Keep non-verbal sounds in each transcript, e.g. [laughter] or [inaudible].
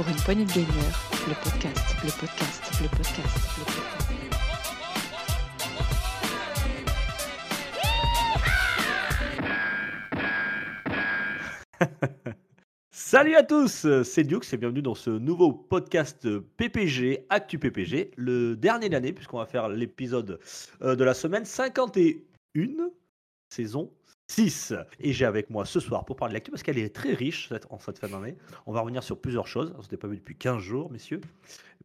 pour une poignée de gagneurs, le podcast, le podcast, le podcast, le podcast. Salut à tous, c'est Dukes et bienvenue dans ce nouveau podcast PPG, Actu PPG, le dernier de l'année puisqu'on va faire l'épisode euh, de la semaine 51, saison 6. Et j'ai avec moi ce soir pour parler de l'actu parce qu'elle est très riche cette- en cette fin d'année. On va revenir sur plusieurs choses. On ne s'était pas vu depuis 15 jours, messieurs,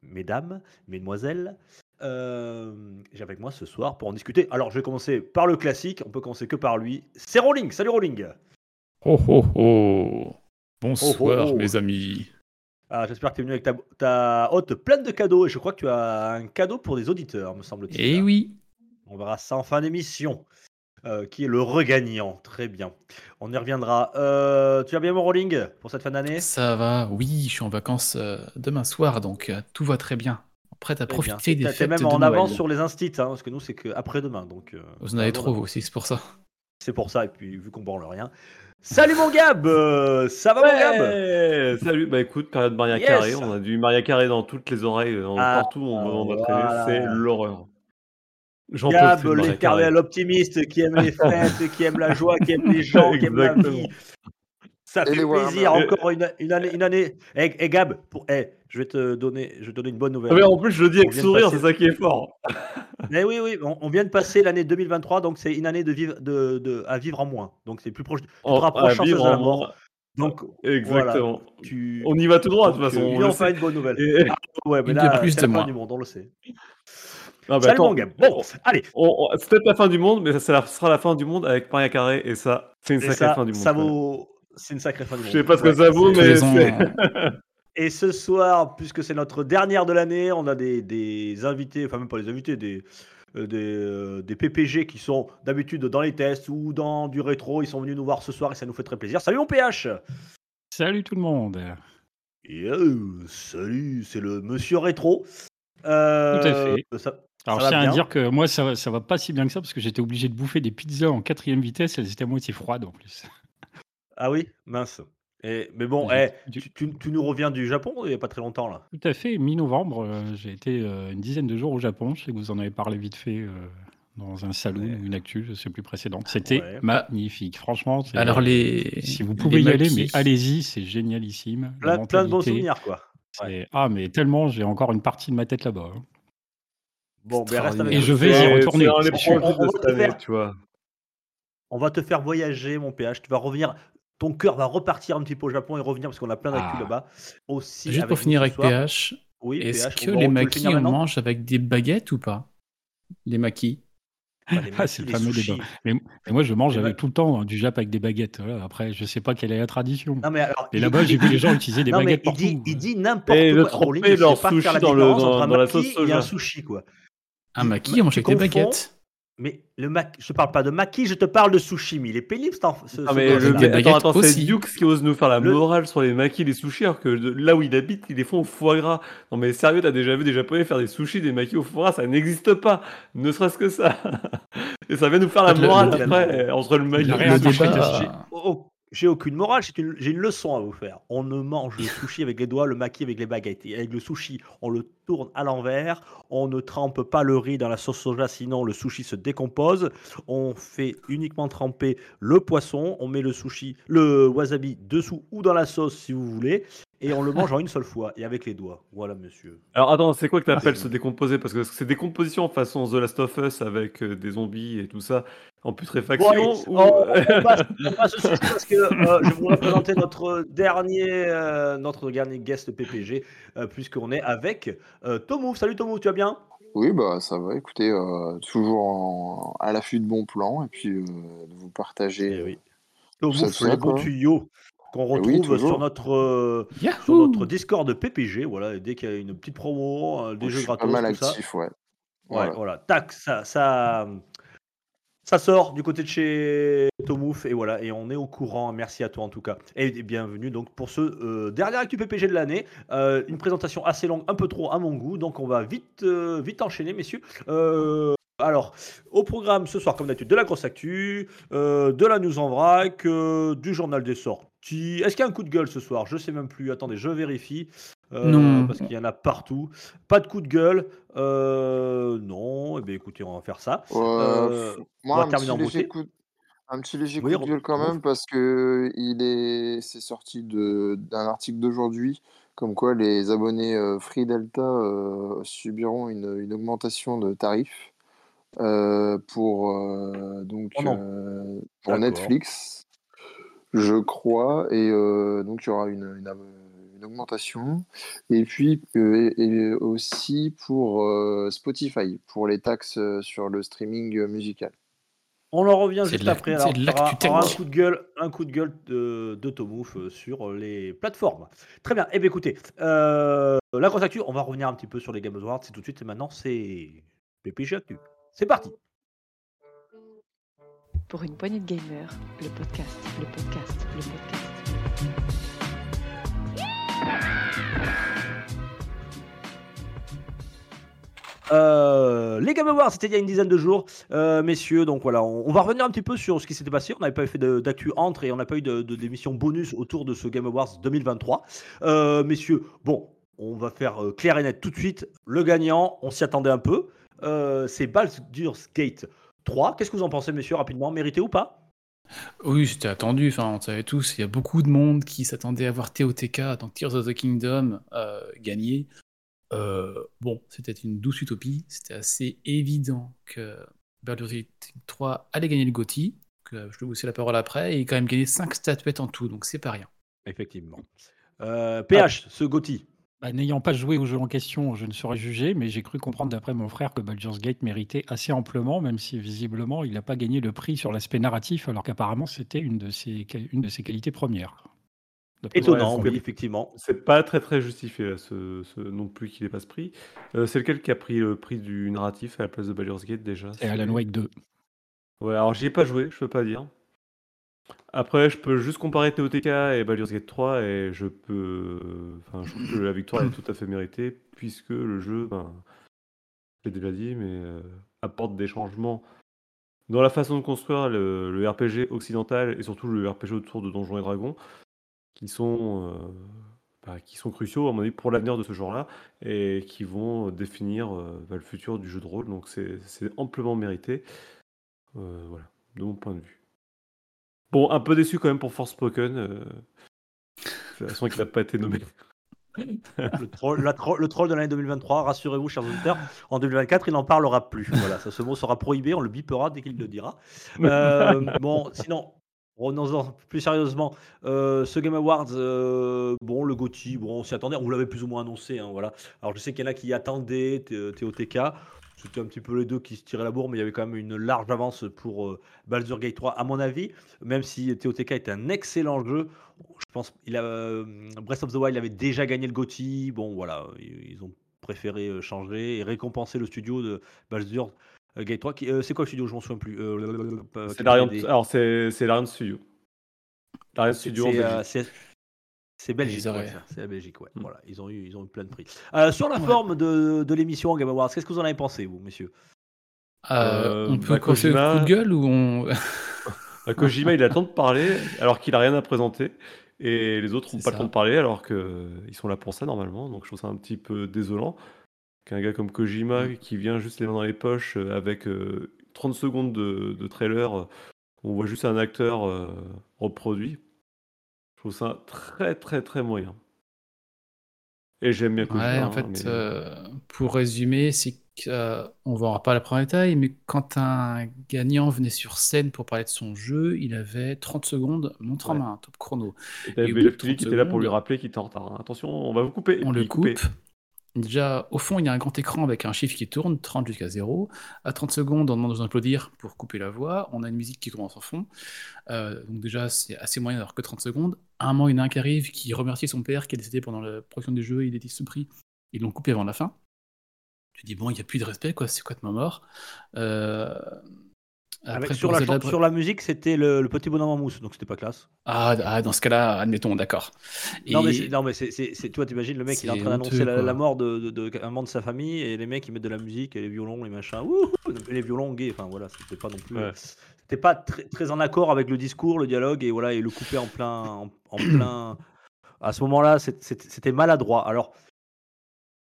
mesdames, mesdemoiselles. Euh, j'ai avec moi ce soir pour en discuter. Alors je vais commencer par le classique, on peut commencer que par lui. C'est Rolling, salut Rolling Oh oh oh Bonsoir Oh, oh, oh. mes amis. Ah, J'espère que tu es venu avec ta, ta hôte pleine de cadeaux et je crois que tu as un cadeau pour des auditeurs, me semble-t-il. Eh oui On verra ça en fin d'émission. Euh, qui est le regagnant Très bien. On y reviendra. Euh, tu vas bien, mon rolling, pour cette fin d'année? Ça va, oui, je suis en vacances euh, demain soir, donc euh, tout va très bien. Prête à Très bien. profiter des T'es- T'es fêtes même de en Noël. avance sur les instits, hein, parce que nous, c'est qu'après-demain. Donc, euh, Vous en avez trop aussi, c'est pour ça. C'est pour ça, et puis vu qu'on branle rien. Salut mon Gab euh, Ça va mon Gab? Salut, bah écoute, période Maria Yes. Carré, on a du Maria Carré dans toutes les oreilles, dans- Ah, partout on, on va traîner, voilà. c'est l'horreur. Gab, l'éternel Carré. optimiste qui aime les fêtes, qui aime la joie, qui aime les [laughs] gens, qui aime la vie. Ça Et fait Warhammer. plaisir, encore une, une année. Une année. Eh, eh, Gab, pour, eh, je vais te donner, je vais te donner une bonne nouvelle. Ah, mais en plus, je le dis On avec sourire, passer- c'est ça qui est fort. [laughs] Eh oui, oui, on, on vient de passer l'année 2023, donc c'est une année de vivre, de, de- à vivre en moins. Donc c'est plus proche. Tu te En- rapproches de la en- mort. Donc Exactement. tu. On y va tout droit, de toute façon. on en fait une bonne nouvelle. Et- Ouais, mais là, de plus, de du monde, on le sait. Ah, bah, Salut attends. Bon, allez. on- on- c'est peut-être la fin du monde, mais ça, sera la fin du monde avec Maria Carré, et ça, c'est une Et sacrée ça, fin du monde. ça vaut. C'est une sacrée fin du Je monde. sais pas ce que Ouais, ça vaut, mais Raison, c'est. [laughs] Et ce soir, puisque c'est notre dernière de l'année, on a des, des invités, enfin même pas les invités, des, euh, des, euh, des PPG qui sont d'habitude dans les tests ou dans du rétro. Ils sont venus nous voir ce soir et ça nous fait très plaisir. Salut mon PH Salut tout le monde. Et, euh, Salut, c'est le monsieur rétro. Euh, Tout à fait. ça- Alors Ça je tiens bien à dire que moi ça va, ça va pas si bien que ça parce que j'étais obligé de bouffer des pizzas en quatrième vitesse, elles étaient à moitié froides en plus. [laughs] Ah oui, mince. Et, mais bon, eh, du- tu, tu- tu nous reviens du Japon il n'y a pas très longtemps là? Tout à fait, mi-novembre, euh, j'ai été euh, une dizaine de jours au Japon. Je sais que vous en avez parlé vite fait euh, dans un salon Ouais. ou une actu, je sais plus précédente. C'était Ouais. magnifique, franchement. Alors les... si vous les pouvez y aller, mais allez-y, c'est génialissime. La Plein, plein de bons souvenirs quoi. Ah mais tellement, j'ai encore une partie de ma tête là-bas. hein. Bon, ben reste avec Et je vais y retourner, On- va te année, faire- tu vois. On va te faire voyager, mon PH. Tu vas revenir. Ton cœur va repartir un petit peu au Japon et revenir parce qu'on a plein d'actu Ah. là-bas. Aussi. Juste pour finir avec. PH, Oui, est-ce que les le maquis, on mange avec des baguettes ou pas? Les maquis Bah, [laughs] Ah, c'est le fameux débat. Mais, mais moi, je mange avec tout le temps hein, du Jap avec des baguettes. Voilà. Après, je sais pas quelle est la tradition. Non, mais alors. Et il- là-bas, il- j'ai vu les gens utiliser des [laughs] non, baguettes il partout. dit, il dit n'importe Et quoi. Rolling, il sait leur pas faire sushi la dans le- différence dans- entre un dans la sauce et soja. un sushi, quoi. Un maquis, on mange tu avec des baguettes Mais le maquis, je parle pas de maquis, je te parle de sushi. Mais il est pénible, ce, Ah mais le des attends, attends, c'est aussi. Dukes qui ose nous faire la Le- morale sur les maquis, les sushis, alors que de- là où il habite, ils les font au foie gras. Non mais sérieux, t'as déjà vu des japonais faire des sushis, des maquis au foie gras, ça n'existe pas, ne serait-ce que ça. [laughs] Et ça vient nous faire la Le- le- morale le- après, entre le maquis et Le sushi. débat... Oh, oh, j'ai aucune morale, c'est une- j'ai une leçon à vous faire. On ne mange le sushi avec les doigts, le maquis avec les baguettes. Et avec le sushi, on le tourne à l'envers. On ne trempe pas le riz dans la sauce soja, sinon le sushi se décompose. On fait uniquement tremper le poisson. On met le sushi, le wasabi dessous ou dans la sauce si vous voulez. Et on le mange en une seule fois et avec les doigts. Voilà, monsieur. Alors attends, c'est quoi que t'appelles Ah, se décomposer? Parce que c'est décomposition façon The Last of Us avec euh, des zombies et tout ça en putréfaction allez, ou- on, on passe, on passe parce que euh, je vais vous représenter notre dernier, euh, notre dernier guest PPG, euh, puisqu'on est avec euh, Tomou. Salut Tomou, tu vas bien? Oui, bah ça va. Écoutez, euh, toujours en- à l'affût de bons plans et puis euh, de vous partager. Eh oui. Tomou, ça, c'est les ça, bons quoi. tuyaux qu'on Eh oui, retrouve sur notre euh, sur notre Discord de PPG. Voilà, et dès qu'il y a une petite promo, des je jeux suis pas mal tout ça. actif, ouais. Ouais, Voilà. voilà. Tac, ça, ça, ça sort du côté de chez Tomouf et voilà, et on est au courant. Merci à toi en tout cas. Et, bienvenue donc pour ce euh, dernier actu PPG de l'année. Euh, une présentation assez longue, un peu trop à mon goût, donc on va vite, euh, vite enchaîner, messieurs. Euh, alors, au programme ce soir, comme d'habitude, de la grosse actu, de la news en vrac, du journal des sorties. Est-ce qu'il y a un coup de gueule ce soir? Je sais même plus. Attendez, je vérifie. Euh, Non. Parce qu'il y en a partout. Pas de coup de gueule. Euh, non, eh bien, écoutez, on va faire ça. Euh, Euh, moi, on va un terminer petit en léger coup de, un petit léger Oui, coup de gueule quand même parce que il est, c'est sorti de, d'un article d'aujourd'hui comme quoi les abonnés Free Delta euh, subiront une, une augmentation de tarifs euh, pour euh, donc Oh euh, pour. Netflix, je crois, et euh, donc il y aura une, une, une augmentation. Et puis euh, et, aussi pour euh, Spotify, pour les taxes euh, sur le streaming musical. On en revient juste après. Alors, aura, aura un coup de gueule, un coup de gueule de, de Tomouf sur les plateformes. Très bien. Eh bien, écoutez, euh, la grosse actu, on va revenir un petit peu sur les Game Awards. C'est tout de suite. Et maintenant, c'est PPG Actu. C'est parti. Pour une poignée de gamers, le podcast, le podcast, le podcast. Euh, les Game Awards, c'était il y a une dizaine de jours, Euh, messieurs. Donc voilà, on, va revenir un petit peu sur ce qui s'était passé. On n'avait pas fait d'actu entre et on n'a pas eu de, d'émission bonus autour de ce Game Awards 2023. Euh, messieurs, bon, on va faire clair et net tout de suite. Le gagnant, on s'y attendait un peu. C'est Baldur's Gate 3. Qu'est-ce que vous en pensez, messieurs, rapidement? Mérité ou pas? Oui, c'était attendu, enfin, on savait tous, il y a beaucoup de monde qui s'attendait à voir TOTK, donc Tears of the Kingdom, euh, gagner. Euh, bon, c'était une douce utopie, c'était assez évident que Baldur's Gate 3 allait gagner le GOTY, que je vais vous laisser la parole après, et il a quand même gagné 5 statuettes en tout, donc c'est pas rien. Effectivement. Euh, PH, ce Gotti. Bah, N'ayant pas joué au jeu en question, je ne saurais juger, mais j'ai cru comprendre d'après mon frère que Baldur's Gate méritait assez amplement, même si visiblement il n'a pas gagné le prix sur l'aspect narratif, alors qu'apparemment c'était une, de ses quali- une de ses qualités premières. Étonnant, oui, effectivement. C'est pas très très justifié ce, ce- non plus qu'il ait pas ce prix. Euh, c'est lequel qui a pris le prix du narratif à la place de Baldur's Gate déjà? C'est Alan Wake 2. Ouais, alors j'y ai pas joué, je peux pas dire. Après, je peux juste comparer TOTK et Baldur's Gate 3 et je peux. Enfin, je trouve que la victoire est tout à fait méritée puisque le jeu, ben, je l'ai déjà dit, mais euh, apporte des changements dans la façon de construire le, RPG occidental et surtout le RPG autour de Donjons et Dragons qui sont, bah, qui sont cruciaux à mon avis pour l'avenir de ce genre-là et qui vont définir euh, bah, le futur du jeu de rôle. Donc c'est amplement mérité. Voilà, de mon point de vue. Bon, un peu déçu quand même pour Forspoken. Euh... De toute façon, qu'il n'a pas été nommé. [laughs] Le troll, la tro- le troll de l'année 2023, rassurez-vous, chers auditeurs, en 2024, il n'en parlera plus. Voilà, ça, ce mot sera prohibé, on le bipera dès qu'il le dira. Euh, [laughs] bon, sinon, revenons plus sérieusement, euh, ce Game Awards, euh, bon, le GOTY, bon, on s'y attendait, on vous l'avait plus ou moins annoncé. hein, voilà. Alors, je sais qu'il y en a qui attendaient TOTK. C'était un petit peu les deux qui se tiraient la bourre, mais il y avait quand même une large avance pour euh, Baldur's Gate 3, à mon avis. Même si TOTK est un excellent jeu, je pense il a euh, Breath of the Wild avait déjà gagné le GOTY. Bon, voilà, ils, ont préféré euh, changer et récompenser le studio de Baldur's Gate 3. qui- euh, c'est quoi le studio? Je m'en souviens plus. C'est qui Larian, fait des- alors c'est c'est Larian Studio. C'est Studio en c'est, Belgique. c'est- ouais, ça, la Belgique, ouais. Mm. Voilà, ils ont eu, ils ont eu plein de prix. Euh, sur la Ouais. forme de, de l'émission Game Awards, qu'est-ce que vous en avez pensé, vous, messieurs? Euh, Euh, on peut bah, commencer le Kojima- coup de gueule ou on. [laughs] Bah, Kojima, il attend de parler alors qu'il a rien à présenter. Et les autres n'ont C'est pas le ça. temps de parler alors qu'ils sont là pour ça normalement. Donc je trouve ça un petit peu désolant qu'un gars comme Kojima Mm. qui vient juste les mains dans les poches euh, avec euh, 30 secondes de, de trailer, euh, on voit juste un acteur euh, reproduit. Trouve ça très très très moyen. Et j'aime bien Kojima. Ouais, en fait, mais- euh, pour résumer, c'est qu'on ne verra pas la première détail, mais quand un gagnant venait sur scène pour parler de son jeu, il avait 30 secondes, montre en Ouais. main, top chrono. Et et 30 qui était là pour lui rappeler qu'il était en retard. Attention, on va vous couper. On le coupait. Déjà, au fond, il y a un grand écran avec un chiffre qui tourne, 30 jusqu'à 0. À 30 secondes, on demande aux applaudir pour couper la voix. On a une musique qui commence en fond. Euh, donc déjà, c'est assez moyen d'avoir que 30 secondes. À un moment, il y en a un qui arrive, qui remercie son père qui est décédé pendant la production du jeu. Il ce prix. Ils l'ont coupé avant la fin. Tu dis, bon, il n'y a plus de respect, quoi. C'est complètement mort? Euh, Avec- sur, la, sur musique, c'était le, le petit bonhomme en mousse, donc c'était pas classe. Ah, ah, dans ce cas-là, admettons, d'accord. Non, mais, Et- c'est- non, mais c'est, toi, t'imagines, le mec, il est en train d'annoncer la, mort de, de, de- un membre de sa famille, et les mecs, ils mettent de la musique, et les violons, les machins, et les violons gays, enfin voilà, c'était pas non plus. Ouais. C'était pas très, très en accord avec le discours, le dialogue, et voilà, et le couper en plein. En, en plein À ce moment-là, c'était maladroit. Alors,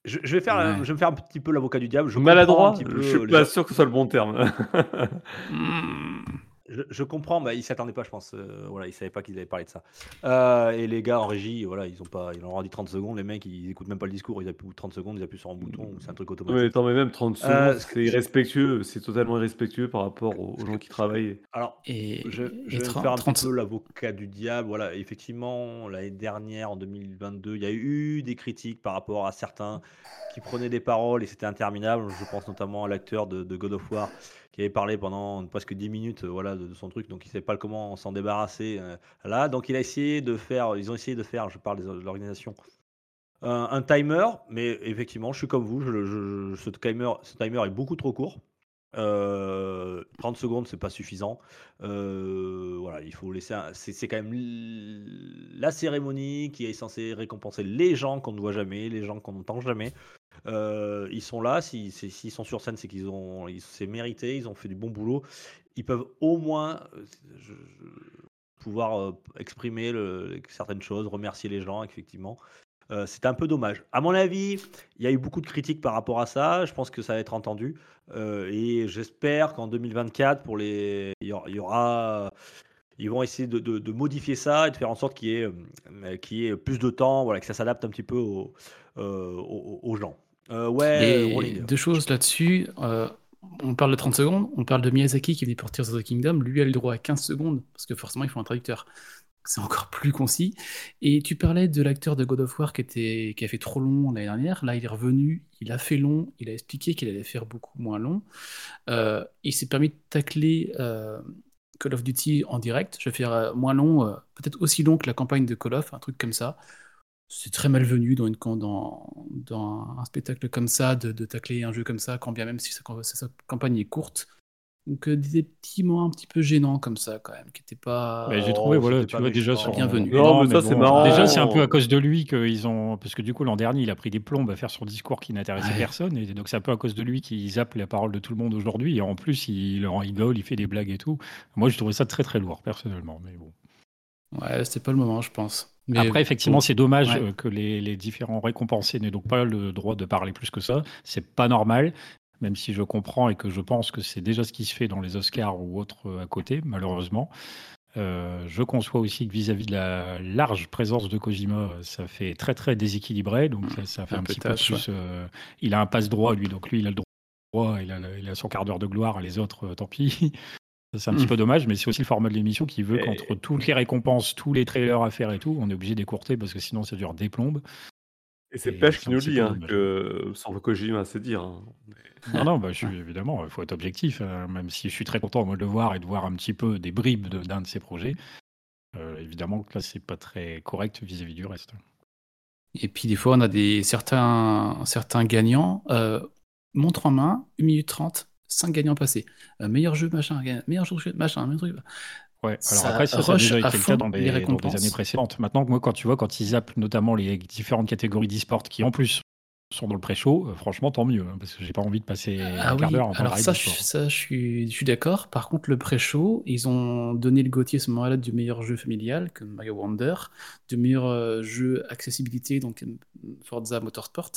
je, je vais faire, Ouais. je vais me faire un petit peu l'avocat du diable. Je Maladroit, un petit peu, je suis pas sûr que ce soit le bon terme. [laughs] Hmm. Je, je comprends, mais ils s'attendaient pas, je pense. euh, voilà, ils savaient pas qu'ils allaient parler de ça. Euh, et les gars en régie, voilà, ils ont pas, ils ont dit 30 secondes. Les mecs, ils écoutent même pas le discours. Ils appuient 30 secondes, ils appuient sur un bouton. C'est un truc automatique. attends, mais même 30 secondes, Euh, que- c'est irrespectueux, c'est totalement irrespectueux par rapport aux, aux gens qui travaillent. Alors, Et, je, et vais me 30 faire un 30 petit peu l'avocat du diable. Voilà, effectivement, l'année dernière, en 2022, il y a eu des critiques par rapport à certains qui prenaient des paroles et c'était interminable. Je pense notamment à l'acteur de, de God of War qui avait parlé pendant presque 10 minutes euh, voilà, de, son truc, donc il ne savait pas comment s'en débarrasser. euh, là, donc il a essayé de faire, ils ont essayé de faire, je parle de l'organisation, un, timer, mais effectivement, je suis comme vous, ce, timer, ce timer est beaucoup trop court. Euh, 30 secondes, c'est pas suffisant. Euh, voilà, il faut laisser. C'est quand même la cérémonie qui est censée récompenser les gens qu'on ne voit jamais, les gens qu'on n'entend jamais. Euh, ils sont là. si- si- S'ils sont sur scène, c'est qu'ils ont, c'est mérité. Ils ont fait du bon boulot. Ils peuvent au moins euh, pouvoir euh, exprimer certaines choses, remercier les gens, effectivement. C'est un peu dommage. À mon avis, il y a eu beaucoup de critiques par rapport à ça. Je pense que ça va être entendu. Et j'espère qu'en 2024, pour les, il y aura, ils vont essayer de, modifier ça et de faire en sorte qu'il y ait, plus de temps, voilà, que ça s'adapte un petit peu aux gens. Euh, ouais, Rolling. deux choses là-dessus. euh, on parle de 30 secondes, on parle de Miyazaki qui venait pour Tears of the Kingdom. Lui a le droit à 15 secondes, parce que forcément, il faut un traducteur. C'est encore plus concis. Et tu parlais de l'acteur de God of War qui, était, qui a fait trop long l'année dernière. Là, il est revenu, il a fait long, il a expliqué qu'il allait faire beaucoup moins long. Euh, il s'est permis de tacler euh, Call of Duty en direct. Je vais faire euh, moins long, euh, peut-être aussi long que la campagne de Call of, un truc comme ça. C'est très malvenu dans, une, dans, dans un spectacle comme ça de, de tacler un jeu comme ça, quand bien même si sa, sa campagne est courte. Donc euh, des petits moments un petit peu gênants comme ça quand même, qui n'étaient pas. Mais j'ai Oh, trouvé, voilà, tu vois déjà sur. Bienvenue. Non, mais ça, c'est marrant. Déjà, c'est un peu à cause de lui qu'ils ont. Parce que du coup, l'an dernier, il a pris des plombes à faire son discours qui n'intéressait Ouais. personne. Et donc, c'est un peu à cause de lui qu'ils zappe la parole de tout le monde aujourd'hui. Et en plus, il en rigole, il fait des blagues et tout. Moi, je trouvais ça très, très lourd, personnellement. Mais bon. Ouais, c'était pas le moment, je pense. Mais Après, effectivement, c'est dommage Ouais. euh, que les, les différents récompensés n'aient donc pas le droit de parler plus que ça. C'est pas normal, même si je comprends et que je pense que c'est déjà ce qui se fait dans les Oscars ou autres euh, à côté, malheureusement. Euh, je conçois aussi que vis-à-vis de la large présence de Kojima, ça fait très très déséquilibré. Donc ça, ça fait Un petit peu tâche, plus. euh, il a un passe droit lui, donc lui il a le droit, il a, il a son quart d'heure de gloire, les autres, euh, tant pis. C'est un petit Mm. peu dommage, mais c'est aussi le format de l'émission qui veut Et- qu'entre toutes les récompenses, tous les trailers à faire et tout, on est obligé d'écourter parce que sinon ça dure des plombes. Et c'est Pêche qui nous petit dit hein, que sans Kojima, c'est dire. hein. Non, non, bah, je [laughs] suis évidemment, il faut être objectif, hein, même si je suis très content moi, de le voir et de voir un petit peu des bribes de- d'un de ses projets. Euh, évidemment que là, c'est pas très correct vis-à-vis du reste. Et puis des fois, on a des certains, certains gagnants. Euh, montre en main, 1 minute 30, 5 gagnants passés. Euh, meilleur jeu, machin, meilleur jeu, machin, meilleur truc. Ouais, alors Ça après, ça, ça a déjà été le cas dans des, les dans des années précédentes. Maintenant, moi, quand tu vois, quand ils zappent notamment les différentes catégories d'e-sport qui, en plus, sont dans le pré-show, euh, franchement, tant mieux, hein, parce que j'ai pas envie de passer Ah un quart oui, d'heure en alors ça, je, ça je, suis, je suis d'accord. Par contre, le pré-show, ils ont donné le Gauthier à ce moment-là du meilleur jeu familial, comme Mario Wonder, du meilleur euh, jeu accessibilité, donc euh, Forza Motorsport.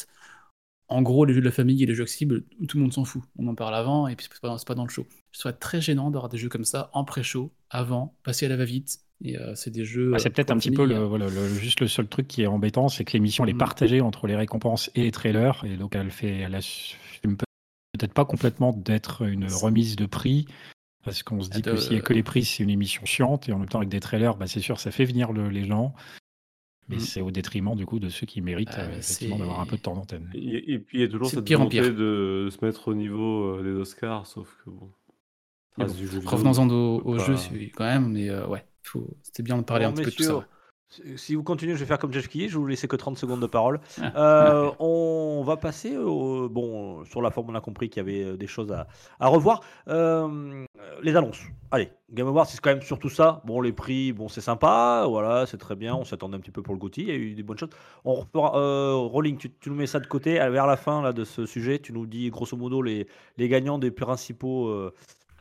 En gros, les jeux de la famille et les jeux accessibles, tout le monde s'en fout. On en parle avant et puis c'est pas, pas dans le show. Je trouve très gênant d'avoir des jeux comme ça en pré-show, avant, passer à la va-vite. Et euh, c'est des jeux. C'est euh, peut-être un petit peu le, euh, voilà, le- juste le seul truc qui est embêtant, c'est que l'émission est Mhm. partagée entre les récompenses et les trailers, et donc elle fait, elle assume peut-être pas complètement d'être une remise de prix, parce qu'on se dit Ah, que s'il y a que les prix, c'est une émission chiante, et en même temps avec des trailers, bah, c'est sûr, ça fait venir le- les gens, mais Mhm. c'est au détriment du coup de ceux qui méritent Ah, euh, effectivement d'avoir un peu de temps d'antenne. Et, et puis il y a toujours cette pire en pire. de se mettre au niveau euh, des Oscars, sauf que bon. Vidéo, Revenons-en au, au pas- jeu quand même, mais euh, ouais, faut- c'était bien de parler Bon, un petit peu de tout ça. Si- vous continuez, je vais faire comme Jeff Kelly, je vous laisser que 30 secondes de parole. Euh, [laughs] on va passer au. Bon, sur la forme, on a compris qu'il y avait euh, des choses à, à revoir. Euh, les annonces. Allez, Game Awards, c'est quand même surtout ça. Bon, les prix, bon, c'est sympa, voilà, c'est très bien. On s'attendait un petit peu pour le Gauthier, il y a eu des bonnes choses. On. Euh, Rolling, tu, tu nous mets ça de côté. Vers la fin là, de ce sujet, tu nous dis grosso modo les, les gagnants des principaux,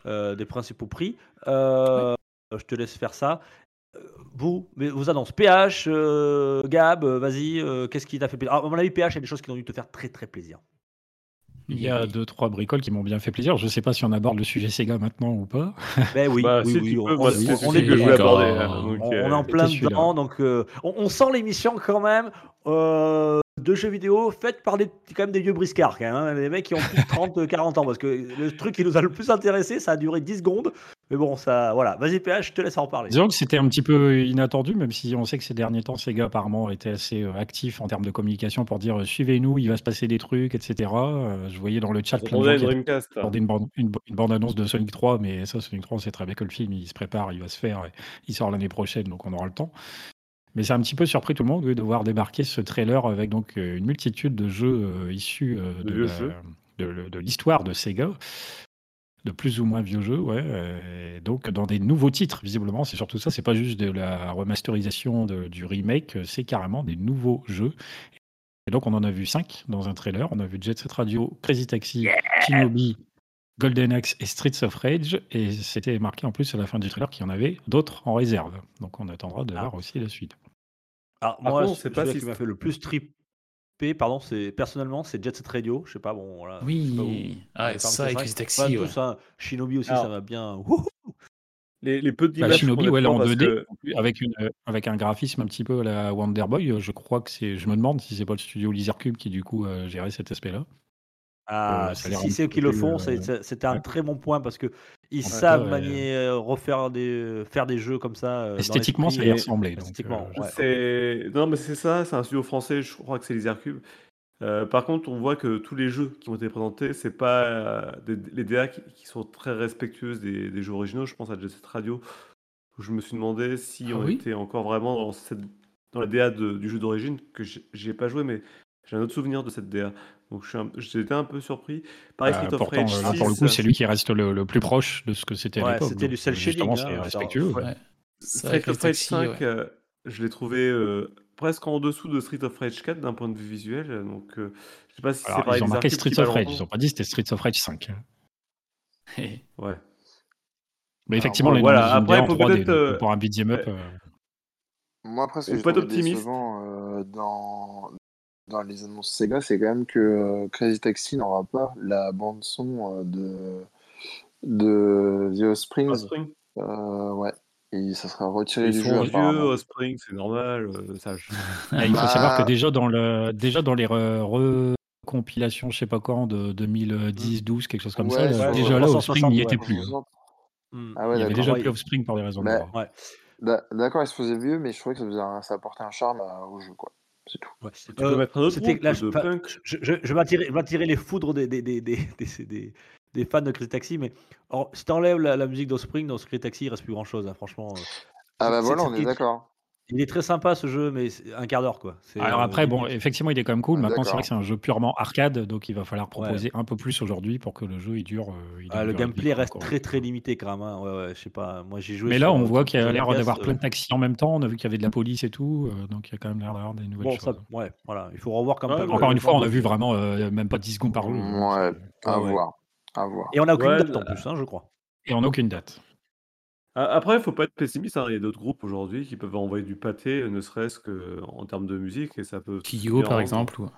des principaux prix. Je te laisse faire ça. Vous, mais vos annonces. PH, euh, Gab, euh, vas-y, euh, qu'est-ce qui t'a fait plaisir? Alors, À mon avis, PH, il y a des choses qui ont dû te faire très très plaisir. Il y a deux, trois bricoles qui m'ont bien fait plaisir. Je ne sais pas si on aborde le sujet Sega maintenant ou pas. [laughs] Ben oui, Bah, oui, on, peux, on- est que je voulais aborder. hein, donc, On, on est en plein dedans, donc euh, on, on sent l'émission quand même euh, de jeux vidéo faite par des, quand même des vieux briscards, quand même, hein, des mecs qui ont plus de 30, 40 ans, parce que le truc qui nous a le plus intéressé, ça a duré 10 secondes, mais bon, ça, voilà. Vas-y PH, je te laisse en parler. Disons que c'était un petit peu inattendu, même si on sait que ces derniers temps, Sega apparemment était assez euh, actif en termes de communication pour dire euh, suivez-nous, il va se passer des trucs, etc. Euh, je voyais dans le chat plein de attendait gens qui une Dreamcast. hein. une bande, une, une bande-annonce de Sonic 3, mais ça, Sonic 3, on sait très bien que le film, il se prépare, il va se faire, et il sort l'année prochaine, donc on aura le temps. Mais c'est un petit peu surpris tout le monde oui, de voir débarquer ce trailer avec donc euh, une multitude de jeux euh, issus euh, De de, l'histoire de Sega, de plus ou moins vieux jeux, ouais. et donc dans des nouveaux titres, visiblement, c'est surtout ça. C'est pas juste de la remasterisation de- du remake, c'est carrément des nouveaux jeux. Et donc on en a vu cinq dans un trailer. On a vu Jet Set Radio, Crazy Taxi, Shinobi, Golden Axe et Streets of Rage. Et c'était marqué en plus à la fin du trailer qu'il y en avait d'autres en réserve. Donc on attendra de Ah. voir aussi la suite. Alors, Par moi, contre, on sait pas si qui m'a fait le plus tripper, pardon, c'est personnellement, c'est Jet Set Radio. Je sais pas, bon, voilà. je sais pas Oui. vous. Ah, ça, pas ouais. tous, hein. Shinobi aussi, Alors- ça m'a bien. [laughs] Wouhou Les, les peu Bah, d'images Shinobi, ouais, là, en parce 2D, que- en plus, avec, une, euh, avec un graphisme un petit peu à la Wonder Boy, je crois que c'est. Je me demande si c'est pas le studio Lizard Cube qui, du coup, géré cet aspect-là. Ah, Euh, si, c'est eux qui le font, euh, c'était un ouais. très bon point parce que ils Ouais, savent ouais. manier, euh, refaire des, faire des jeux comme ça. euh, Esthétiquement, ça y ressemblait. euh, ouais. Non mais c'est ça, c'est un studio français, je crois que c'est Lizard Cube. Euh, par contre, on voit que tous les jeux qui ont été présentés, c'est pas euh, des- les DA qui, qui sont très respectueuses des, des jeux originaux. Je pense à Jet Set Radio, où je me suis demandé si Ah on oui? était encore vraiment dans, cette, dans la DA de- du jeu d'origine, que j'ai- j'y ai pas joué, mais j'ai un autre souvenir de cette DA. Donc je suis un- j'étais un peu surpris. Pareil, bah, Street of pourtant, Rage euh, là, pour le 6, coup, c'est lui qui reste le, le plus proche de ce que c'était à Ouais, l'époque. c'était du cel euh, justement, shading, c'est hein, respectueux. Street les of Rage taxis, 5, ouais. euh, je l'ai trouvé euh, presque en dessous de Street of Rage 4 d'un point de vue visuel. euh, Donc, euh, je sais pas si c'est Alors, pareil. ils ont marqué qui of Rage, ils n'ont pas dit c'était Streets of Rage 5. Et- [laughs] Ouais. Mais Alors, effectivement, bon, les voilà, voilà, après, bien en faut 3D, peut-être, donc, euh, pour un beat'em up. euh, Moi, après, ce que j'ai pas trouvé optimiste. décevant euh, dans, dans les annonces Sega, c'est quand même que euh, Crazy Taxi n'aura pas la bande-son euh, de, de The Offspring. Offspring. Euh, ouais. Et ça sera retiré Ils du sont jeu, vieux. Offspring, c'est normal. euh, ça, je- Et [laughs] il faut Bah- savoir que déjà dans, le, déjà dans les re- recompilations, je sais pas quand, de 2010, 12, quelque chose comme Ouais, ça, déjà là, 360, Offspring n'y était plus. hein. 360. Ah ouais, Il y avait d'accord. déjà Ouais. plus Offspring pour des raisons. D'a- D'accord, il se faisait vieux, mais je trouvais que ça, faisait un- ça apportait un charme au jeu, quoi. C'est tout. Ouais. Tu peux Euh, mettre un autre c'était groupe là, de enfin, punk? je, je, je vais attirer, les foudres des, des, des, des, [laughs] des, des- des fans de Crazy Taxi, mais alors, si t'enlèves la, la musique d'Offspring, dans Crazy Taxi, il reste plus grand chose, franchement. euh. Ah bah voilà, on est d'accord. Il est très sympa ce jeu, mais un quart d'heure quoi. Alors euh, après, bon, effectivement, il est quand même cool. Ah, Maintenant, c'est vrai que c'est un jeu purement arcade, donc il va falloir proposer un peu plus aujourd'hui pour que le jeu il dure. euh, il Ah, le gameplay reste quoi. très très limité quand même. hein. Ouais, ouais, je sais pas. Moi j'ai joué. Mais là, on voit qu'il y a l'air d'avoir euh, plein de taxis en même temps. On a vu qu'il y avait de la police et tout, euh, donc il y a quand même l'air d'avoir des nouvelles Bon, choses. ça, ouais, voilà. Il faut revoir quand même. ouais, Encore euh, une fois, on a vu vraiment euh, même pas 10 secondes par jeu. Ouais, à ouais. voir. À voir. Et on a aucune Ouais, date en plus, hein, je crois. Et on n'a aucune date. Après, il faut pas être pessimiste. hein, Il y a d'autres groupes aujourd'hui qui peuvent envoyer du pâté, ne serait-ce qu'en termes de musique, et ça peut. Kiyo, bien par exemple. ou-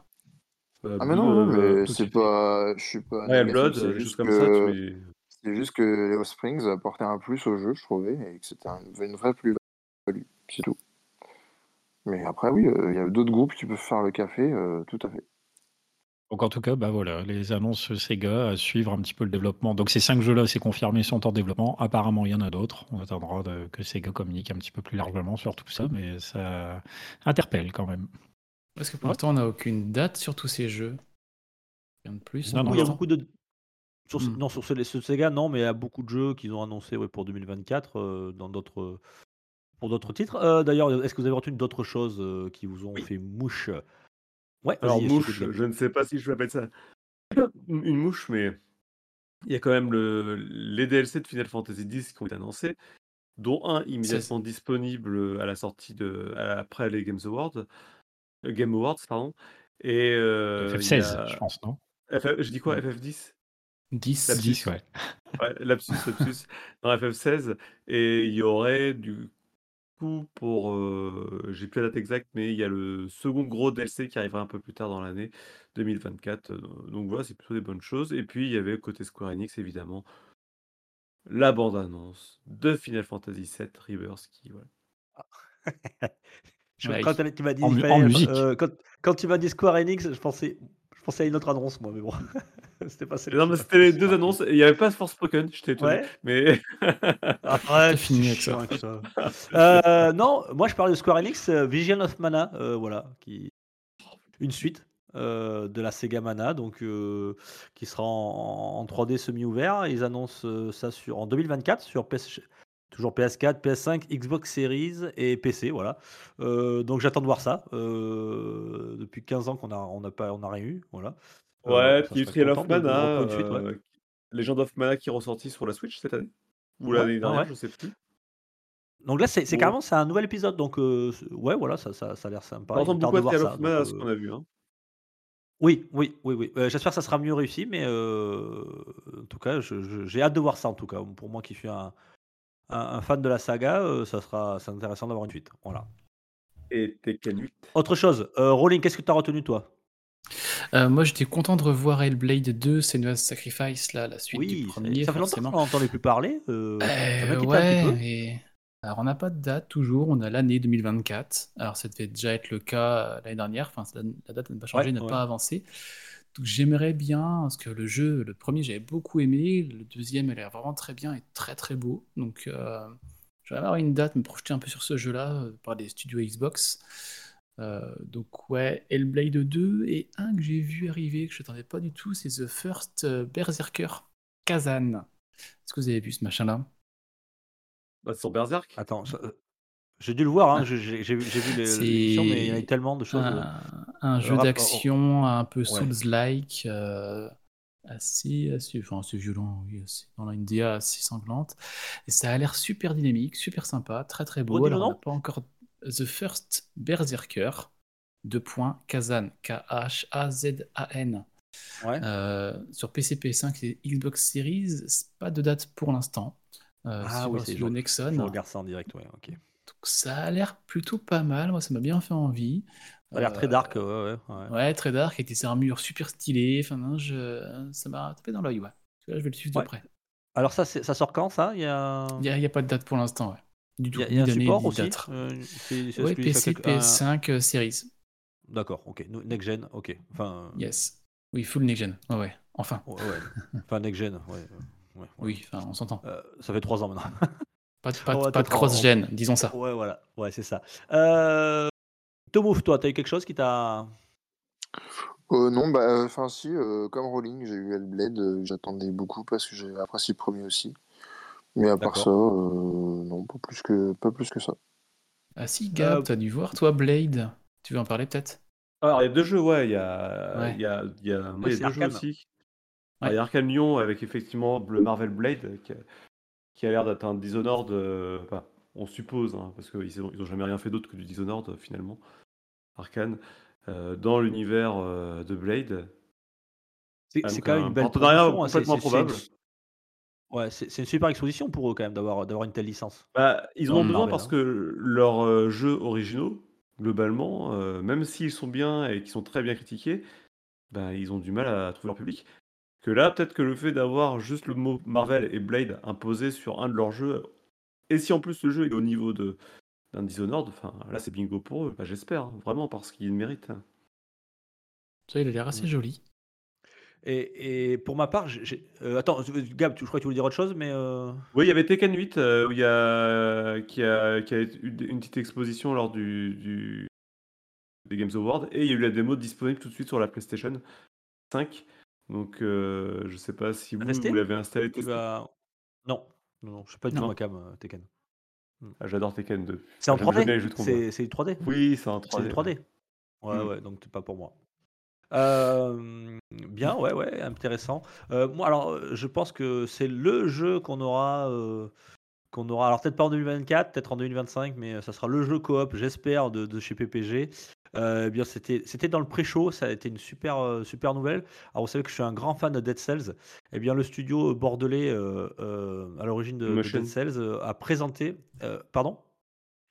Euh, Ah mais non, non, euh, mais tout c'est est- pas... Je suis pas Ouais, négatif, Blood, c'est des choses juste comme que... ça. Tu C'est juste que les Offsprings apportaient un plus au jeu, je trouvais, et que c'était un- une vraie plus-value. C'est tout. Mais après, oui, euh, il y a d'autres groupes qui peuvent faire le café, euh, tout à fait. Donc en tout cas, bah voilà, les annonces Sega à suivre un petit peu le développement. Donc ces cinq jeux-là, c'est confirmé, sont en développement. Apparemment, il y en a d'autres. On attendra de- que Sega communique un petit peu plus largement sur tout ça, mais ça interpelle quand même. Parce que pour l'instant, on n'a aucune date sur tous ces jeux. Rien de plus. Non, non, il y a beaucoup de. Sur, Hmm. Non, sur ce, ce Sega, non, mais il y a beaucoup de jeux qu'ils ont annoncés ouais, pour 2024 euh, dans d'autres, pour d'autres titres. Euh, D'ailleurs, est-ce que vous avez retenu d'autres choses euh, qui vous ont fait mouche? Ouais, Alors, mouche, je ne sais pas si je m'appelle ça une mouche, mais il y a quand même le, les DLC de Final Fantasy X qui ont été annoncés, dont un immédiatement disponible à la sortie de. à- après les Games Awards. euh, Game Awards, pardon. Et. euh, il y FF16, a- je pense, non? FF je dis quoi? FF10 10. La 10, ouais. Ouais, lapsus, lapsus. [laughs] Dans FF16. Et il y aurait du coup, pour, j'ai plus la date exacte, mais il y a le second gros DLC qui arrivera un peu plus tard dans l'année 2024, heu, donc voilà, c'est plutôt des bonnes choses et puis il y avait côté Square Enix évidemment la bande annonce de Final Fantasy VII Rebirth qui voilà. [laughs] Je- Ouais, quand elle- tu m'as dit en mu- Fire, en musique. euh, quand, quand tu m'as dit Square Enix, je pensais, je pensais à une autre annonce, moi, mais bon, [laughs] c'était pas celle Non, mais c'était les deux annonces il y avait pas Forspoken, j'étais étonné, Ouais. mais [laughs] Arrête, fini avec ça. chiant avec ça. Euh, non, moi je parlais de Square Enix, euh, Vision of Mana, euh, voilà, qui une suite euh, de la Sega Mana, donc euh, qui sera en, en 3D semi-ouvert. Ils annoncent euh, ça sur en 2024 sur PS, toujours PS4, PS5, Xbox Series et PC, voilà. Euh, donc j'attends de voir ça. Euh, depuis 15 ans qu'on a on n'a pas on a rien eu, voilà. Euh, ouais, puis Trial of Mana, suite, ouais. Legend of Mana qui est ressorti sur la Switch cette année ou l'année ouais, dernière, ouais. je sais plus. Donc là, c'est carrément c'est un nouvel épisode. Donc ouais, voilà, ça, ça, ça a l'air sympa. Ressemble tarde beaucoup de Trial of Mana, ce qu'on a vu. Hein? Oui, oui, oui, oui. Euh, J'espère que ça sera mieux réussi, mais euh, en tout cas, je- je- j'ai hâte de voir ça. En tout cas, pour moi qui suis un, un- un fan de la saga, euh, ça sera c'est intéressant d'avoir une suite. Voilà. Et Tekken 8. Autre chose, euh, Rolling, qu'est-ce que tu as retenu toi? Euh, moi, j'étais content de revoir Hellblade 2, Senua's Sacrifice, là, la suite du Oui, premier, ça fait longtemps forcément. qu'on n'en entendait plus parler. euh, Euh, un ouais, petit peu? et... Alors, on n'a pas de date toujours, on a l'année 2024. Alors, ça devait déjà être le cas l'année dernière, enfin, la, la date n'a pas changé, Ouais, n'a ouais. pas avancé. Donc, j'aimerais bien, parce que le jeu, le premier, j'avais beaucoup aimé, le deuxième, il a l'air vraiment très bien et très très beau. Donc, euh, j'aimerais avoir une date, me projeter un peu sur ce jeu-là euh, par les studios Xbox. Euh, donc, ouais, Hellblade 2 et un que j'ai vu arriver, que je n'attendais pas du tout, c'est The First euh, Berserker Kazan. Est-ce que vous avez vu ce machin-là? Bah, sur Berserk. Attends, j'ai dû le voir. Hein, j'ai j'ai- vu, l'émission, mais il y a eu tellement de choses. euh, un, un jeu d'action un peu Ouais. Souls-like, euh, assez, assez, enfin, assez violent, oui, assez- dans une DA assez sanglante. Et ça a l'air super dynamique, super sympa, très très beau. Le Alors, on n'a pas encore The First Berserker, deux points, Kazan, K-H-A-Z-A-N. Ouais. Euh, sur PC, PS5 et Xbox Series, pas de date pour l'instant. Euh, Ah oui, c'est Nexon. Je regarde ça en direct. Ouais, ok. Ça a l'air plutôt pas mal, moi ça m'a bien fait envie. Ça a l'air très Euh, dark. Ouais, ouais, ouais. Ouais, très dark, avec des armures super stylées. Enfin, non, je... ça m'a tapé dans l'œil, ouais. Là, je vais le suivre de près. Alors ça, ça sort quand ça? Il y a, n'y a, il y a pas de date pour l'instant, ouais. Du il tout. y a- il y a un ni d'année, support aussi. Euh, c'est- c'est PC, quelque- un- PS5, euh, Series. D'accord, ok. No- Next gen, ok. Enfin, euh, Yes. Oui, full next gen. Ouais. Enfin, enfin next gen, ouais. ouais, ouais. oui, enfin, on s'entend. Euh, ça fait trois ans maintenant. [laughs] Pas de, pas pas en- cross-gen, disons ça. ouais, voilà. Ouais, c'est ça. Euh... Tomouf, toi, t'as eu quelque chose qui t'a. Euh, non, bah, enfin, si, euh, comme Rolling, j'ai eu Hellblade, euh, j'attendais beaucoup parce que j'ai apprécié le premier aussi. Mais à part ça, euh, non, pas plus que, pas plus que ça. Ah si, Gab, Euh, t'as dû voir, toi, Blade. Tu veux en parler peut-être? Alors, il y a deux jeux, ouais. Il y a, Ouais. il y a, il y a, moi, Ouais, il y c'est a deux jeux aussi. Ouais. Alors, il y a Arcane Lyon avec effectivement le Marvel Blade qui a, qui a l'air d'être un Dishonored. euh, enfin, on suppose, hein, parce qu'ils n'ont ils ont jamais rien fait d'autre que du Dishonored euh, finalement. Arcane. euh, dans l'univers euh, de Blade. C'est Ah, quand même un une belle partenariat hein, c'est- complètement une- probable. Ouais, c'est une super exposition pour eux quand même d'avoir d'avoir une telle licence. Bah, ils en ont besoin Marvel, parce hein. que leurs jeux originaux, globalement, euh, même s'ils sont bien et qu'ils sont très bien critiqués, bah, ils ont du mal à trouver leur public. Que là, peut-être que le fait d'avoir juste le mot Marvel et Blade imposé sur un de leurs jeux, et si en plus le jeu est au niveau de d'un Dishonored, enfin là c'est bingo pour eux, Bah, j'espère, hein, vraiment, parce qu'ils le méritent. hein. Ça, il a l'air assez joli. Et, et pour ma part, j'ai- euh, attends, Gab, tu- je crois que tu voulais dire autre chose, mais euh, Oui, il y avait Tekken 8 euh, où il y a, qui, a, qui a eu une une petite exposition lors du, du- des Games Awards et il y a eu la démo disponible tout de suite sur la PlayStation 5. Donc euh, je sais pas si vous, Resté? vous l'avez installé. tu vas. Non, non, non, je suis pas du tout Non. ma cam, euh, Tekken. Ah, J'adore Tekken 2. C'est en J'aime- j'aime bien 3D? les jeux de combat. C'est c'est du 3D Oui, c'est en C'est 3D. du 3D Ouais, Mm. ouais, donc c'est pas pour moi. Euh, bien, ouais, ouais, intéressant. Euh, moi, alors, euh, je pense que c'est le jeu qu'on aura, euh, qu'on aura. Alors peut-être pas en 2024, peut-être en 2025, mais ça sera le jeu coop, j'espère, de, de chez PPG. Euh, eh bien, c'était, c'était dans le pré-show, ça a été une super, euh, super nouvelle. Alors, vous savez que je suis un grand fan de Dead Cells. Eh bien, le studio bordelais, euh, euh, à l'origine de, de Motion. Dead Cells, euh, a présenté. euh, pardon?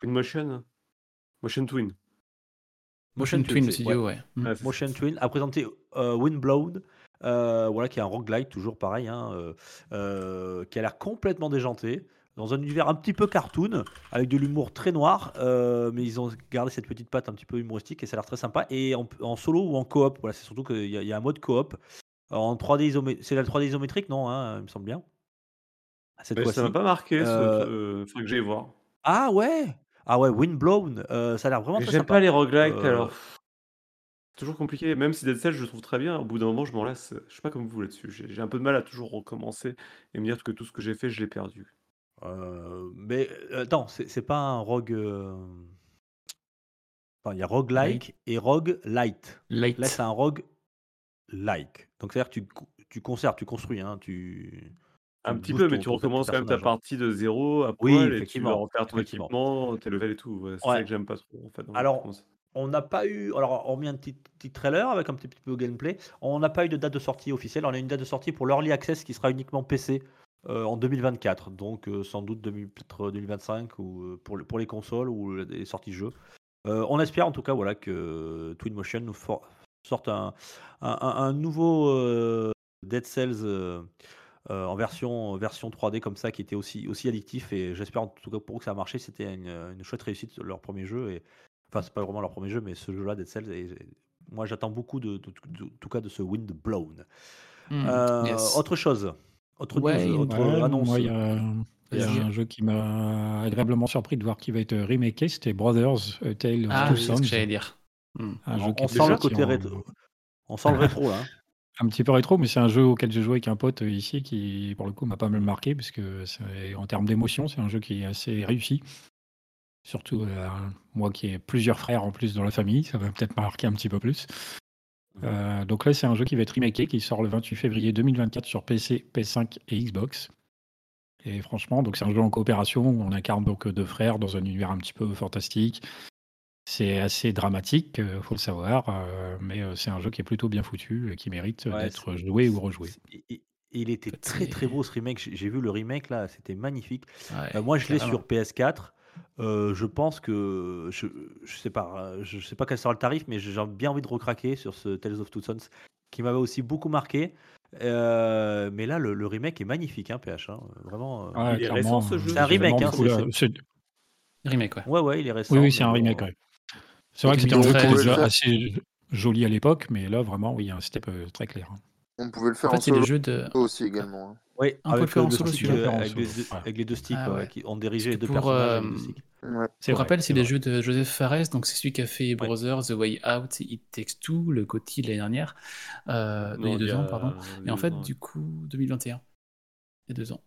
Twin Motion Motion Twin. Motion Twin c'est- Studio, ouais. ouais. Mm. Ça. Motion Twin a présenté euh, Windblown, euh, voilà, qui est un roguelike, toujours pareil, hein, euh, euh, qui a l'air complètement déjanté, dans un univers un petit peu cartoon, avec de l'humour très noir, euh, mais ils ont gardé cette petite patte un petit peu humoristique et ça a l'air très sympa. Et en, en solo ou en coop, voilà, c'est surtout qu'il y, a- il y a un mode coop. En 3D isométrique, c'est la 3D isométrique, non hein, Il me semble bien. Cette Ouais, ça m'a pas marqué, ce- Euh, euh, faudrait que j'aille voir. Ah ouais Ah ouais, Windblown, euh, ça a l'air vraiment très J'aime sympa. pas les roguelikes, Euh, alors. C'est toujours compliqué, même si Dead Cells je le trouve très bien, au bout d'un moment je m'en lasse. Je sais pas comme vous là-dessus. J'ai j'ai un peu de mal à toujours recommencer et me dire que tout ce que j'ai fait, je l'ai perdu. Euh, mais euh, attends, c'est pas un rogue. euh, Enfin, il y a roguelike et rogue light. Light. Là, c'est un rogue like. Donc, c'est-à-dire que tu, tu conserves, tu construis. Hein, tu, Un tu petit peu, mais ton- tu recommences quand même ta hein. partie de zéro à Oui, poil et tu vas refaire ton équipement, tes levels et tout. Ouais, c'est Ouais. ça que j'aime pas trop en fait. Alors. On n'a pas eu, alors hormis un petit, petit trailer avec un petit, petit peu de gameplay, on n'a pas eu de date de sortie officielle. On a une date de sortie pour l'Early Access qui sera uniquement PC euh, en 2024. Donc euh, sans doute 2000 peut-être 2025 ou euh, pour, le- pour les consoles ou les sorties jeux. Euh, on espère en tout cas voilà, que Twinmotion nous for- sorte un, un- nouveau Dead Cells en version, version 3D comme ça qui était aussi, aussi addictif. Et j'espère en tout cas pour eux que ça a marché. C'était une, une chouette réussite leur premier jeu. Et, Enfin, c'est pas vraiment leur premier jeu, mais ce jeu-là, Dead Cells, et, et moi j'attends beaucoup de, de- de- tout cas de ce Wind Blown. Mm, Euh, yes. Autre chose, autre Ouais, news, autre Ouais, annonce. moi, il y a, y un jeu qui m'a agréablement surpris de voir qui va être remaké, c'était Brothers A Tale of Ah, Two Sons. j'allais dire. Mm. Jeu on, sent le côté en- rétro. On sent le [laughs] rétro là. hein. Un petit peu rétro, mais c'est un jeu auquel j'ai joué avec un pote ici qui, pour le coup, m'a pas mal marqué parce que en termes d'émotion, c'est un jeu qui est assez réussi. Surtout euh, moi qui ai plusieurs frères en plus dans la famille, ça va peut-être marquer un petit peu plus. Euh, donc là, c'est un jeu qui va être remaké, qui sort le 28 février 2024 sur PC, PS5 et Xbox. Et franchement, donc c'est un jeu en coopération où on incarne donc deux frères dans un univers un petit peu fantastique. C'est assez dramatique, euh, faut le savoir, euh, mais c'est un jeu qui est plutôt bien foutu et qui mérite Ouais, d'être joué ou rejoué. Il, était très très beau ce remake. J'ai vu le remake là, c'était magnifique. Ouais, Euh, moi, je l'ai sur PS4. Euh, je pense que je, je sais pas, euh, je sais pas quel sera le tarif, mais j'ai bien envie de recraquer sur ce Tales of Two Sons qui m'avait aussi beaucoup marqué. Euh, mais là, le, le remake est magnifique, hein, PH. hein, Vraiment. Ouais, Il est clairement, récent, ce jeu C'est un remake, hein, c'est- Remake, ouais. Ouais, ouais, il est récent. Oui, oui, c'est un remake. ouais. C'est vrai que c'était un jeu qui 2013. était déjà assez joli à l'époque, mais là, vraiment, oui, un step euh, très clair. hein. On pouvait le faire En en, fait, c'est des solo jeux de. aussi également. hein. Oui, On peut le avec faire le, en le solo, euh, avec, en les, deux- ouais. avec les deux sticks, Ah ouais, ouais. qui ont dirigé les deux Pour, personnages. avec euh. Ouais. C'est vrai, rappel, c'est des jeux de Joseph Fares, donc c'est celui qui a fait Brothers, The Way Out, It Takes Two, le GOTY de l'année dernière, euh, il y a deux ans, pardon. Et en fait, du coup, 2021. Il y a deux ans.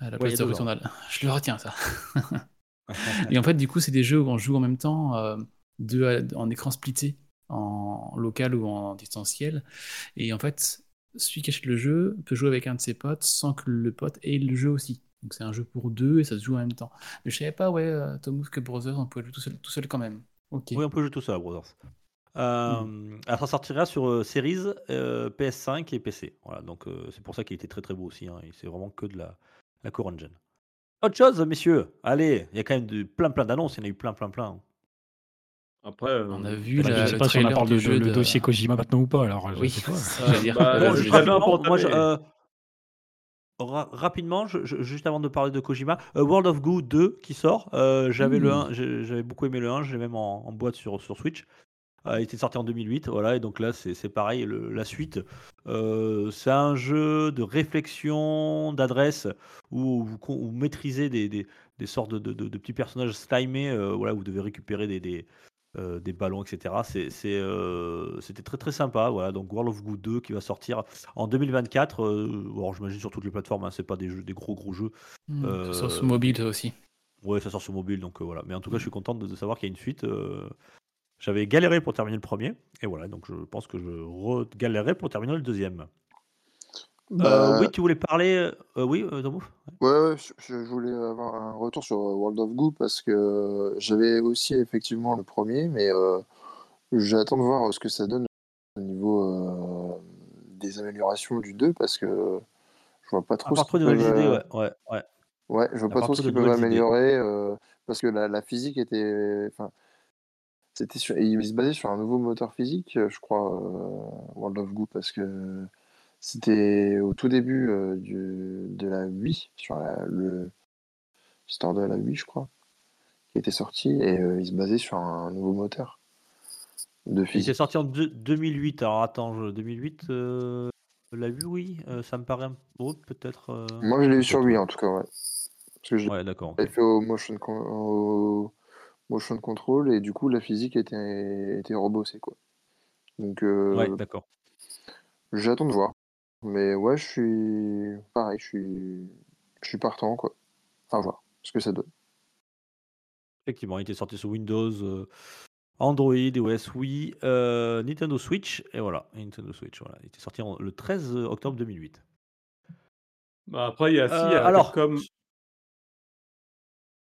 À la Ouais, place de. Returnal. [laughs] Je le retiens, ça. [laughs] Et en fait, du coup, c'est des jeux où on joue en même temps, euh, deux à- en écran splitté, en local ou en distanciel. Et en fait, celui qui achète le jeu peut jouer avec un de ses potes sans que le pote ait le jeu aussi. Donc c'est un jeu pour deux et ça se joue en même temps. Mais je savais pas, ouais, euh, Tom que Brothers, on pouvait jouer tout seul, tout seul quand même. Ok. Oui, on peut jouer tout ça, Brothers. Euh, alors, ça sortira sur euh, Series, euh, PS5 et PC. Voilà, donc c'est pour ça qu'il était très très beau aussi. hein, C'est vraiment que de la, la current gen. Autre chose, messieurs. Allez, il y a quand même de, plein plein d'annonces. Il y en a eu plein plein plein. Après, euh, On a vu Bah, la- je sais le pas si on parle de, jeu le de- dossier Kojima maintenant ou pas, alors je Oui, sais pas. [laughs] Bah, je Rapidement, importé. moi, je- euh, ra- rapidement, je- je- juste avant de parler de Kojima, euh, World of Goo 2 qui sort. Euh, j'avais le. 1, j'ai- j'avais beaucoup aimé le 1, je l'ai même en, en boîte sur, sur Switch. Euh, il était sorti en 2008, voilà, et donc là c'est c'est pareil, le- la suite. Euh, c'est un jeu de réflexion, d'adresse, où vous, maîtrisez des, des- des sortes de, de- de- de petits personnages slimés, euh, voilà, vous devez récupérer des, des, euh, des ballons, etc. Euh, C'était très très sympa, voilà, donc World of Goo 2 qui va sortir en 2024. Euh, alors j'imagine sur toutes les plateformes, hein, c'est pas des, jeux, des gros gros jeux. Hmm, Euh, Sur ce mobile, ça aussi. Ouais, ça sort sur mobile, donc voilà. Mais en tout cas, je suis content de, de savoir qu'il y a une suite. J'avais galéré pour terminer le premier, et voilà, donc je pense que je re-galérerai pour terminer le deuxième. Euh, Bah, oui, tu voulais parler. euh, oui, euh, Ouais, ouais, je, je voulais avoir un retour sur euh, World of Goo parce que euh, j'avais aussi effectivement le premier, mais euh, j'attends de voir ce que ça donne au niveau euh, des améliorations du 2 parce que je vois pas À trop ce qu'ils peuvent, idées, euh, ouais. ouais, ouais. Ouais, je vois À pas trop ce qu'ils peuvent améliorer. euh, parce que la, la physique était. Enfin, c'était sur, il se basait sur un nouveau moteur physique, euh, je crois, euh, World of Goo, parce que c'était au tout début euh, du, de la Wii, sur la- le store de la Wii, je crois, qui était sorti, et euh, il se basait sur un nouveau moteur de Il s'est physique. sorti en deux- 2008. Alors attends, je- 2008, euh, l'a vu, oui. ça me paraît un oh, peut-être. Moi, je l'ai vu peut-être, sur Wii, ouais. en tout cas, ouais. Parce que je Ouais, d'accord. ok. l'avais fait au motion, con- au motion control, et du coup, la physique était, était rebossée, quoi. Donc, euh, Ouais, d'accord. j'attends de voir. Mais ouais, je suis pareil, je suis, je suis partant, quoi. À voir ce que ça donne. Effectivement, il était sorti sur Windows, euh, Android, OS, Wii, euh, Nintendo Switch, et voilà, Nintendo Switch, voilà. Il était sorti en- le 13 octobre 2008. Bah, après, il y a, si, il y Euh, a alors, Capcom.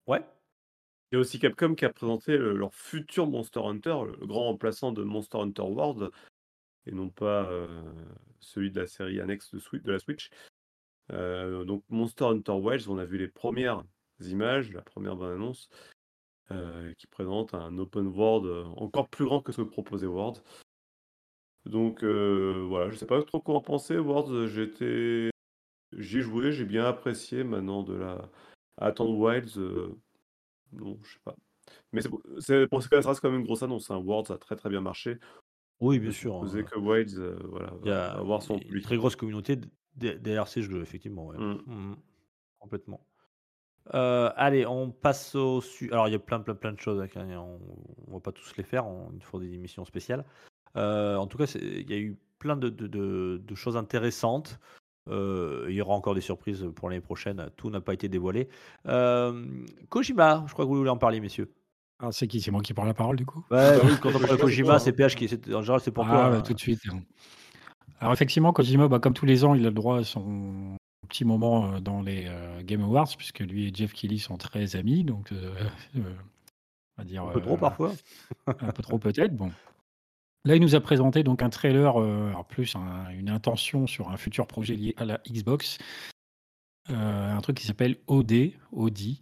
ouais, Il y a aussi Capcom qui a présenté le- leur futur Monster Hunter, le le grand remplaçant de Monster Hunter World, et non pas celui de la série annexe de, de la Switch. Donc Monster Hunter Wilds, on a vu les premières images, la première bande-annonce, qui présente un open world encore plus grand que ce que proposait World. Donc voilà, je sais pas trop quoi en penser. World, j'étais, j'ai joué, j'ai bien apprécié. Maintenant de la attendre Wilds, non, je sais pas. Mais c'est pour ce cas, ça reste quand même une grosse annonce. Hein. Ça a très très bien marché. Oui, bien sûr. supposais euh, que Wilds, euh, voilà, Il y va, a avoir son une public. très grosse communauté d- d- derrière ces jeux, effectivement. ouais. Mm. Mhm, complètement. Euh, allez, on passe au su- Alors, il y a plein, plein, plein de choses. hein, On ne va pas tous les faire. On il faut des émissions spéciales. Euh, en tout cas, c'est- il y a eu plein de, de- de- de choses intéressantes. Euh, il y aura encore des surprises pour l'année prochaine. Tout n'a pas été dévoilé. Euh, Kojima, je crois que vous voulez en parler, messieurs. Ah, c'est qui? C'est moi qui prends la parole du coup? Ouais, bah oui, quand on [laughs] parle de Kojima, c'est. PH qui. c'est- En général, c'est pour Ah, toi. bah, hein. tout de suite. Alors effectivement, Kojima, bah, comme tous les ans, il a le droit à son petit moment euh, dans les euh, Game Awards, puisque lui et Jeff Keighley sont très amis, donc euh, [laughs] euh, on va dire Un peu trop euh, parfois. [laughs] un peu trop peut-être. Bon, là, il nous a présenté donc un trailer, euh, alors plus un- une intention sur un futur projet lié à la Xbox, Euh, un truc qui s'appelle OD, Audi.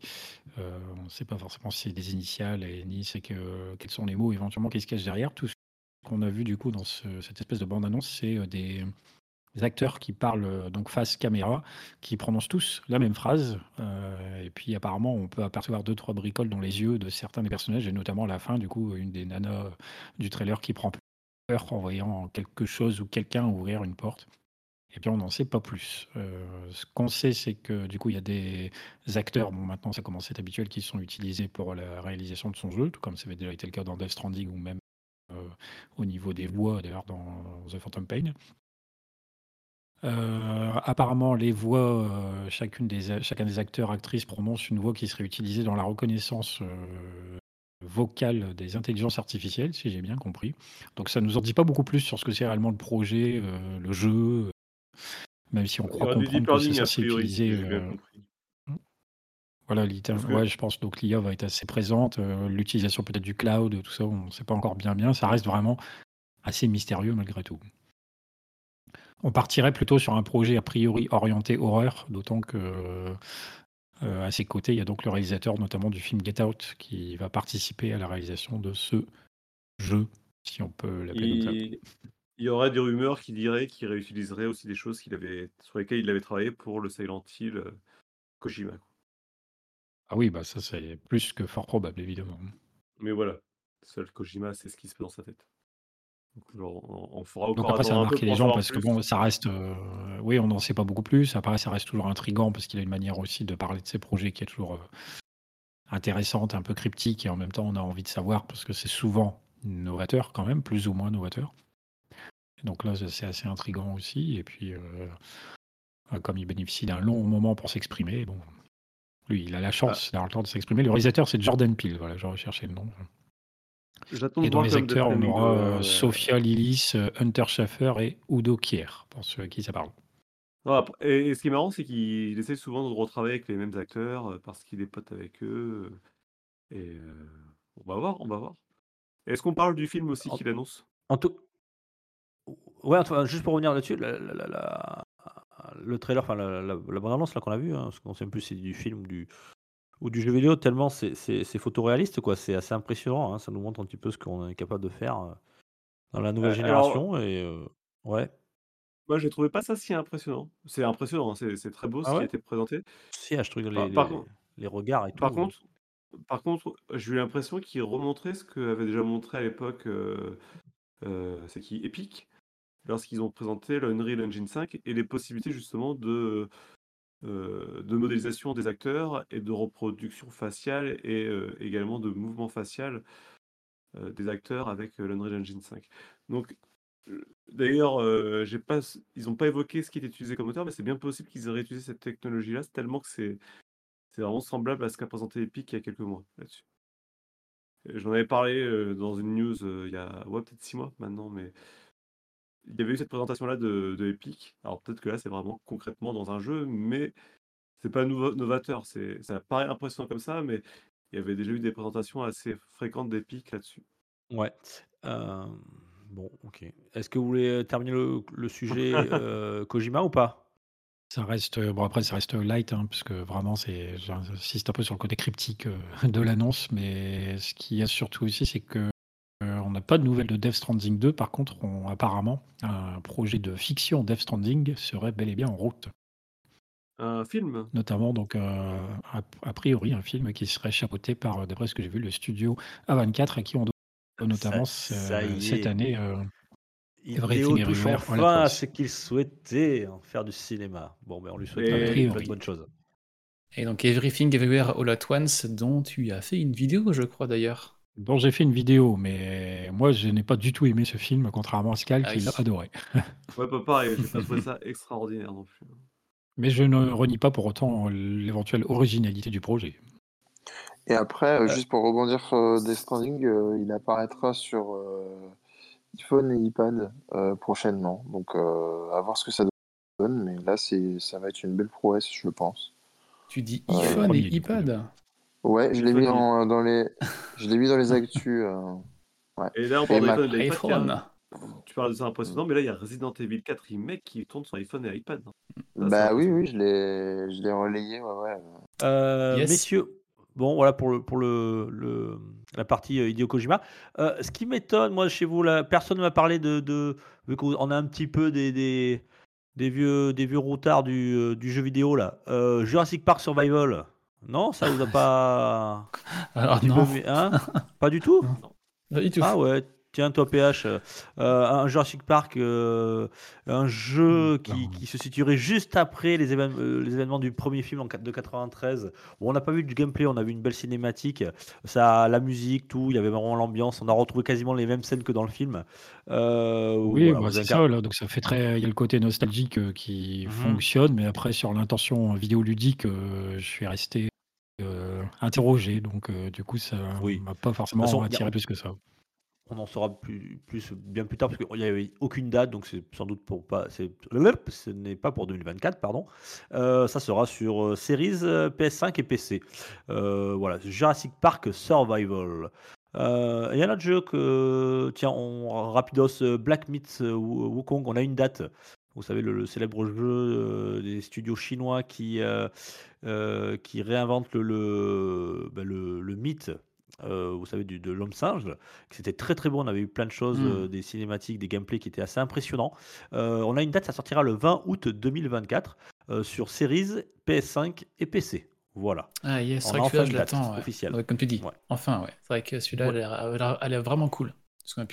Euh, on ne sait pas forcément si c'est des initiales et ni c'est que quels sont les mots éventuellement qui se cachent derrière. Tout ce qu'on a vu du coup dans ce- cette espèce de bande-annonce, c'est euh, des, acteurs qui parlent euh, donc face caméra, qui prononcent tous la même phrase. Et puis apparemment, on peut apercevoir deux trois bricoles dans les yeux de certains des personnages, et notamment à la fin, du coup, une des nanas du trailer qui prend peur en voyant quelque chose ou quelqu'un ouvrir une porte. Et puis on n'en sait pas plus. Euh, ce qu'on sait, c'est que du coup, il y a des acteurs, bon maintenant ça commence à être habituel, qui sont utilisés pour la réalisation de son jeu, tout comme ça avait déjà été le cas dans Death Stranding ou même euh, au niveau des voix, d'ailleurs dans The Phantom Pain. Euh, apparemment, les voix, chacun des acteurs, actrices prononce une voix qui serait utilisée dans la reconnaissance vocale des intelligences artificielles, si j'ai bien compris. Donc ça nous en dit pas beaucoup plus sur ce que c'est réellement le projet, le jeu, même si on croit comprendre que c'est bien euh, compris. voilà, l'IA, ouais, je pense donc l'IA va être assez présente. euh, L'utilisation peut-être du cloud, tout ça, on ne sait pas encore bien bien. Ça reste vraiment assez mystérieux malgré tout. On partirait plutôt sur un projet a priori orienté horreur, d'autant que euh, à ses côtés, il y a donc le réalisateur notamment du film Get Out qui va participer à la réalisation de ce jeu, si on peut l'appeler comme ça. Il... y aurait des rumeurs qui diraient qu'il réutiliserait aussi des choses qu'il avait... sur lesquelles il avait travaillé pour le Silent Hill euh, Kojima. Ah oui, bah ça c'est plus que fort probable évidemment. Mais voilà, seul Kojima sait ce qui se passe dans sa tête. Donc, on, fera Donc après, ça a marqué les gens parce que bon, ça reste. euh, oui, on n'en sait pas beaucoup plus. Après, ça reste toujours intriguant parce qu'il a une manière aussi de parler de ses projets qui est toujours euh, intéressante, un peu cryptique et en même temps, on a envie de savoir parce que c'est souvent novateur quand même, plus ou moins novateur. Donc là, c'est assez intriguant aussi. Et puis, euh, euh, comme il bénéficie d'un long moment pour s'exprimer, bon, lui, il a la chance d'avoir le temps de s'exprimer. Le réalisateur, c'est Jordan Peele. Voilà, j'aurais cherché le nom. J'attends Et de dans voir les acteurs, on aura euh, Sophia Lillis, Hunter Schaffer et Udo Kier, pour ceux à qui ça parle. Et, et ce qui est marrant, c'est qu'il essaie souvent de retravailler avec les mêmes acteurs parce qu'il est pote avec eux. Et euh, on va voir, on va voir. Est-ce qu'on parle du film aussi En- qu'il annonce? En tout... Ouais, enfin, juste pour revenir là-dessus, la- la- la- le trailer, enfin la, bande-annonce qu'on a vue, hein, parce qu'on sait plus si c'est du film ou du, ou du jeu vidéo tellement c'est c'est c'est photoréaliste quoi, c'est assez impressionnant, hein. Ça nous montre un petit peu ce qu'on est capable de faire, heu, dans la nouvelle Euh, alors, génération et heu ouais. moi, j'ai trouvé pas ça si impressionnant. C'est impressionnant, hein, c'est c'est très beau ce Ah qui a été présenté. Si, ah je trouve les Par par les contre les regards et par tout, heu contre par contre, j'ai eu l'impression qu'ils remontraient ce qu'avait déjà montré à l'époque, heu heu, c'est qui? Epic, lorsqu'ils ont présenté le Unreal Engine 5 et les possibilités justement de, heu, de modélisation des acteurs et de reproduction faciale et heu, également de mouvement facial, heu, des acteurs avec, l'Unreal Engine 5. Donc, d'ailleurs, pas ils ont pas évoqué ce qui était utilisé comme moteur, mais c'est bien possible qu'ils aient réutilisé cette technologie-là, tellement que c'est vraiment semblable à ce qu'a présenté Epic il y a quelques mois là-dessus. J'en avais parlé, dans une news, il y a peut-être 6 mois maintenant, mais il y avait eu cette présentation-là de de Epic. Alors peut-être que là, c'est vraiment concrètement dans un jeu, mais c'est pas nouveau novateur. C'est ça paraît impressionnant comme ça, mais il y avait déjà eu des présentations assez fréquentes d'Epic là-dessus. Ouais, hem, bon OK. Est-ce que vous voulez, heu, terminer le le sujet, heu, [laughs] Kojima ou pas? Ça reste, bon après ça reste light, hein, parce que vraiment c'est j'insiste un peu sur le côté cryptique, [laughs] de l'annonce, mais ce qu'il y a surtout aussi, c'est que, n'a pas de nouvelles de Death Stranding 2. Par contre, on apparemment, un projet de fiction Death Stranding serait bel et bien en route. Un film? Notamment donc, heu, a a priori un film qui serait chapeauté par, heu, d'après ce que j'ai vu, le studio A24 à qui on doit notamment ça cette est. année, Everywhere All at enfin à Once. ce qu'il souhaitait, en faire du cinéma. Bon, ben, on lui souhaite, Et plein de bonnes choses. Et donc Everything Everywhere All at Once, dont tu as fait une vidéo, je crois d'ailleurs. Dont j'ai fait une vidéo, mais moi je n'ai pas du tout aimé ce film, contrairement à Scal Ah qui l'a adoré. [laughs] Ouais, pas pareil, j'ai pas trouvé ça [laughs] extraordinaire non plus. Mais je ne renie pas pour autant l'éventuelle originalité du projet. Et après, euh, Euh, juste pour rebondir sur euh, Death Stranding, euh, il apparaîtra sur euh, iPhone et iPad euh, prochainement. Donc, euh, à voir ce que ça donne. Mais là, c'est, ça va être une belle prouesse, je pense. Tu dis iPhone et iPad? Ouais, je l'ai mis en, dans les, je l'ai mis dans les [laughs] actus. euh, ouais. Et là, on parle Mac. d'iPhone et iPhone. tu parles de ça impressionnant, mais là, il y a Resident Evil 4 Remake qui tourne sur iPhone et iPad, hein. Ça, Bah oui, oui, je l'ai, je l'ai relayé, ouais, ouais. Yes. messieurs, bon voilà pour le pour le le la partie, Hideo Kojima. Heu, ce qui m'étonne moi chez vous là, personne ne m'a parlé de de vu qu'on a un petit peu des des des vieux des vieux routards du, du jeu vidéo là. Jurassic Park Survival, non? Ça vous a pas [laughs] Alors peu non, mais hein? Pas du tout? non, pas du tout. Ah ouais, tiens toi PH, heu, heu, un Jurassic Park, heu, un jeu qui Non. qui se situerait juste après les évén heu, les événements du 1er film en de 93. Bon on n'a pas vu du gameplay, on a vu une belle cinématique, ça la musique, tout, il y avait vraiment l'ambiance, on a retrouvé quasiment les mêmes scènes que dans le film. Oui, voilà, bah, c'est ça, là, donc ça fait très il y a le côté nostalgique, qui Mmh mh. fonctionne, mais après sur l'intention vidéoludique, je suis resté, interrogé, donc du coup ça Oui. m'a pas forcément façon, a attiré plus que ça. On en saura plus bien plus tard parce qu'il y avait aucune date, donc c'est sans doute pour pas ce n'est pas pour 2024 pardon. Heu, ça sera sur, heu, Series, heu, PS5 et PC. Voilà, Jurassic Park Survival. Il y a un autre jeu que tiens on rapidos, Black Myth, Wukong, on a une date. Vous savez le célèbre jeu, des studios chinois qui, qui réinvente le bah, le le mythe, heu, vous savez du de l'homme singe. C'était très, très bon, on avait eu plein de choses, Mmh. heu, des cinématiques, des gameplays qui étaient assez impressionnants. Heu, on a une date, ça sortira le 20 août 2024, heu, sur Series, PS5 et PC. Voilà. Ah yes, c'est vrai que enfin celui-là je l'attends, ouais. Ouais, comme tu dis. Ouais. Enfin, ouais. C'est vrai que celui-là a l'air vraiment cool,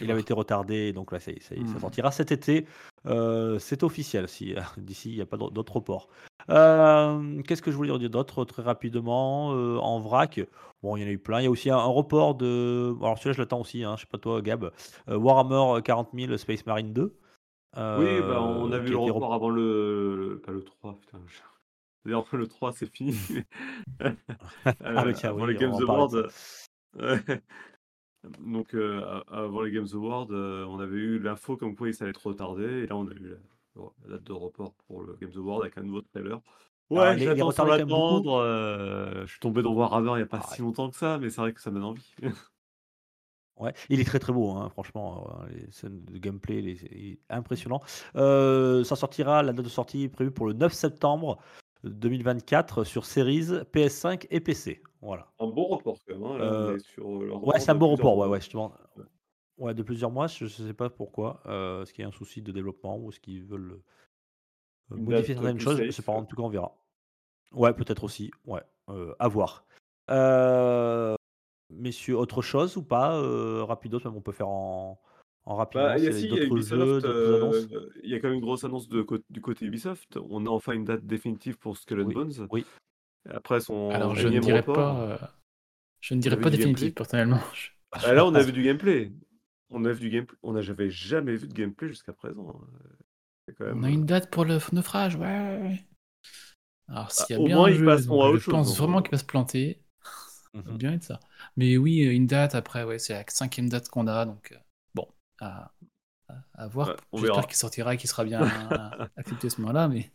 Il avait été retardé, donc là ça Mmh. sortira cet été. Heu, c'est officiel si [laughs] d'ici il y a pas d'au d'autres reports. Hem, qu'est-ce que je voulais dire d'autre très rapidement? Heu, en vrac, bon il y en a eu plein. Il y a aussi un un report de alors celui-là je l'attends aussi, hein, je sais pas toi Gab, Warhammer, heu, 40 000 Space Marine 2, Oui, bah, on a vu le rep report avant le pas le 3, putain, je [laughs] d'ailleurs le 3 c'est fini, [laughs] Ah tiens, avant les oui, Games en Donc heu, a avant les Games Awards, heu, on avait eu l'info comme quoi ça allait être retardé et là on a eu la date de report pour le Games Awards avec un nouveau trailer. Ouais, il il l'attends sans l'attendre, heu, je suis tombé dans Warhammer il y a pas Ah si longtemps que ça, mais c'est vrai que ça me donne envie. [laughs] Ouais, il est très, très beau, hein, franchement, heu, les scènes de gameplay, les impressionnant. Heu, ça sortira la date de sortie est prévue pour le 9 septembre 2024 sur Series, PS5 et PC. Voilà. Un bon report quand même. hein, là, Euh, sur leur Ouais, c'est un bon report, ouais, ouais, justement. Ouais, de plusieurs mois, je ne sais pas pourquoi. euh, est-ce qu'il y a un souci de développement ou est-ce qu'ils veulent euh, modifier certaines choses Je sais pas, en tout cas, on verra. Ouais, peut-être aussi, ouais, euh, à voir. Euh, messieurs, autre chose ou pas euh, Rapidos, même on peut faire en, en rapidement. Bah, il si, y a Ubisoft, euh, il y a quand même une grosse annonce de du côté Ubisoft. On a enfin une date définitive pour Skull and Oui, Bones. oui. Après son Alors, je ne dirais report. pas, euh, je ne dirais pas gameplay personnellement. [laughs] Je- Bah, là, on a vu du gameplay. On a vu du gameplay. On n'a j'avais jamais vu de gameplay jusqu'à présent. Quand On a euh, une date pour le naufrage, ouais. Alors, s'il y a Bah, bien moins, un jeu je chose, pense donc, vraiment euh. qu'il va se planter, ça va Mhm. bien être ça. Mais oui, euh, une date, après, ouais, c'est la cinquième date qu'on a, donc euh, à, à- à voir. Ouais, on J'espère verra. qu'il sortira et qu'il sera bien [laughs] accepté à ce moment-là, mais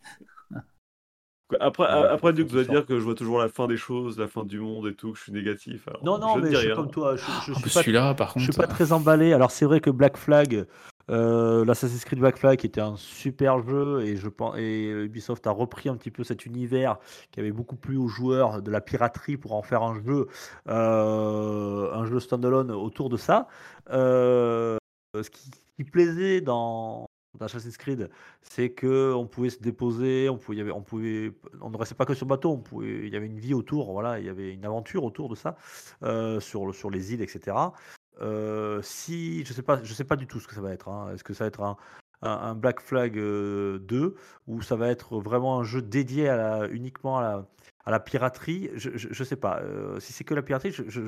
[laughs] Après, Ouais, après Duke doit dire que je vois toujours la fin des choses, la fin du monde et tout, que je suis négatif. Alors, Non, non, je mais je suis rien. comme toi. Je, je en suis plus, pas celui-là, par Je suis contre, pas euh, très emballé. Alors c'est vrai que Black Flag, euh, l'Assassin's Creed Black Flag était un super jeu et je pense et Ubisoft a repris un petit peu cet univers qui avait beaucoup plu aux joueurs de la piraterie pour en faire un jeu, euh, un jeu standalone autour de ça. Euh, ce qui, plaisait dans dans Assassin's Creed, c'est que on pouvait se déposer, on pouvait, on ne restait pas que sur bateau, il y avait une vie autour, voilà, il y avait une aventure autour de ça, euh, sur, le- sur les îles, etc. Euh, si, je sais pas, je sais pas du tout ce que ça va être. hein. Est-ce que ça va être un, Black Flag euh, 2 ou ça va être vraiment un jeu dédié uniquement à la, piraterie? Je, je sais pas. Euh, si c'est que la piraterie, je,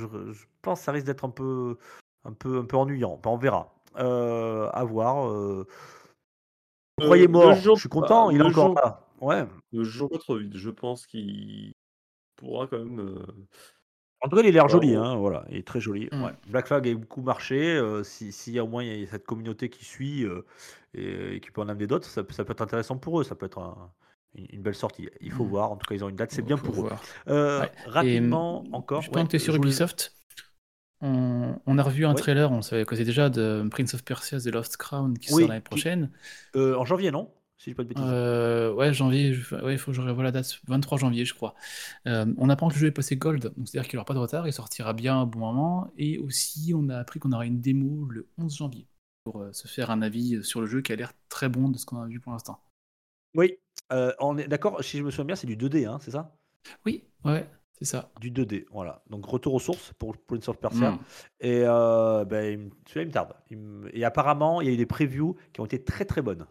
pense que ça risque d'être un peu, ennuyant. On verra. Euh, à voir. Croyez ne mort. jugeons Je suis content. pas- il est encore là. Ouais. Ne jugeons pas trop vite. Je pense qu'il pourra quand même. En tout cas, il a l'air Bah, joli, hein, voilà, il est très joli. Mm. ouais. Black Flag a beaucoup marché. euh, si, si au moins il y a cette communauté qui suit euh, et, et qui peut en amener d'autres, ça, peut- ça peut être intéressant pour eux. Ça peut être un- une, une belle sortie. Il faut Mm. voir. En tout cas, ils ont une date, c'est bien pour eux. Euh, Ouais. Rapidement, Et, encore. Je pense que tu es ouais, sur Ubisoft? On, on a revu un Ouais. trailer, on savait que c'est déjà de Prince of Persia The Lost Crown qui Oui, sort l'année qui- prochaine. Euh, en janvier, non Si je dis pas de bêtises. Euh, ouais, janvier, je- ouais, il faut que je revoie la date, 23 janvier, je crois. Euh, on apprend que le jeu est passé gold, donc c'est-à-dire qu'il n'aura pas de retard, il sortira bien au bon moment. Et aussi, on a appris qu'on aura une démo le 11 janvier pour euh, se faire un avis sur le jeu qui a l'air très bon de ce qu'on a vu pour l'instant. Oui. On est d'accord. Si je me souviens bien, c'est du 2D, hein, c'est ça? Oui, ouais, c'est ça. Du 2D, voilà. Donc retour aux sources pour Prince of Persia. Mm. Et euh, ben, il me- celui-là, il me tarde. Il me- Et apparemment, il y a eu des previews qui ont été très très bonnes.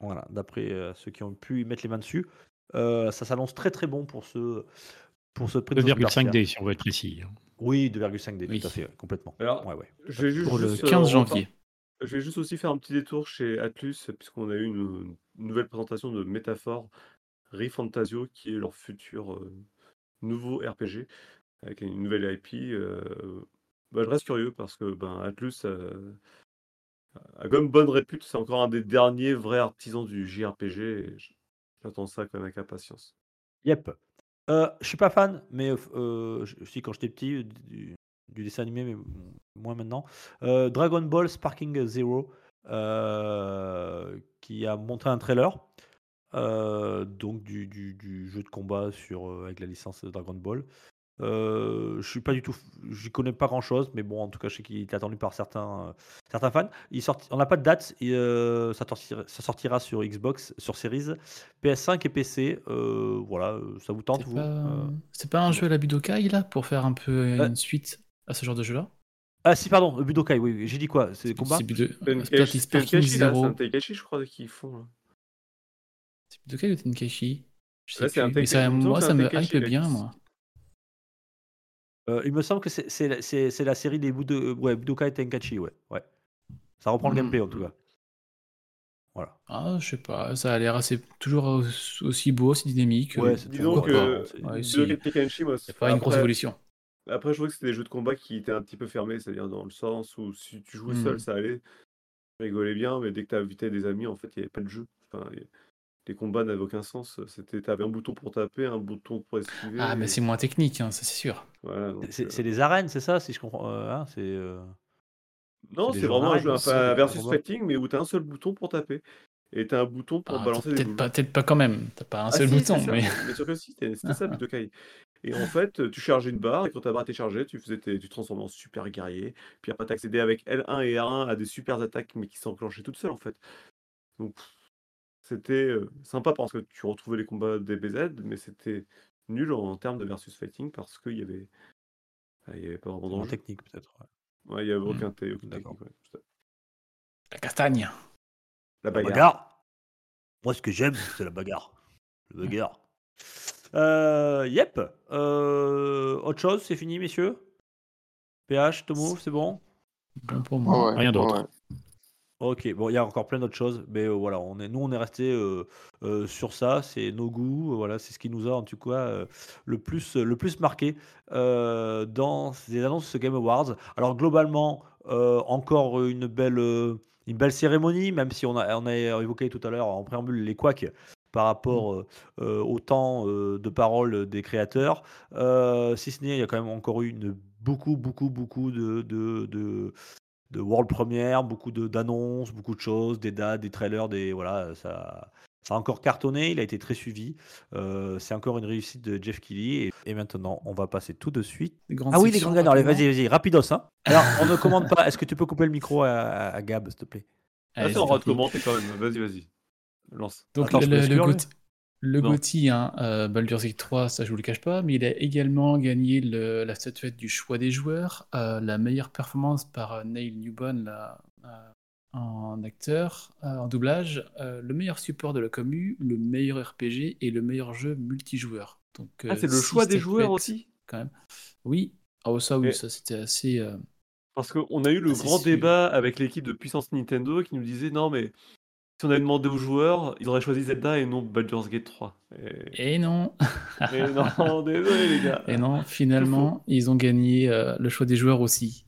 Voilà, d'après euh, ceux qui ont pu y mettre les mains dessus. Euh, ça s'annonce très très bon pour ce, pour ce Prince of Persia. 2,5D si on veut être précis. hein. Oui, 2,5D, Oui. tout à fait, complètement. Alors, Ouais, ouais. je vais juste, Pour le juste, euh, 15 repar- janvier. Je vais juste aussi faire un petit détour chez Atlus, puisqu'on a eu une, une nouvelle présentation de Métaphore Refantasio, qui est leur futur euh, nouveau RPG, avec une nouvelle IP. euh, bah, je reste curieux parce que ben, Atlus euh, a même bonne répute. C'est encore un des derniers vrais artisans du JRPG. J'attends ça quand même avec impatience. Yep. Euh, je suis pas fan, mais euh, je- si quand j'étais petit, du, du dessin animé, mais moins maintenant. Euh, Dragon Ball Sparking Zero, euh, qui a montré un trailer. Euh, donc du, du- du jeu de combat sur, euh, avec la licence Dragon Ball. Euh, je suis pas du tout, j'y connais pas grand chose, mais bon, en tout cas, je sais qu'il est attendu par certains, euh, certains fans. Il on n'a pas de date, et, euh, ça, sortira, ça sortira sur Xbox, sur Series, PS5 et PC. euh, voilà, ça vous tente C'est vous pas, Euh, c'est pas un jeu à la Budokai, là, pour faire un peu Euh. une suite à ce genre de jeu-là? Ah si, pardon, Budokai, oui, oui, j'ai dit quoi? C'est combat? C'est Budo- C'est là, un je crois, qu'ils font. là. C'est Budokai ou Tenkaichi Je sais un plus. Mais ça, moi, ça me hype bien, moi. Euh, Il me semble que c'est- la- série des Budo, ouais, Budokai Tenkaichi, ouais, ouais. Ça reprend le Mhm. gameplay en tout cas. Voilà. Ah, je sais pas, ça a l'air assez toujours aussi beau, aussi dynamique. Ouais, euh, c'est Disons Pourquoi que Ouais. Budokai Tenkaichi, moi, C'est pas une grosse après- évolution. Après, je trouvais que c'était des jeux de combat qui étaient un petit peu fermés, c'est-à-dire dans le sens où si tu jouais Hmm. seul, ça allait, tu rigolais bien, mais dès que tu invitais des amis, en fait, il n'y avait pas de jeu. Enfin, y- les combats n'avaient aucun sens. C'était, t'avais un bouton pour taper, un bouton pour esquiver. Ah, mais et- c'est moins technique, hein, ça c'est sûr. Voilà, donc, C'est euh, c'est des arènes, c'est ça, si je comprends. euh, hein, c'est. euh, Non, c'est vraiment un jeu des versus fighting, mais où tu as un seul bouton pour taper. Et t'as un bouton pour Ah, balancer des peut-être boules. pas, peut-être pas quand même. T'as pas un Ah seul si, bouton, mais. Bien sûr que si, c'était ça [laughs] Budokai. Et en fait, tu chargeais une barre, et quand ta barre était chargée, tu faisais tes- tu te transformais en super guerrier. Puis après, t'accédais avec L1 et R1 à des super attaques, mais qui s'enclenchaient toutes seules en fait. Donc, c'était sympa parce que tu retrouvais les combats des BZ, mais c'était nul en termes de versus fighting parce qu'il y avait, ah, il y avait pas vraiment En d'enjeu. technique, peut-être. ouais. Ouais, il y avait Mm. aucun, t- aucune D'accord. technique. ouais, tout à fait. La castagne. La La bagarre. bagarre. Moi, ce que j'aime, c'est la bagarre. La bagarre. Euh, yep. Euh, autre chose, c'est fini, messieurs? PH, Tomo, c'est bon? Bon pour Ouais, moi. ouais, Rien d'autre. ouais. Ok, bon, il y a encore plein d'autres choses, mais euh, voilà, on est, nous, on est resté euh, euh, sur ça, c'est nos goûts, voilà, c'est ce qui nous a en tout cas le, plus, le plus marqué dans ces annonces Game Awards. Alors globalement, encore une belle, une belle cérémonie, même si on a, on a évoqué tout à l'heure en préambule les couacs par rapport euh, au temps de parole des créateurs. Si ce n'est, il y a quand même encore eu une, beaucoup, beaucoup, beaucoup de, de, de, de world première, beaucoup de- d'annonces, beaucoup de choses, des dates, des trailers, des voilà, ça, ça a encore cartonné. Il a été très suivi. Euh, c'est encore une réussite de Jeff Keighley. Et, et maintenant, on va passer tout de suite. Ah oui, les grands gagnants. Vas-y, vas-y, rapidos. Hein. Alors, on ne commande pas. Est-ce que tu peux couper le micro à, à- à Gab, s'il te plaît? Ah, Allez, ça, on va te commenter quand même. Vas-y, vas-y. Lance. Donc Attends, le, le Non. Gotti, hein, euh, Baldur's Gate 3, ça je vous le cache pas, mais il a également gagné le- la statuette du choix des joueurs, euh, la meilleure performance par euh, Neil Newbon là, euh, en acteur, en doublage, le meilleur support de la commu, le meilleur RPG et le meilleur jeu multijoueur. Donc, Ah, c'est le choix des joueurs aussi quand même. Oui, ah ça oui, Et- ça c'était assez. Parce qu'on a eu le grand débat avec l'équipe de puissance Nintendo qui nous disait non, mais si on avait demandé aux joueurs, ils auraient choisi Zelda et non Baldur's Gate 3. Et, Et non, [laughs] et non, désolé les gars. Et non, finalement, ils ont gagné euh, le choix des joueurs aussi.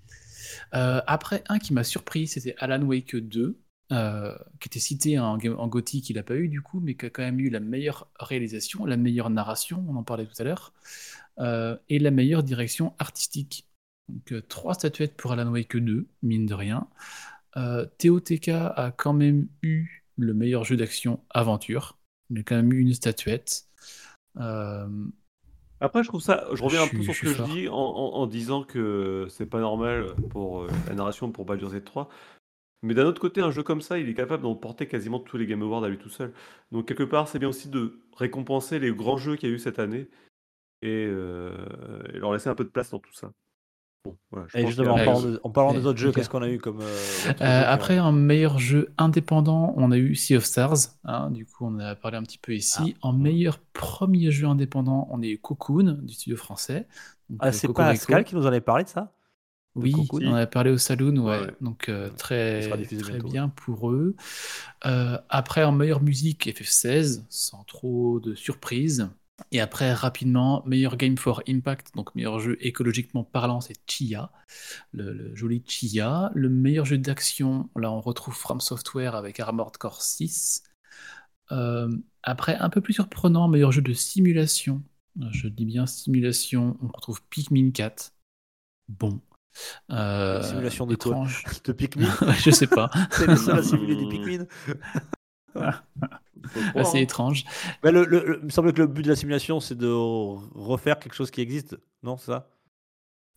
Euh, après, un qui m'a surpris, c'était Alan Wake 2, euh, qui était cité en, en GOTY, qu'il n'a pas eu du coup, mais qui a quand même eu la meilleure réalisation, la meilleure narration, on en parlait tout à l'heure, et la meilleure direction artistique. Donc, trois statuettes pour Alan Wake 2, mine de rien. TOTK a quand même eu le meilleur jeu d'action aventure. Il a quand même eu une statuette. Euh, Après, je trouve ça, je reviens un peu suis- sur ce que je dis en, en- en disant que c'est pas normal pour euh, la narration pour Baldur's Gate 3. Mais d'un autre côté, un jeu comme ça, il est capable d'emporter quasiment tous les Game Awards à lui tout seul. Donc quelque part, c'est bien aussi de récompenser les grands jeux qu'il y a eu cette année et, euh, et leur laisser un peu de place dans tout ça. Bon, voilà, je Et pense justement, en parlant, de- en parlant des autres jeux, qu'est-ce qu'on a eu comme. euh, Euh, après, en meilleur jeu indépendant, on a eu Sea of Stars. hein, du coup, on en a parlé un petit peu ici. En meilleur premier jeu indépendant, on a eu Cocoon du studio français. Donc, Ah, euh, c'est pas. Pascal qui nous en avait parlé de ça? Oui, Cocoon? on en a parlé au Saloon, ouais. Ouais, ouais. Donc euh, très, très bientôt, bien pour eux. Euh, après, en meilleure musique, FF16, sans trop de surprises. Et après, rapidement, meilleur Game for Impact, donc meilleur jeu écologiquement parlant, c'est Chia, le, le joli Chia. Le meilleur jeu d'action, là, on retrouve From Software avec Armored Core 6. Euh, après, un peu plus surprenant, meilleur jeu de simulation. Je dis bien simulation, on retrouve Pikmin 4. Bon. Euh, Simulation de quoi étrange. [laughs] De Pikmin [laughs] je sais pas. C'est le seul à simuler du [laughs] Pikmin Assez hein. étrange. Mais le, le- le- il me semble que le but de la simulation, c'est de refaire quelque chose qui existe. Non, c'est ça?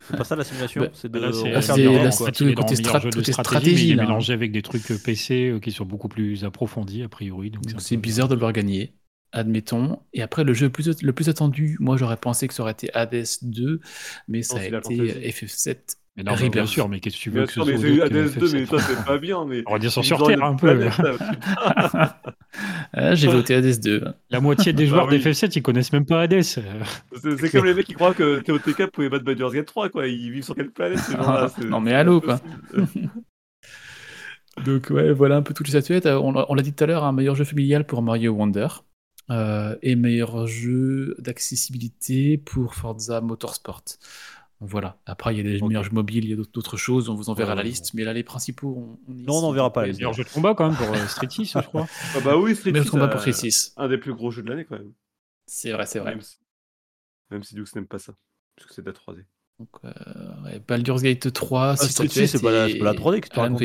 C'est pas ça la simulation? Bah, C'est de Là, c'est Là, refaire c'est- là, c'est il le côté meilleur strat- jeu de côté stratégie, mais il est stratégie, mélangé avec des trucs PC euh, qui sont beaucoup plus approfondis, a priori. Donc Donc un c'est bizarre de le voir gagner, admettons. Et après, le jeu le plus, le plus attendu, moi j'aurais pensé que ça aurait été Hades 2, mais ça Non, a c'est été fantasy. FF7 Mais non, mais bien sûr, mais qu'est-ce que tu veux Bien que sûr, ce mais soit c'est eu d'autre que ADS2, mais FF7? toi, c'est pas bien. Mais... On va dire sur Terre un peu. [laughs] Ah, J'ai voté Hades 2. La moitié des joueurs Bah oui. d'FF7, ils connaissent même pas Hades. euh. C'est comme les mecs qui croient que TOTK pouvait battre Baldur's Gate 3, quoi. Ils vivent sur quelle planète, ces gens-là C'est- Non, mais allô, quoi. [laughs] Donc ouais, voilà un peu toutes les statuettes. On, l'a- on l'a dit tout à l'heure, un meilleur jeu familial pour Mario Wonder. euh, et meilleur jeu d'accessibilité pour Forza Motorsport. Voilà. Après, il y a des Ok. meilleurs jeux mobiles, il y a d'autres- choses, on vous enverra Ouais, la ouais, liste. Mais là, les principaux, on, Non, on ici. n'enverra pas les ouais, Meilleur jeu de combat quand même pour euh, Street 6, je crois. [laughs] Ah bah oui, Street Meilleur 6, combat euh, pour Street 6. un des plus gros jeux de l'année, quand même. C'est vrai, c'est vrai. Même si, même si Dux n'aime pas ça. Parce que c'est de la 3D. Donc, euh, ouais, Baldur's Gate 3, Ah, six Street 6, statuettes c'est pas la- et c'est pas la 3D que tu Alan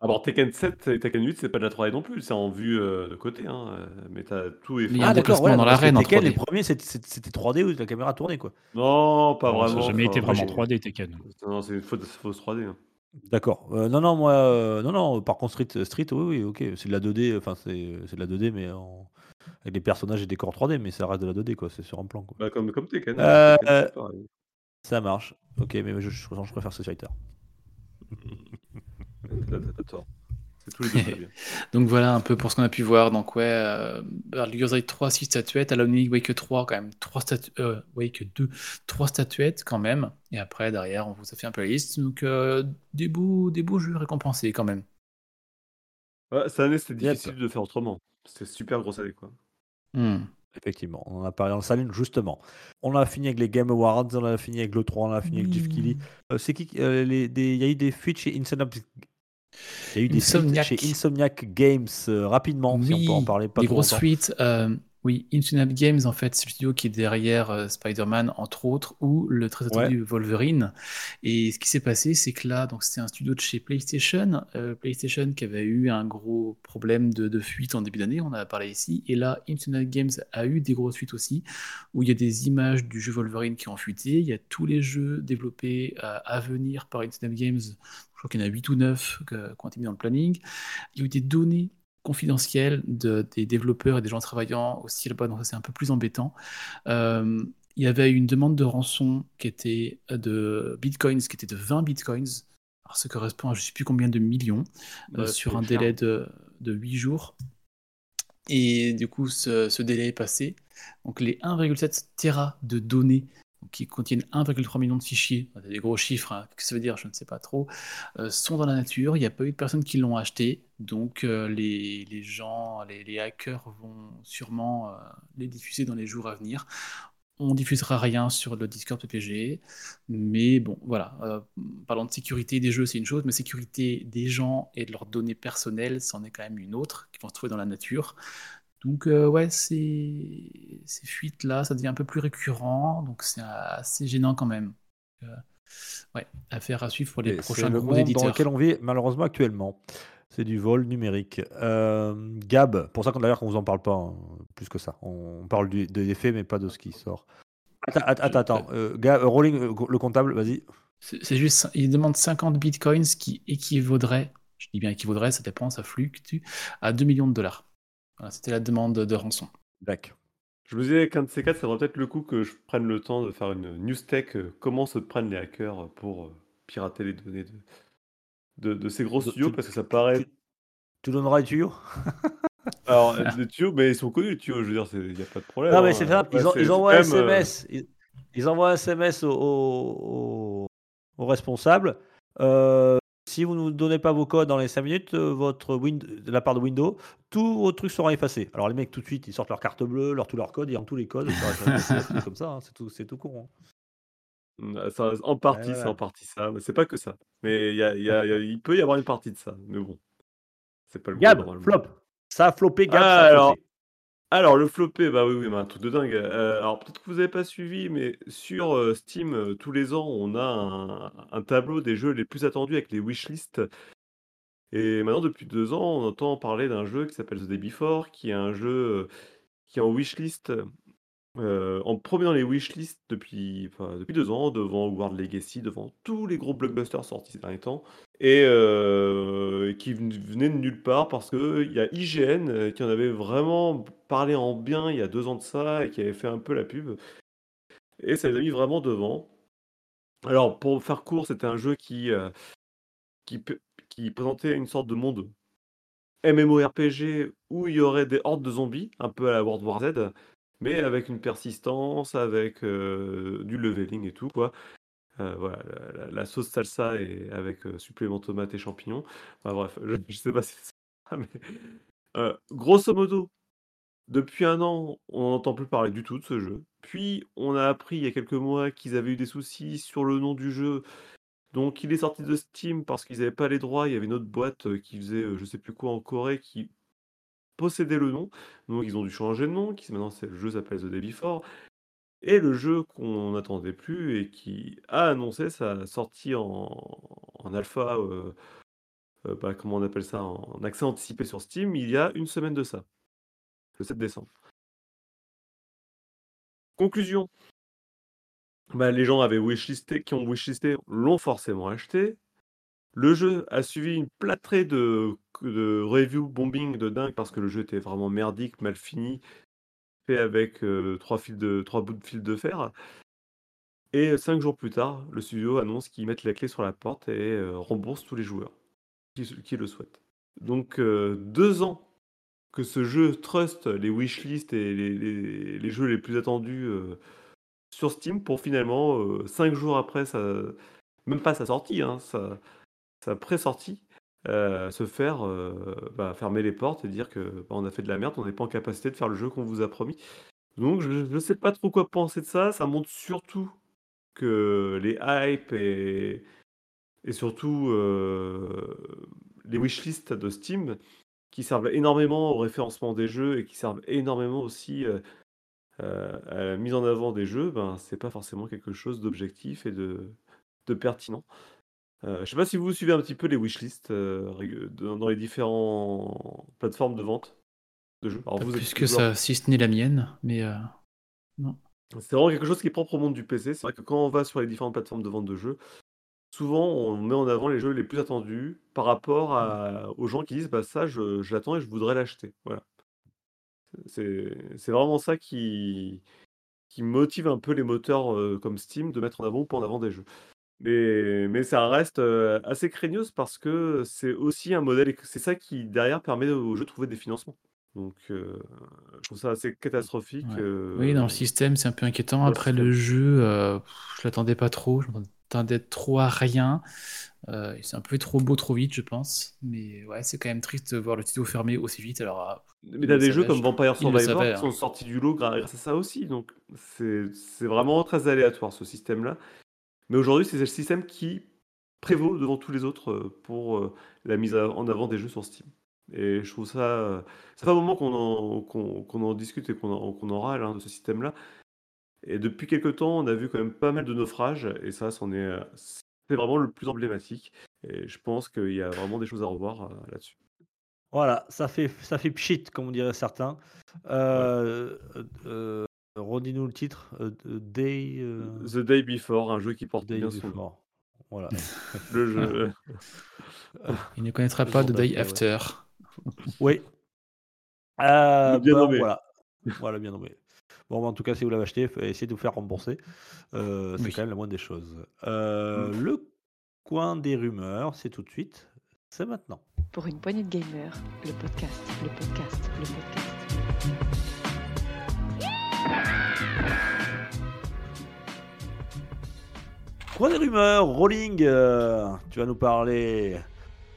2. Ah bon, Tekken 7 et Tekken 8, c'est pas de la 3D non plus, c'est en vue euh, de côté, hein, euh, mais t'as tout est Mais il y a un Ah fait. déplacement ouais, dans l'arène en Tekken, les 3D. premiers, c'était c'était- c'était 3D où la caméra tournait, quoi. Non, pas Non, ça n'a vraiment. jamais été enfin, vraiment j'ai- 3D Tekken. Non, c'est une fausse, fausse 3D. hein. D'accord. Euh, non, non, moi, euh, non, non, par contre, Street, Street oui, oui, ok. C'est de la 2D, enfin, c'est c'est de la 2D, mais en... avec des personnages et des corps 3D, mais ça reste de la 2D, quoi. C'est sur un plan, quoi. Bah, comme, comme Tekken. Euh, Tekken, c'est pareil. Ça marche. Ok, mais je, je, je préfère Street Fighter. [laughs] T'as- t'as- t'as tort. C'est tous les deux [laughs] très bien. Donc voilà un peu pour ce qu'on a pu voir. Donc ouais, euh, Baldur's Gate 3, 6 statuettes, Alan Wake 3 quand même, 3 statu euh, Wake 2, 3 statuettes quand même. Et après derrière on vous a fait un peu la liste. Donc euh, des beaux des beaux jeux récompensés quand même. Ouais, cette année, c'était Yep. difficile de faire autrement. C'était super grosse année, quoi. Hmm. Effectivement, on en a parlé en salle, justement. On a fini avec les Game Awards, on a fini avec l'E3, on a fini avec Jeff Keighley. Euh, c'est qui euh, les, des- Il y a eu des feats chez Insomniac. Il y a eu des Insomniac. chez Insomniac Games euh, rapidement, si on peut en Oui, parler pas des trop grosses suites. euh, oui, Insomniac Games, en fait, c'est le studio qui est derrière euh, Spider-Man, entre autres, ou le très attendu Wolverine. Et ce qui s'est passé, c'est que là, donc c'était un studio de chez PlayStation, PlayStation qui avait eu un gros problème de, de fuite en début d'année, on en a parlé ici. Et là, Insomniac Games a eu des grosses fuites aussi, où il y a des images du jeu Wolverine qui ont fuité. Il y a tous les jeux développés à venir par Insomniac Games. Je crois qu'il y en a 8 ou 9 que- qui ont été mis dans le planning. Il y a eu des données confidentielles de, des développeurs et des gens travaillant aussi là-bas, donc ça c'est un peu plus embêtant. Euh, il y avait une demande de rançon qui était de bitcoins, qui était de 20 bitcoins, alors ça correspond à je ne sais plus combien de millions, euh, Ouais, sur un cher. délai de, de 8 jours. Et du coup, ce, ce délai est passé. Donc les 1,7 Tera de données qui contiennent 1,3 million de fichiers, des gros chiffres, hein, que ça veut dire, je ne sais pas trop, euh, sont dans la nature. Il n'y a pas eu de personnes qui l'ont acheté. Donc euh, les, les gens, les, hackers vont sûrement euh, les diffuser dans les jours à venir. On diffusera rien sur le Discord PPG, mais bon, voilà. Parlant de sécurité des jeux, c'est une chose, mais sécurité des gens et de leurs données personnelles, c'en est quand même une autre, qui vont se trouver dans la nature. Donc euh, ouais, ces, ces fuites-là, ça devient un peu plus récurrent, donc c'est assez gênant quand même. Euh, ouais, affaire à suivre pour les Et prochains le gros dans lequel on vit malheureusement actuellement. C'est du vol numérique. Euh, Gab, pour ça qu'on d'ailleurs qu'on vous en parle pas hein, plus que ça. On parle du, de l'effet mais pas de ce qui sort. Attends, attends, attends. Gab, Rolling, le comptable, vas-y. C'est juste, il demande 50 bitcoins qui équivaudraient, je dis bien équivaudrait, ça dépend, ça fluctue, à 2 millions de dollars. Voilà, c'était la demande de rançon. D'accord. Je me disais qu'un de ces quatre, ça vaudrait peut-être le coup que je prenne le temps de faire une news tech, euh, comment se prennent les hackers pour euh, pirater les données de, de, de ces gros Tu- studios, tu- parce que ça paraît... Tu donneras les tuyaux [laughs] Alors, euh, les tuyaux, mais ils sont connus, les tuyaux, je veux dire, il n'y a pas de problème. Non, mais hein. c'est simple. Ouais, Ils, en- envoient un euh, SMS. Ils, ils envoient un SMS au, au, au- au responsable. Euh, si vous ne nous donnez pas vos codes dans les 5 minutes, euh, votre de la part de Windows, tous vos trucs seront effacés. Alors les mecs, tout de suite, ils sortent leur carte bleue, leur, tous leurs codes, ils ont tous les codes. SMS, comme ça, hein, c'est tout, c'est tout con. hein. Mm, ça- en partie, Ouais, c'est en partie ça, mais c'est pas que ça. Mais il y a- il y a- il y a- il peut y avoir une partie de ça, mais bon. C'est pas le Gab, flop. Ça a floppé, Gab, Ah, ça a alors, floppé. Alors, le flopé, bah oui, oui, mais un truc de dingue. Euh, alors, peut-être que vous n'avez pas suivi, mais sur euh, Steam, euh, tous les ans, on a un, un tableau des jeux les plus attendus avec les wishlists. Et maintenant, depuis deux ans, on entend parler d'un jeu qui s'appelle The Day Before, qui est un jeu qui est en wishlist, en premier dans les wishlists depuis, enfin, depuis deux ans, devant World Legacy, devant tous les gros blockbusters sortis ces derniers temps, et qui ven- venait de nulle part parce qu'il y a IGN qui en avait vraiment parlé en bien il y a deux ans de ça et qui avait fait un peu la pub. Et ça les a mis vraiment devant. Alors, pour faire court, c'était un jeu qui, qui, qui présentait une sorte de monde MMORPG où il y aurait des hordes de zombies, un peu à la World War Z, mais avec une persistance, avec euh, du leveling et tout, quoi. Euh, voilà, la, sauce salsa et avec euh, supplément tomate et champignons. Enfin, bref, je, je sais pas si c'est ça, mais grosso modo, depuis un an, on n'entend plus parler du tout de ce jeu. Puis, on a appris il y a quelques mois qu'ils avaient eu des soucis sur le nom du jeu. Donc, il est sorti de Steam parce qu'ils n'avaient pas les droits. Il y avait une autre boîte qui faisait je sais plus quoi en Corée qui possédait le nom. Donc, ils ont dû changer de nom. Qui, maintenant, c'est, le jeu s'appelle The Day Before. Et le jeu qu'on n'attendait plus et qui a annoncé sa sortie en, en alpha euh, euh, bah, comment on appelle ça, en accès anticipé sur Steam il y a une semaine de ça, le 7 décembre. Conclusion. Bah, les gens avaient wishlisté, qui ont wishlisté l'ont forcément acheté. Le jeu a suivi une plâtrée de, de review bombing de dingue parce que le jeu était vraiment merdique, mal fini, fait avec euh, trois, bouts de fil de fer. Et cinq jours plus tard, le studio annonce qu'ils mettent la clé sur la porte et euh, remboursent tous les joueurs qui, le souhaitent. Donc euh, deux ans que ce jeu trust les wishlists et les, jeux les plus attendus euh, sur Steam pour finalement, euh, cinq jours après, même pas sa sortie, hein, sa pré-sortie, euh, se faire euh, bah, fermer les portes et dire que bah, on a fait de la merde, on n'est pas en capacité de faire le jeu qu'on vous a promis. Donc je ne sais pas trop quoi penser de ça. Ça montre surtout que les hypes et, surtout euh, les wishlists de Steam qui servent énormément au référencement des jeux et qui servent énormément aussi euh, à la mise en avant des jeux, ben, c'est pas forcément quelque chose d'objectif et de pertinent. Euh, je sais pas si vous suivez un petit peu les wishlists euh, rég- dans, dans les différentes plateformes de vente de jeux. Alors, Pas vous êtes plus que joueur- ça, si ce n'est la mienne, mais euh, C'est vraiment quelque chose qui est propre au monde du PC. C'est vrai que quand on va sur les différentes plateformes de vente de jeux, souvent on met en avant les jeux les plus attendus par rapport à- aux gens qui disent bah ça je, je l'attends et je voudrais l'acheter. Voilà. C'est c'est vraiment ça qui, qui motive un peu les moteurs euh, comme Steam de mettre en avant ou pas en avant des jeux. Mais, mais ça reste euh, assez craignos parce que c'est aussi un modèle, c'est ça qui derrière permet aux jeux de trouver des financements. Donc euh, je trouve ça assez catastrophique. Ouais. euh, oui, dans le système, c'est un peu inquiétant. Après, le jeu, je l'attendais pas trop. Je m'attendais trop à rien. C'est un peu trop beau trop vite, je pense. Mais ouais, c'est quand même triste de voir le studio fermé aussi vite. Alors, ah, Mais t'as des jeux comme Vampire Survivor savait, qui hein. sont sortis du lot grâce à ça aussi. Donc c'est vraiment très aléatoire ce système-là. Mais aujourd'hui, c'est le système qui prévaut devant tous les autres euh, pour euh, la mise en avant des jeux sur Steam. Et je trouve ça. euh, Ça fait un moment qu'on en, en discute et qu'on en, râle hein, de ce système-là. Et depuis quelques temps, on a vu quand même pas mal de naufrages. Et ça, c'en est, c'est vraiment le plus emblématique. Et je pense qu'il y a vraiment des choses à revoir euh, là-dessus. Voilà, ça fait, ça fait pchit, comme diraient certains. Euh, euh, Redis-nous le titre. euh, Day, euh, The Day Before, un jeu qui porte Day bien son nom. Voilà. [laughs] Le jeu. [laughs] il ne connaîtra pas de Day ouais. After. Oui. [laughs] Euh, bien ben, nommé. Voilà. voilà, bien nommé. Bon, en tout cas, si vous l'avez acheté, essayez de vous faire rembourser. Euh, c'est Oui. quand même la moindre des choses. Euh, Le coin des rumeurs, c'est tout de suite. C'est maintenant. Pour une poignée de gamers, le podcast, le podcast, le podcast. Des rumeurs, Rolling, euh, tu vas nous parler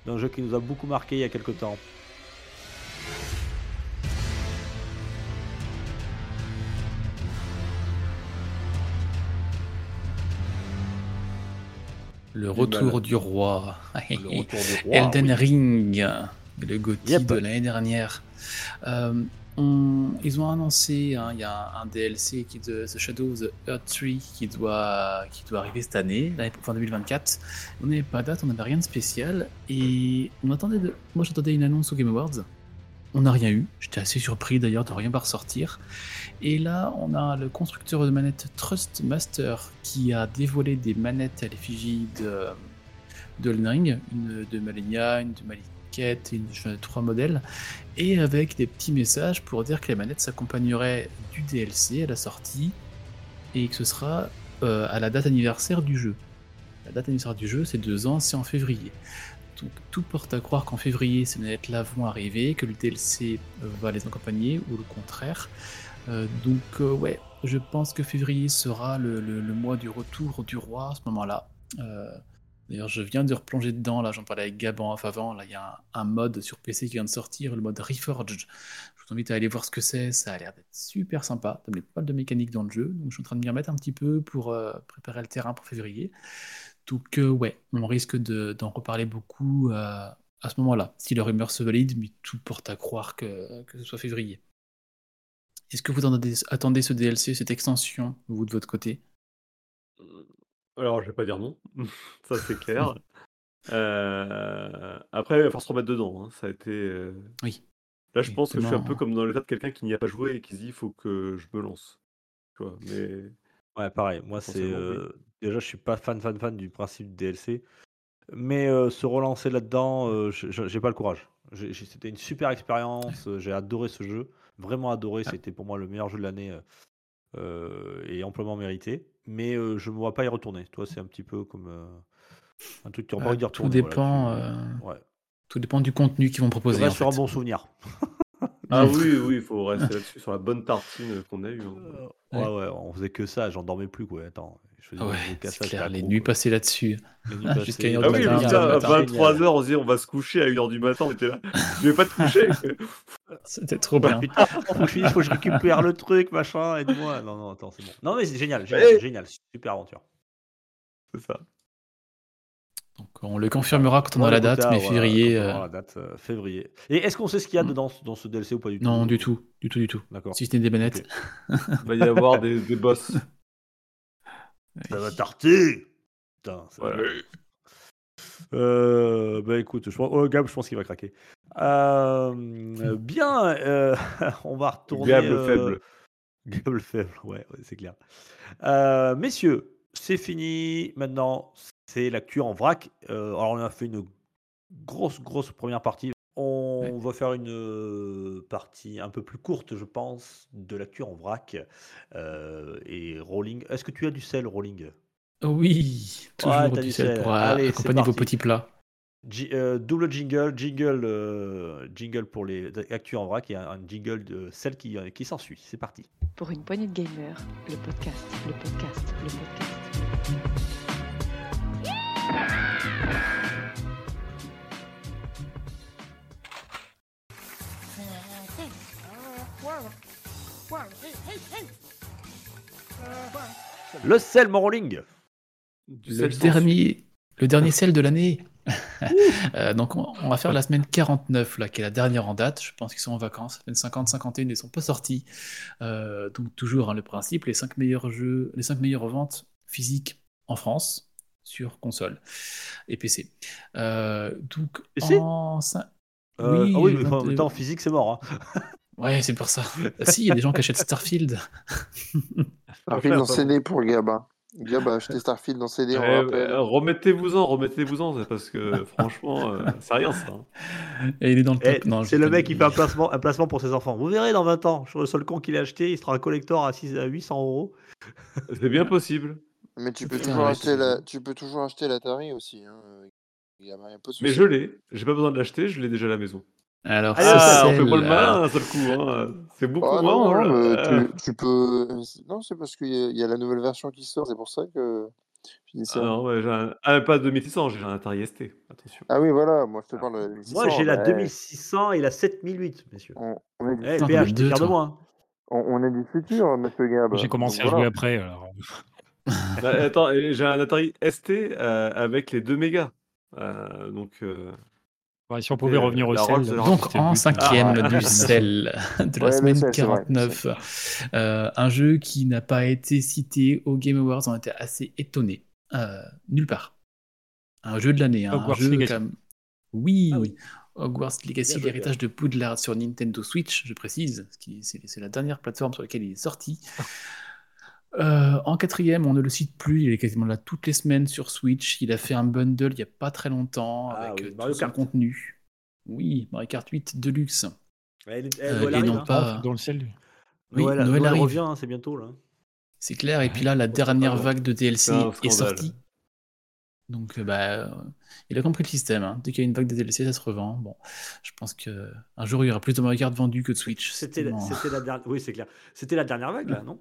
d'un jeu qui nous a beaucoup marqué il y a quelques temps. Le retour du roi. Le retour du [laughs] roi. Elden oui. Ring, le GOTY Yep. de l'année dernière. Euh, ils ont annoncé, hein, il y a un, DLC qui de The Shadow of the Earth Tree qui doit, qui doit arriver cette année, l'année fin 2024. On n'avait pas date, on n'avait rien de spécial. Et on attendait moi j'attendais une annonce au Game Awards. On n'a rien eu. J'étais assez surpris d'ailleurs de rien pas ressortir. Et là, on a le constructeur de manettes Trustmaster qui a dévoilé des manettes à l'effigie de, de une de Malenia, une de Trois modèles, et avec des petits messages pour dire que les manettes s'accompagneraient du DLC à la sortie et que ce sera euh, à la date anniversaire du jeu. La date anniversaire du jeu, c'est deux ans, c'est en février. Donc tout porte à croire qu'en février, ces manettes-là vont arriver, que le DLC euh, va les accompagner, ou le contraire. Euh, donc ouais, je pense que février sera le, le- mois du retour du roi à ce moment-là. D'ailleurs, je viens de replonger dedans, là j'en parlais avec Gaban avant, là il y a un, mode sur PC qui vient de sortir, le mode Reforged. Je vous invite à aller voir ce que c'est, ça a l'air d'être super sympa, il y a pas mal de mécaniques dans le jeu, donc je suis en train de m'y remettre un petit peu pour euh, préparer le terrain pour février. Donc euh, ouais, on risque de- d'en reparler beaucoup euh, à ce moment-là, si la rumeur se valide, mais tout porte à croire que, ce soit février. Est-ce que vous attendez ce DLC, cette extension, vous de votre côté? Alors, je vais pas dire non, [laughs] ça c'est clair. [laughs] Euh, Après, il va falloir se remettre dedans. hein, Ça a été. euh, Oui. Là, je pense que je suis un peu comme dans l'état de quelqu'un qui n'y a pas joué et qui se dit il faut que je me lance. Tu vois, mais Ouais, pareil. Moi, c'est oui. euh, déjà, je suis pas fan, fan, fan du principe du DLC, mais euh, se relancer là-dedans, euh, je- je- j'ai pas le courage. J'ai- j'ai- C'était une super expérience. euh, J'ai adoré ce jeu, vraiment adoré. Ah. C'était pour moi le meilleur jeu de l'année euh, euh, et amplement mérité. Mais euh, je me vois pas y retourner. Toi, c'est un petit peu comme euh, un truc tu pas Euh, envie d'y tout retourner. voilà, dépend. tu- euh, ouais. Tout dépend du contenu qu'ils vont proposer. en sur un bon souvenir. Ah oui, oui, il faut [laughs] rester là-dessus, sur la bonne tartine qu'on a eue. hein. Euh, ouais, ouais, on faisait que ça. J'en dormais plus quoi. Attends, je faisais Ah ouais, c'est clair, les nuits [laughs] passées là-dessus. Jusqu'à une heure Ah du oui, matin, putain, à du matin. 23h, on se dit on va se coucher à 1h du matin, on était là. Je vais pas te coucher. [laughs] C'était trop bien. Putain, faut que je finisse, faut que je récupère le truc, machin, aide-moi. Non, non, attends, c'est bon. Non, mais c'est génial, génial, Eh génial, super aventure. C'est ça. Donc, on le confirmera quand on Ouais, aura la date, mais voilà, février. quand on euh, aura la date, euh, février. Et est-ce qu'on sait ce qu'il y a Mm. dedans dans ce DLC ou pas du tout? Non, du tout, du tout, du tout. D'accord. Si ce n'est des manettes. Il [laughs] va y avoir des, des boss. Ça va tarter Putain, ça va- Voilà. Euh, bah écoute, je pense, oh, Gab, je pense qu'il va craquer. Euh, bien, euh, [laughs] on va retourner. Gab le euh, faible. Gab le faible, ouais, ouais, c'est clair. Euh, messieurs, c'est fini. Maintenant, c'est l'actu en vrac. Euh, alors, on a fait une grosse, grosse première partie. On Ouais. va faire une euh, partie un peu plus courte, je pense, de l'actu en vrac. Euh, et Rolling. Est-ce que tu as du sel, Rolling Oui, toujours Ouais, du du sel sel. pour Allez, accompagner vos petits plats. Euh, double jingle, jingle, euh, jingle pour les actus en vrac et un, un jingle de celle qui, euh, qui s'ensuit. C'est parti. Pour une poignée de gamers, le podcast, le podcast, le podcast. Le sel, mon Rolling. Du Le dernier, le dernier sel de l'année. [laughs] [laughs] Euh, donc, on, on va faire la semaine 49, là, qui est la dernière en date. Je pense qu'ils sont en vacances. La semaine 50, 51, ils ne sont pas sortis. Euh, donc, toujours hein, le principe les 5 meilleurs jeux, les 5 meilleures ventes physiques en France sur console et PC. Euh, donc, PC? en Euh, Oui, ah oui, le mais en 22. même temps, physique, c'est mort. hein. [laughs] Ouais, c'est pour ça. Ah, si, il y a des gens qui achètent Starfield. [laughs] Starfield en CD pour Gab. hein. Gab a acheté Starfield en CD, Eh, euh, remettez-vous-en, remettez-vous-en, c'est parce que [laughs] franchement, euh, c'est rien ça. hein. Et il est dans le Eh, top. Non, je c'est le mec qui fait un placement, un placement pour ses enfants. Vous verrez dans 20 ans. Je suis le seul con qui l'a acheté. Il sera un collector à, 6, à 800 euros. C'est bien possible. Mais tu peux, toujours acheter la... tu peux toujours acheter l'Atari aussi. Hein. Il y a, de Mais je l'ai, j'ai pas besoin de l'acheter, je l'ai déjà à la maison. Alors, Ah, ce Ah, on fait pas le euh, malin un seul coup, hein. c'est beaucoup Ah, moins. non, mais tu, tu peux. Non, c'est parce qu'il y, a- il y a la nouvelle version qui sort, c'est pour ça que je dis Ah ça. non, ouais, j'ai un... ah, pas 2600, j'ai un Atari ST, attention. Ah oui, voilà, moi je te parle de la 1600. Moi, j'ai la bah, 2600 et la 7008, messieurs. On, on est du, Eh, Putain, PH, deux, de moi. on, on est du futur, monsieur Gab. J'ai commencé Donc à jouer après. Alors... Bah, attends, j'ai un Atari ST euh, avec les 2 mégas. Euh, donc, euh, Ouais, si on pouvait revenir au sel. Donc en cinquième Ah, du [laughs] sel de la Ouais, semaine sel, c'est vrai, 49, euh, un jeu qui n'a pas été cité au Game Awards, on était assez étonnés. Euh, nulle part. Un jeu de l'année, hein, un Hogwarts jeu Legacy. comme... Oui, Ah oui. Hogwarts Legacy, l'héritage de Poudlard sur Nintendo Switch, je précise, ce qui- c'est c'est la dernière plateforme sur laquelle il est sorti. Euh, en quatrième, on ne le cite plus, il est quasiment là toutes les semaines sur Switch. Il a fait un bundle il n'y a pas très longtemps Ah avec oui, euh, Mario tout son Kart. contenu. Oui, Mario Kart 8 Deluxe. Elle, elle, Euh, et non hein. pas- Dans le sel. Oui, Noël, Noël, Noël arrive. revient, hein, c'est bientôt là. C'est clair. Et puis là, la dernière vague de DLC est sortie. Donc, bah, il a compris le système. hein. Dès qu'il y a une vague de DLC, ça se revend. Bon, je pense que un jour il y aura plus de Mario Kart vendus que de Switch. La, c'était la dernière. Oui, c'est clair. C'était la dernière vague là, non?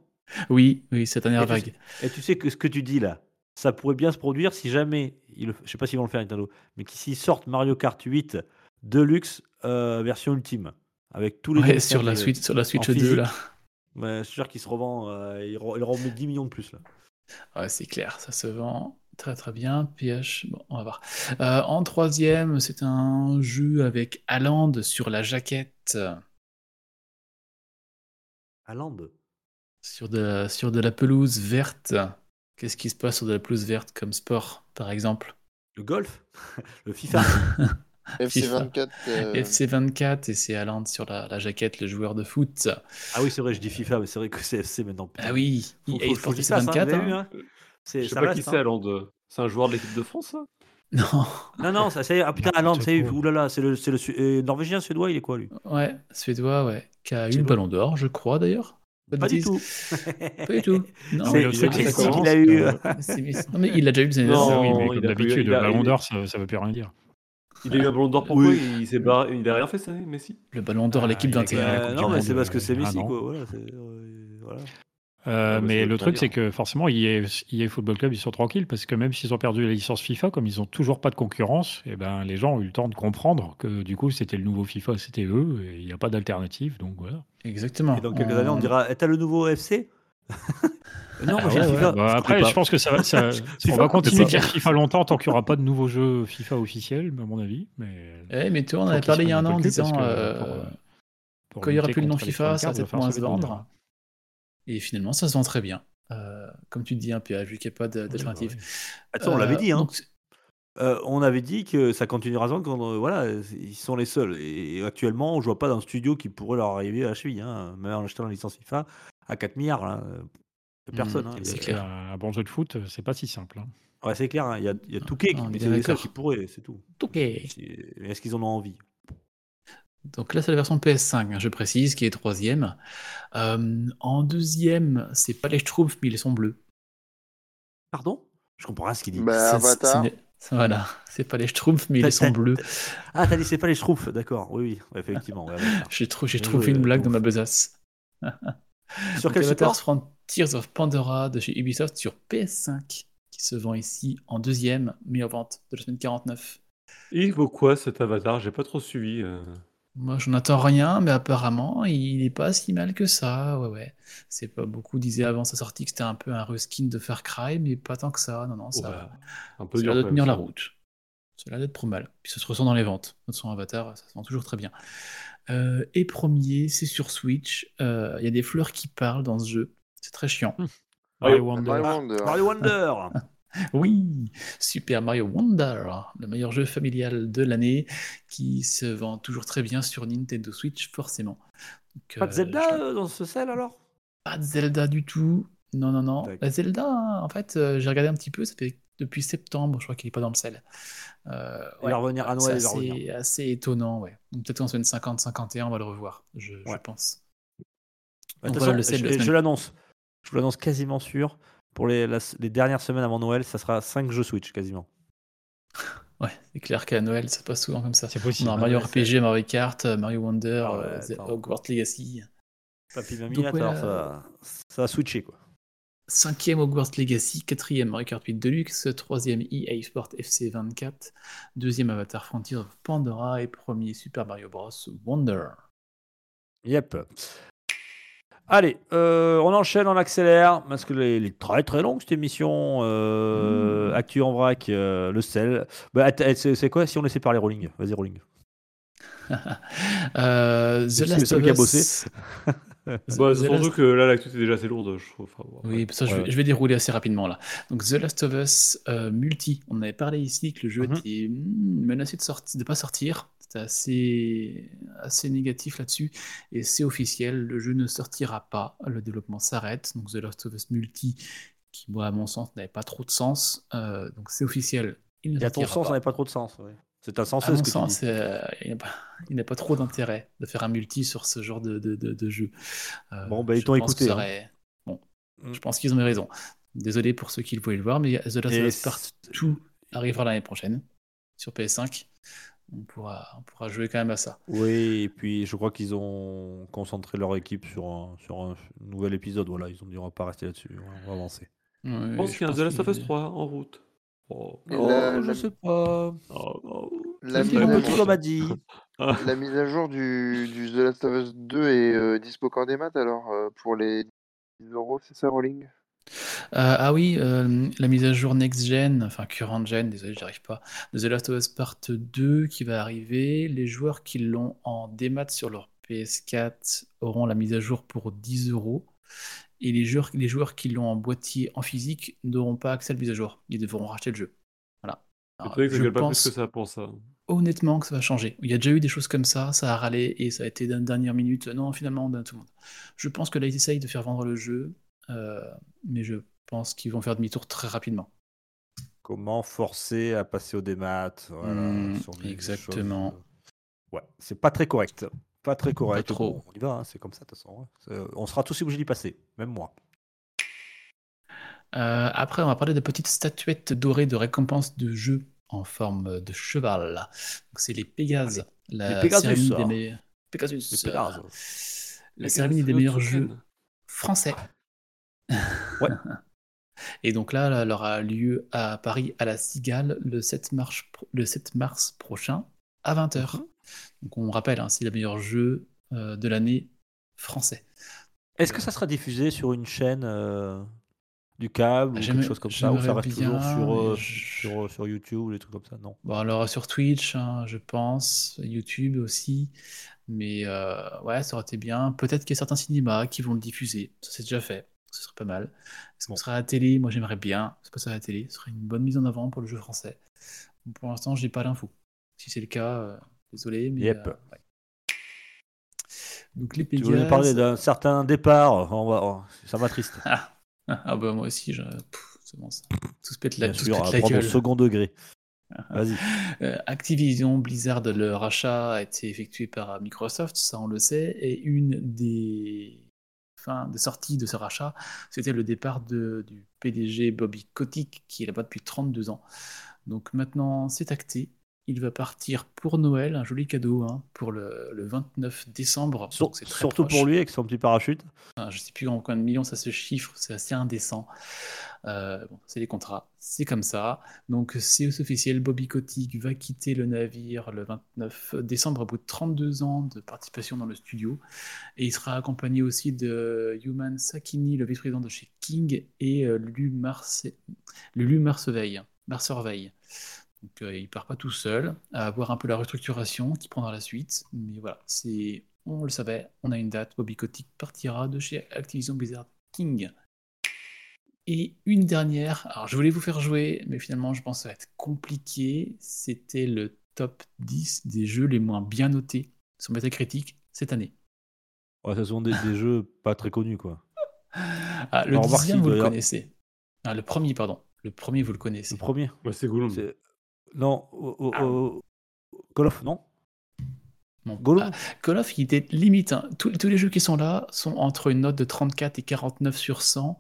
Oui, oui, cette dernière Et tu vague. Et tu sais que ce que tu dis là, ça pourrait bien se produire si jamais, ils le- je sais pas s'ils vont le faire Nintendo, mais s'ils sortent Mario Kart 8 Deluxe euh, version ultime avec tous les Ouais, sur la Switch, sur la Switch en 2 physique. là. Ouais, je suis sûr qu'il se revend, euh, il, re- il remet 10 millions de plus là. Ouais, c'est clair, ça se vend très très bien. PH, bon, on va voir. Euh, en troisième, c'est un jeu avec Aland sur la jaquette, Aland? Sur de, sur de la pelouse verte. Qu'est-ce qui se passe sur de la pelouse verte comme sport, par exemple? Le golf? [laughs] Le FIFA? [laughs] FC24. euh, FC24 et c'est Haaland sur la, la jaquette, le joueur de foot. Ah oui, c'est vrai, je dis FIFA, mais c'est vrai que c'est FC maintenant. putain. Ah oui, Faut, faut, faut Sports qu'il fasse, hein, vous FC24. avez vu, hein. hein C'est- Je sais ça pas reste, qui hein. c'est, Hollande. C'est un joueur de l'équipe de France, ça? Non, Non, non, ça, ça. Ah putain, Haaland, ça y est. Oulala, c'est le, c'est le euh, Norvégien, Suédois, il est quoi lui? Ouais, suédois, ouais, qui a eu le ballon d'or, je crois d'ailleurs. [laughs] Pas du tout. Pas du tout. Non, C'est c'est c'est qu'il ça a eu. euh, [laughs] c'est. Non, mais il l'a déjà eu années Non, Ah oui, mais comme d'habitude, le ballon d'or, ça, ça veut plus rien dire. Il a eu un ballon d'or pourquoi Oui. il, s'est barré- il a rien fait cette année, Messi? Le ballon d'or à Ah, l'équipe il a 21. gagné la Euh, Coupe non, mais c'est parce que c'est a un Messi, an. quoi. Voilà, c'est- euh, mais le truc, c'est que forcément, EA, EA Football Club, ils sont tranquilles parce que même s'ils ont perdu la licence FIFA, comme ils ont toujours pas de concurrence, et ben, les gens ont eu le temps de comprendre que du coup, c'était le nouveau FIFA, c'était eux, et il n'y a pas d'alternative. Donc voilà. Exactement. Et dans quelques années, on dira Eh, T'as le nouveau FC [laughs] Non, Ah ouais, ouais. FIFA. Bah, Je après, je pense que ça va. ça- [laughs] FIFA, on va continuer de dire FIFA longtemps tant qu'il n'y aura pas de nouveaux jeux FIFA officiels, à mon avis. Mais Eh, mais toi, on Faut avait parlé il y a un an en disant que euh, euh, quand il y aura plus le nom FIFA, ça va peut-être moins se vendre. Et finalement, ça se vend très bien. Euh, comme tu dis, un PH, vu qu'il n'y a pas bah d'alternative. Attends, on l'avait Euh, dit, hein. donc, Euh, on avait dit que ça continuera à se vendre quand euh, voilà, ils sont les seuls. Et actuellement, je vois pas d'un studio qui pourrait leur arriver à la cheville, hein, même en achetant la licence FIFA à 4 milliards. Là. Personne. Mm, hein. c'est clair. Un bon jeu de foot, c'est pas si simple. hein. Ouais, c'est clair, hein, il y a, il y a Touquet qui les seuls qui pourraient, c'est tout. mais Est-ce qu'ils en ont envie? Donc là, c'est la version PS5, hein, je précise, qui est troisième. Euh, en deuxième, c'est pas les Schtroumpfs, mais ils sont bleus. Pardon? Je comprends rien ce qu'il dit. Bah, C'est- Avatar. ce n'est- Voilà, c'est pas les Schtroumpfs, mais ils sont bleus. Ah, t'as dit c'est pas les Schtroumpfs, d'accord. Oui, oui, effectivement. ouais. [laughs] J'ai trou- j'ai Bien trouvé une blague dans ma besace. [laughs] Sur Donc, quel Avatar support? Frontiers of Pandora de chez Ubisoft sur PS5, qui se vend ici en deuxième, meilleure vente de la semaine 49. Il vaut quoi cet avatar? J'ai pas trop suivi. euh. Moi, j'en attends rien, mais apparemment, il est pas si mal que ça. Ouais, ouais. C'est pas beaucoup disaient avant sa sortie que c'était un peu un reskin de Far Cry, mais pas tant que ça. Non, non, ça, Ouais, un peu dur. de tenir la route. Ça a l'air d'être trop mal. Puis ça se ressent dans les ventes. Notre son Avatar, ça se vend toujours très bien. Euh, et premier, c'est sur Switch. Euh, Il y a des fleurs qui parlent dans ce jeu. C'est très chiant. Mario Ouais, Wonder. Mario Ah, Wonder. [laughs] [laughs] Oui, Super Mario Wonder, le meilleur jeu familial de l'année, qui se vend toujours très bien sur Nintendo Switch, forcément. Donc, Pas de euh, Zelda je- euh, dans ce sel alors? Pas de Zelda du tout. Non, non, non. La Zelda, en fait, euh, j'ai regardé un petit peu, ça fait depuis septembre, je crois qu'il n'est pas dans le sel. Euh, Il va revenir à c'est Noël, va assez, étonnant, ouais. Peut-être qu'en semaine 50-51, on va le revoir, je, pense. Bah, Donc voilà, le sel je, l'annonce. Je l'annonce quasiment sûr. Pour les, la- les dernières semaines avant Noël, ça sera 5 jeux Switch quasiment. [laughs] Ouais, c'est clair qu'à Noël, ça passe souvent comme ça. C'est On possible. a hein. Mario ouais, RPG, Mario Kart, Mario Wonder, Ah ouais, euh, The-. Hogwarts Legacy. Papy mamie, Donc, là, ça, va, ça va switcher quoi. Cinquième Hogwarts Legacy, quatrième Mario Kart 8 Deluxe, troisième EA Sport FC 24, deuxième Avatar Frontiers of Pandora et premier Super Mario Bros. Wonder. Yep. Allez, euh, on enchaîne, on accélère, parce que les, les très très longue cette émission. Euh, Actu en vrac, euh, le sel. Bah, c'est quoi si on laissait parler Rolling? Vas-y, Rolling. [laughs] Euh, The C'est Last of qui a Us. Bah, surtout Last- que là, l'actu est déjà assez lourde, je trouve. Enfin, bon, après. Oui, ça, je, Ouais. vais, je vais dérouler assez rapidement là. Donc, The Last of Us euh, Multi, on avait parlé ici que le jeu Mhm. était hmm, menacé de sortir, de pas sortir. C'était assez, assez négatif là-dessus. Et c'est officiel, le jeu ne sortira pas. Le développement s'arrête. Donc, The Last of Us Multi, qui, moi, à mon sens, n'avait pas trop de sens. Euh, donc, c'est officiel. Il ne Et à ton sens, ça n'avait pas trop de sens. ouais. C'est insensé À mon ce que tu sens, dis. euh, il n'y a, pas- il n'y a pas trop d'intérêt de faire un multi sur ce genre de, de, de- de jeu. Euh, Bon, bah, ils t'ont écouté, hein. Bon, Mm. je pense qu'ils ont eu raison. Désolé pour ceux qui voulaient le voir, mais The Last of Us c'est- Partout arrivera l'année prochaine sur PS5. On pourra, on pourra jouer quand même à ça. Oui, et puis je crois qu'ils ont concentré leur équipe sur un, sur un nouvel épisode. Voilà, ils ont dit on va pas rester là-dessus, on va avancer. Je pense qu'il y a un The Last of Us 3 en route. Oh, Oh, la, je la- sais pas. oh, oh. la mise à jour- dit. [laughs] la mise à jour du, du The Last of Us 2 est euh, dispo quand des maths alors euh, pour les 10 euros, c'est ça, Rolling Euh, ah oui, euh, la mise à jour next gen, enfin current gen, désolé, j'arrive pas, de The Last of Us Part 2 qui va arriver. Les joueurs qui l'ont en démat sur leur PS4 auront la mise à jour pour 10 euros. Et les joueurs, les joueurs qui l'ont en boîtier en physique n'auront pas accès à la mise à jour. Ils devront racheter le jeu. Voilà. Alors, que je pas pense plus que ça pour ça. honnêtement que ça va changer. Il y a déjà eu des choses comme ça, ça a râlé et ça a été d'une dernière minute. Non, finalement, on donne tout le monde. Je pense que là, ils essayent de faire vendre le jeu, euh, mais je pense qu'ils vont faire demi-tour très rapidement. Comment forcer à passer au démat? Voilà, Mm, sur des- des exactement. choses, euh, Ouais, c'est pas très correct. Pas très correct. trop. Bon, on y va, hein, c'est comme ça de toute façon. hein. C'est- On sera tous obligés d'y passer, même moi. Euh, après, on va parler de petites statuettes dorées de récompense de jeux en forme de cheval. Donc, c'est les Pégases. La les Pégasus, cérémonie des meilleurs... Pégasus. Les Pégases. euh, La cérémonie des meilleurs jeux français. Ouais. [laughs] Et donc là, elle aura lieu à Paris à la Cigale le 7 mars, le 7 mars prochain à 20h. Donc on rappelle, hein, c'est le meilleur jeu euh, de l'année français. Est-ce que ça sera diffusé sur une chaîne euh, du câble ou quelque J'aimerais- chose comme ça Ou ça reste toujours sur, euh, je- sur, sur YouTube ou des trucs comme ça? Non. Bon, alors sur Twitch, hein, je pense, YouTube aussi. Mais euh, ouais, ça aurait été bien. Peut-être qu'il y a certains cinémas qui vont le diffuser. Ça, c'est déjà fait. Ce serait pas mal. Est-ce qu'on Bon. sera à la télé? Moi, j'aimerais bien. C'est pas ça à la télé. Ce serait une bonne mise en avant pour le jeu français. Pour l'instant, j'ai pas l'info. Si c'est le cas, désolé. Mais, Yep. euh, ouais. Donc les Tu voulais Pégases. parler d'un certain départ on va, Ça m'attriste. Ah, [laughs] ah bah moi aussi, je... pff, c'est bon ça. Tout se pète la, Bien tout se sûr, pète à la prendre au gueule. second degré. [laughs] Vas-y. Euh, Activision Blizzard, le rachat a été effectué par Microsoft, ça on le sait, et une des fins de sortie de ce rachat, c'était le départ de- du PDG Bobby Kotick, qui est là-bas depuis 32 ans. Donc maintenant, c'est acté. Il va partir pour Noël, un joli cadeau hein, pour le, le 29 décembre. Sur- donc c'est très surtout proche. pour lui avec son petit parachute. Enfin, je sais plus en combien de millions ça se chiffre, c'est assez indécent. Euh, bon, c'est les contrats, c'est comme ça. Donc c'est officiel, Bobby Kotick va quitter le navire le 29 décembre au bout de 32 ans de participation dans le studio. Et il sera accompagné aussi de Human Sakini, le vice-président de chez King, et euh, Lulu, Marse... Lulu Marseveille. Marseveille. Donc euh, il part pas tout seul, à voir un peu la restructuration qui prendra la suite. Mais voilà, c'est, on le savait, on a une date. Bobby Kotick partira de chez Activision Blizzard King. Et une dernière, alors je voulais vous faire jouer, mais finalement je pense que ça va être compliqué. C'était le top 10 des jeux les moins bien notés sur Metacritic cette année. Ouais, ce sont des, des [laughs] jeux pas très connus, quoi. Ah, le dixième, vous le avoir- connaissez. Ah, le premier, pardon. Le premier, vous le connaissez. Le premier. Ouais, c'est Gollum. Non, au- Call of, non Bon. Ah, Call of, il était limite. hein. Tous, tous les jeux qui sont là sont entre une note de 34 et 49 sur 100,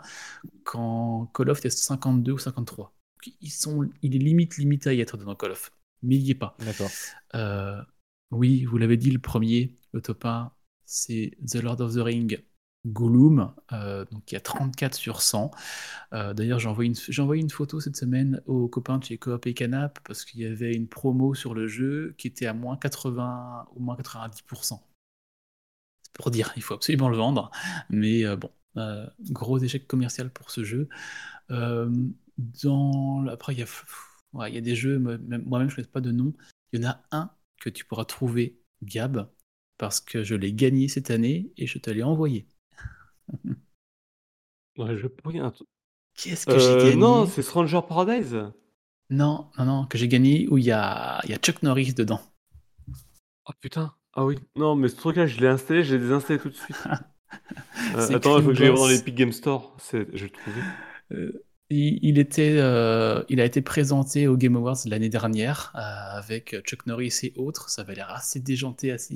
quand Call of est 52 ou 53. Ils sont, il est limite limite à y être dans Call of. Mais il n'y est pas. D'accord. Euh, oui, vous l'avez dit, le premier, le top 1, c'est The Lord of the Ring Gollum, euh, donc y a 34 sur 100. Euh, D'ailleurs, j'ai envoyé, une, photo cette semaine aux copains de chez Coop et Canap parce qu'il y avait une promo sur le jeu qui était à moins 80 ou moins 90%. C'est pour dire, il faut absolument le vendre. Mais euh, bon, euh, gros échec commercial pour ce jeu. Dans, après, il y, a, il y a des jeux, moi- même- moi-même je ne connais pas de nom. Il y en a un que tu pourras trouver, Gab, parce que je l'ai gagné cette année et je te l'ai envoyé. Ouais, je. Qu'est-ce que j'ai Euh, gagné non, c'est Stranger Paradise. non, non, non, que j'ai gagné où il y a, il y a Chuck Norris dedans. Ah putain. Ah oui. Non, mais ce truc-là, je l'ai installé, je l'ai désinstallé tout de suite. [laughs] Euh, attends, il faut que j'aille voir dans l'Epic Game Store. Je vais le trouver. Euh, il, il était, euh, il a été présenté au Game Awards l'année dernière avec Chuck Norris et autres. Ça avait l'air assez déjanté, assez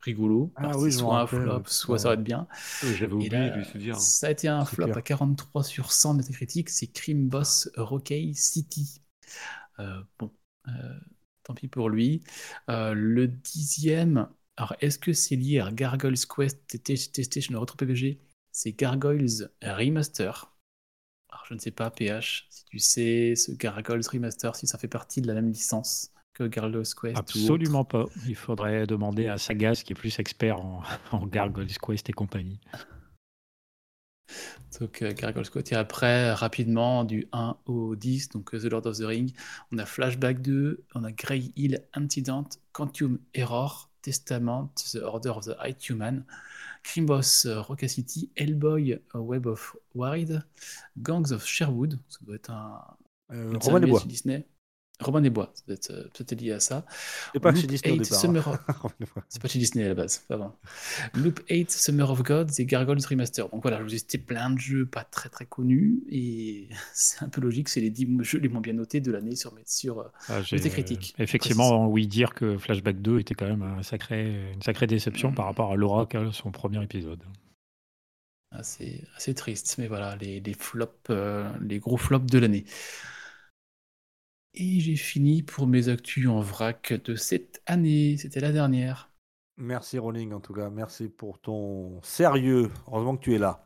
rigolo. Ah oui, soit un rappelle, flop, ouais. soit ça va être bien. J'avais oublié là, de lui se dire. ça a été un flop clair. à 43 sur 100 Metacritic, c'est Crime Boss Rockay City. Euh, bon, euh, tant pis pour lui. Euh, le dixième, alors est-ce que c'est lié à Gargoyles Quest testé chez le Retro PPG C'est Gargoyles Remaster. Alors je ne sais pas, PH, si tu sais ce Gargoyles Remaster, si ça fait partie de la même licence que Gargoyles Quest. Absolument pas. Il faudrait demander à Sagas, qui est plus expert en, [laughs] en Gargoyles Quest et compagnie. Donc euh, Gargoyles Quest. Et après, rapidement, du 1 au 10, donc euh, The Lord of the Ring, on a Flashback 2, on a Grey Hill Incident, Quantum Error, Testament, The Order of the High Human, Crime Boss euh, Roca City, Hellboy euh, Web of Wide, Gangs of Sherwood, ça doit être un, Euh, chez Disney. Robin des Bois, peut-être peut-être lié à ça. C'est pas chez Loop Disney au 8 départ. Summer of- [laughs] hein. C'est pas chez Disney à la base, pardon. Loop 8, Summer of Gods et Gargoyles Remaster. Donc voilà, je vous ai cité plein de jeux pas très très connus et [laughs] c'est un peu logique, c'est les 10 jeux les moins bien notés de l'année sur, sur euh, Ah, Metacritic, Effectivement, oui, dire que Flashback 2 était quand même un sacré, une sacrée déception par rapport à Laura, qu'a son premier épisode. assez, assez triste, mais voilà, les, les flops, euh, les gros flops de l'année. Et j'ai fini pour mes actus en vrac de cette année, c'était la dernière. Merci Rolling en tout cas, merci pour ton sérieux. Heureusement que tu es là.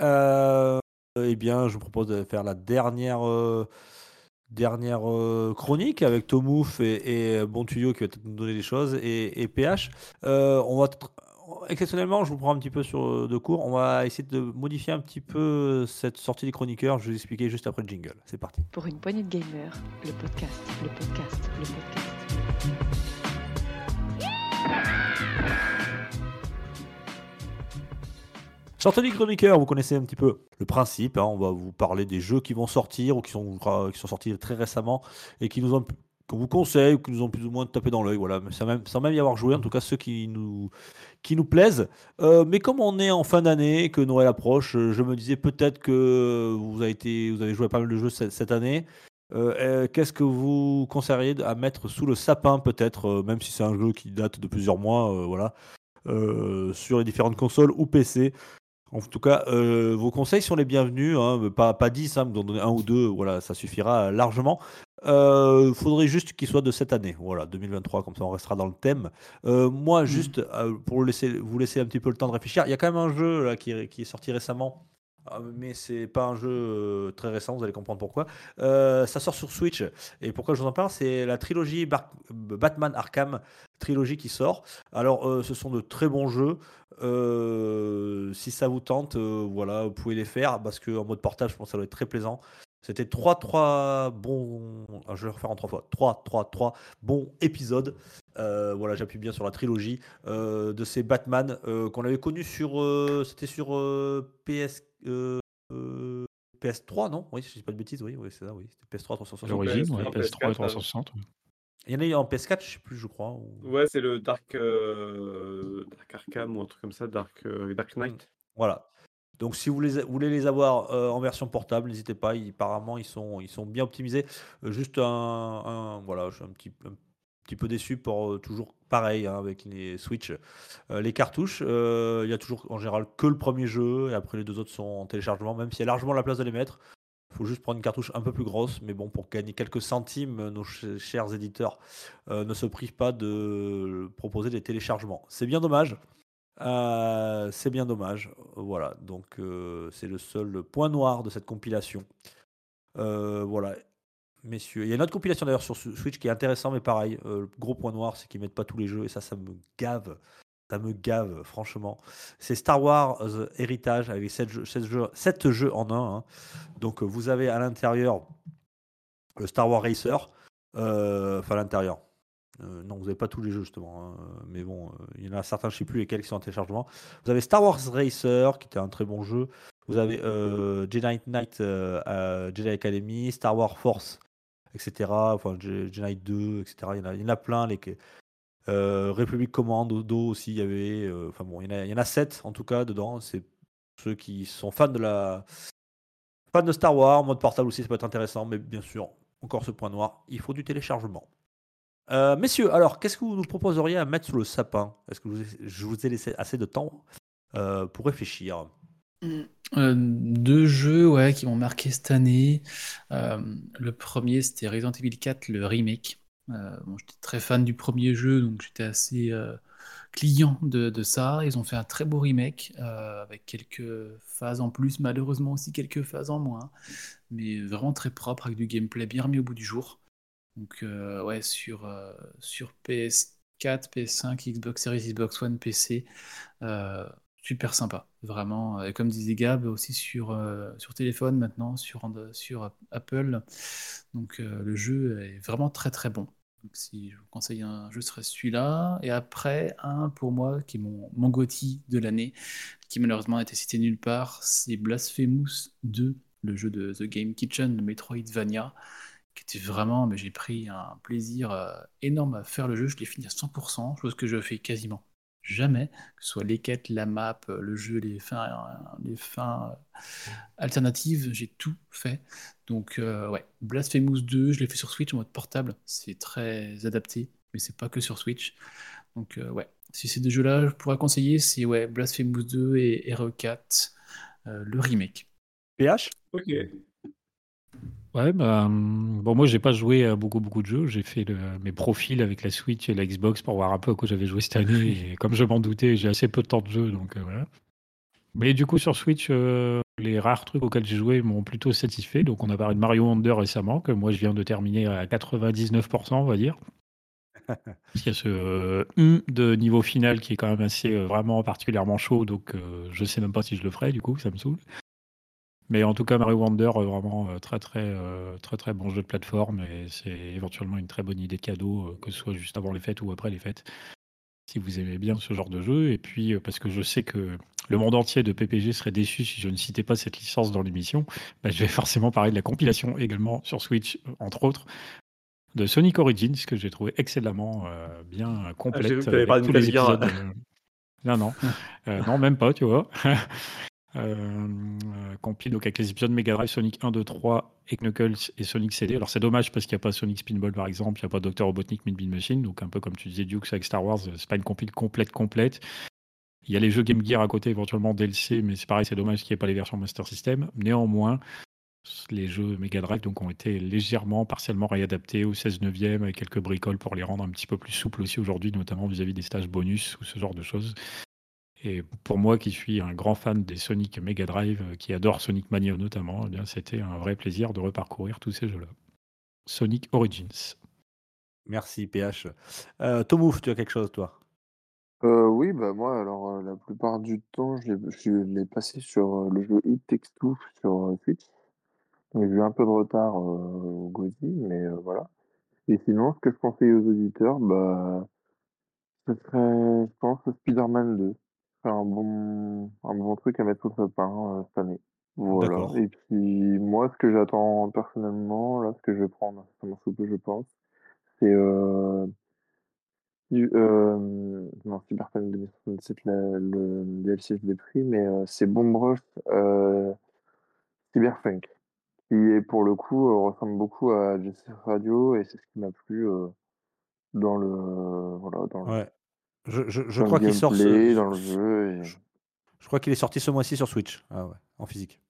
Euh, eh bien, je vous propose de faire la dernière, euh, dernière euh, chronique avec Tomouf et, Bon Tuyau qui va peut-être nous donner des choses et, et PH. On va exceptionnellement, je vous prends un petit peu sur euh, de cours. On va essayer de modifier un petit peu cette sortie des chroniqueurs. Je vais vous expliquer juste après le jingle. C'est parti. Pour une poignée de gamers, le podcast, le podcast, le podcast. Sortie des chroniqueurs, vous connaissez un petit peu le principe. hein, on va vous parler des jeux qui vont sortir ou qui sont, qui sont sortis très récemment et qui nous ont qu'on vous conseille ou qui nous ont plus ou moins tapé dans l'œil, voilà, mais sans même, sans même y avoir joué, en tout cas ceux qui nous, qui nous plaisent. Euh, mais comme on est en fin d'année, que Noël approche, euh, je me disais peut-être que vous avez, été, vous avez joué pas mal de jeux cette, année. Euh, Qu'est-ce que vous conseilleriez à mettre sous le sapin, peut-être, même si c'est un jeu qui date de plusieurs mois, voilà, sur les différentes consoles ou PC en tout cas, vos conseils sont les bienvenus. hein, mais pas, pas 10, hein, vous en donnez un ou deux, voilà, ça suffira largement. Il faudrait juste qu'il soit de cette année, voilà, 2023, comme ça on restera dans le thème. Euh, moi, juste euh, pour laisser, vous laisser un petit peu le temps de réfléchir, il y a quand même un jeu là, qui, est- qui est sorti récemment, euh, mais c'est pas un jeu euh, très récent, vous allez comprendre pourquoi. Euh, ça sort sur Switch, et pourquoi je vous en parle, c'est la trilogie Bar- Batman Arkham, trilogie qui sort. Alors, euh, ce sont de très bons jeux. Euh, si ça vous tente, euh, voilà, vous pouvez les faire parce qu'en mode portable, je pense que ça doit être très plaisant. C'était 3 3 bons. ah, Je vais le refaire en 3 fois. 3 3 3 bons épisodes. Euh, voilà, j'appuie bien sur la trilogie euh, de ces Batman euh, qu'on avait connus sur. euh, C'était sur euh, PS. euh, euh, PS3, non? Oui, si je dis pas de bêtises, oui, oui c'est ça, oui. C'était PS3 360. L'origine, PS3, ouais, PS3 et PS4, 360. ouais. Il y en a eu en PS4, je sais plus, je crois. ou- Ouais, c'est le Dark, euh, Dark Arkham ou un truc comme ça, Dark, euh, Dark Knight. Voilà. Donc si vous, voulez les avoir euh, en version portable, n'hésitez pas. apparemment, ils sont, bien optimisés. Euh, juste un, voilà, je suis un petit, peu déçu pour euh, toujours pareil hein, avec les Switch, les cartouches. Il y a toujours en général que le premier jeu et après les deux autres sont en téléchargement, même s'il y a largement la place de les mettre. Il faut juste prendre une cartouche un peu plus grosse, mais bon, pour gagner quelques centimes, nos ch- chers éditeurs ne se privent pas de proposer des téléchargements. C'est bien dommage. Euh, c'est bien dommage. Voilà, donc euh, c'est le seul point noir de cette compilation. Euh, voilà, messieurs. Il y a une autre compilation d'ailleurs sur Su- Switch qui est intéressant, mais pareil, le gros point noir, c'est qu'ils mettent pas tous les jeux et ça, ça me gave. Ça me gave, franchement. C'est Star Wars Heritage avec 7 jeux, 7 jeux, 7 jeux en un. hein. Donc vous avez à l'intérieur le Star Wars Racer, enfin à l'intérieur. Euh, non, vous n'avez pas tous les jeux justement, hein, mais bon, euh, il y en a certains, je ne sais plus lesquels qui sont en téléchargement. Vous avez Star Wars Racer, qui était un très bon jeu. Vous avez euh, Jedi Knight euh, Jedi Academy, Star Wars Force, etc. Enfin, Je- Jedi Knight 2, etc. Il y en a, plein. Les, euh, République Commando aussi, il y avait. euh, Enfin bon, il y, en a, il en a 7 en tout cas dedans. C'est ceux qui sont fans de la. Fans de Star Wars, mode portable aussi, ça peut être intéressant, mais bien sûr, encore ce point noir, il faut du téléchargement. Euh, messieurs, alors, qu'est-ce que vous nous proposeriez à mettre sous le sapin? Est-ce que vous je vous ai laissé assez de temps euh, pour réfléchir? Euh, deux jeux ouais, qui m'ont marqué cette année. Le premier, c'était Resident Evil 4, le remake. J'étais très fan du premier jeu, donc j'étais assez client de, de ça. Ils ont fait un très beau remake avec quelques phases en plus, malheureusement aussi quelques phases en moins, mais vraiment très propre avec du gameplay bien remis au bout du jour. Donc euh, ouais, sur, euh, sur PS4, PS5, Xbox Series, Xbox One, PC, euh, super sympa, vraiment. Et comme disait Gab, aussi sur, sur téléphone maintenant, sur, sur Apple. Donc le jeu est vraiment très très bon. Donc si je vous conseille un jeu, ce serait celui-là. Et après, un pour moi, qui est mon, mon GOTY de l'année, qui malheureusement a été cité nulle part, c'est Blasphemous 2, le jeu de The Game Kitchen, de Metroidvania, qui était vraiment, mais j'ai pris un plaisir euh, énorme à faire le jeu. Je l'ai fini à 100%, chose que je fais quasiment jamais, que ce soit les quêtes, la map, euh, le jeu, les fins, euh, les fins euh, alternatives, j'ai tout fait. Donc euh, ouais, Blasphemous 2, je l'ai fait sur Switch en mode portable, c'est très adapté, mais c'est pas que sur Switch. Donc euh, ouais, si ces deux jeux-là, je pourrais conseiller, c'est ouais, Blasphemous 2 et RE4, euh, le remake. PH Ok. Ouais, bah, hum, bon, moi, j'ai pas joué à beaucoup, beaucoup de jeux. J'ai fait le- mes profils avec la Switch et la Xbox pour voir un peu à quoi j'avais joué cette année. [laughs] Et comme je m'en doutais, j'ai assez peu de temps de jeu, donc euh, voilà. Mais du coup, sur Switch, euh, les rares trucs auxquels j'ai joué m'ont plutôt satisfait. Donc, on a parlé de Mario Wonder récemment, que moi, je viens de terminer à 99%, on va dire. [laughs] Parce qu'il y a ce euh, de niveau final qui est quand même assez euh, vraiment particulièrement chaud, donc euh, je sais même pas si je le ferai, du coup, ça me saoule. Mais en tout cas, Mario Wonder, euh, vraiment euh, très très euh, très très bon jeu de plateforme et c'est éventuellement une très bonne idée de cadeau, que ce soit juste avant les fêtes ou après les fêtes, si vous aimez bien ce genre de jeu. Et puis parce que je sais que le monde entier de PPG serait déçu si je ne citais pas cette licence dans l'émission, bah, je vais [laughs] forcément parler de la compilation également sur Switch, entre autres, de Sonic Origins que j'ai trouvé excellemment euh, bien complète. Ah, vu que avec tous les épisodes, euh, Non, non, [laughs] Euh, non, même pas, tu vois. [laughs] Euh, euh, compile donc avec les épisodes Mega Drive, Sonic 1, 2, 3 et Knuckles et Sonic CD. Alors c'est dommage parce qu'il n'y a pas Sonic Spinball par exemple, il n'y a pas Dr Robotnik Mid Bean Machine, donc un peu comme tu disais Dukes avec Star Wars, euh, c'est pas une compile complète complète. Il y a les jeux Game Gear à côté, éventuellement DLC, mais c'est pareil, c'est dommage qu'il n'y ait pas les versions Master System. Néanmoins, les jeux Mega Drive donc, ont été légèrement, partiellement réadaptés au 16 neuvième avec quelques bricoles pour les rendre un petit peu plus souples aussi aujourd'hui, notamment vis-à-vis des stages bonus ou ce genre de choses. Et pour moi qui suis un grand fan des Sonic Mega Drive, euh, qui adore Sonic Mania notamment, eh bien c'était un vrai plaisir de reparcourir tous ces jeux-là. Sonic Origins. Merci PH. Euh, Tomouf, tu as quelque chose toi? Euh, oui, bah moi, alors euh, la plupart du temps, je l'ai passé sur euh, le jeu It Takes Two sur euh, Switch. J'ai eu un peu de retard euh, au GOTY, mais euh, voilà. Et sinon, ce que je conseille aux auditeurs, bah, ce serait, je pense, Spider-Man 2. C'est un bon, un bon truc à mettre sous le sapin euh, cette année. Voilà. Et puis moi, ce que j'attends personnellement, là, ce que je vais prendre, ça sous peu, je pense, c'est euh, Cy- euh, non, Cyberpunk 2077, la- le DLC, je l'ai pris, mais euh, c'est Bomb Rush euh, Cyberpunk, qui est pour le coup euh, ressemble beaucoup à Set Radio et c'est ce qui m'a plu euh, dans le voilà dans Ouais. Je, crois qu'il sort gameplay, ce, dans le jeu. Et... je, je crois qu'il est sorti ce mois-ci sur Switch. Ah ouais, en physique.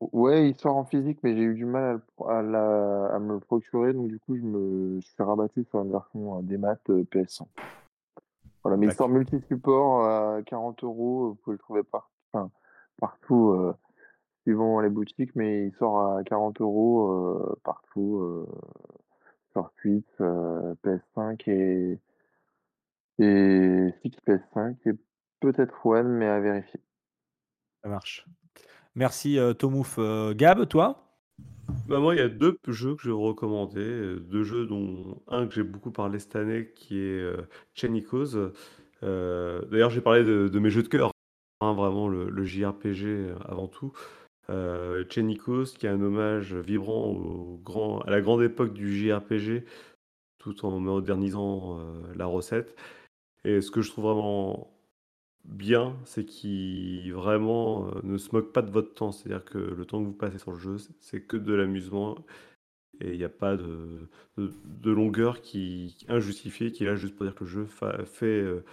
Ouais, il sort en physique, mais j'ai eu du mal à, la- me le procurer, donc du coup je me je suis rabattu sur une version euh, des maths euh, PS100. Voilà, mais il sort multi-support à 40 euros, vous pouvez le trouver par, enfin, partout, euh, suivant les boutiques, mais il sort à 40 euros partout, euh, sur Switch, euh, PS5 et, et fixe PS5 et peut-être One, mais à vérifier. Ça marche. Merci euh, Tomouf. Euh, Gab, toi? Bah moi, il y a deux jeux que je vais vous recommander. euh, Deux jeux dont un que j'ai beaucoup parlé cette année, qui est euh, Chenikos. Euh, d'ailleurs, j'ai parlé de, de mes jeux de cœur, hein, vraiment le, le JRPG avant tout. Euh, Chenikos, qui est un hommage vibrant au grand, à la grande époque du JRPG, tout en modernisant euh, la recette. Et ce que je trouve vraiment bien, c'est qu'il vraiment euh, ne se moque pas de votre temps. C'est-à-dire que le temps que vous passez sur le jeu, c'est- que de l'amusement et il n'y a pas de, de, longueur qui injustifiée qui est là juste pour dire que le jeu fa- fait, euh,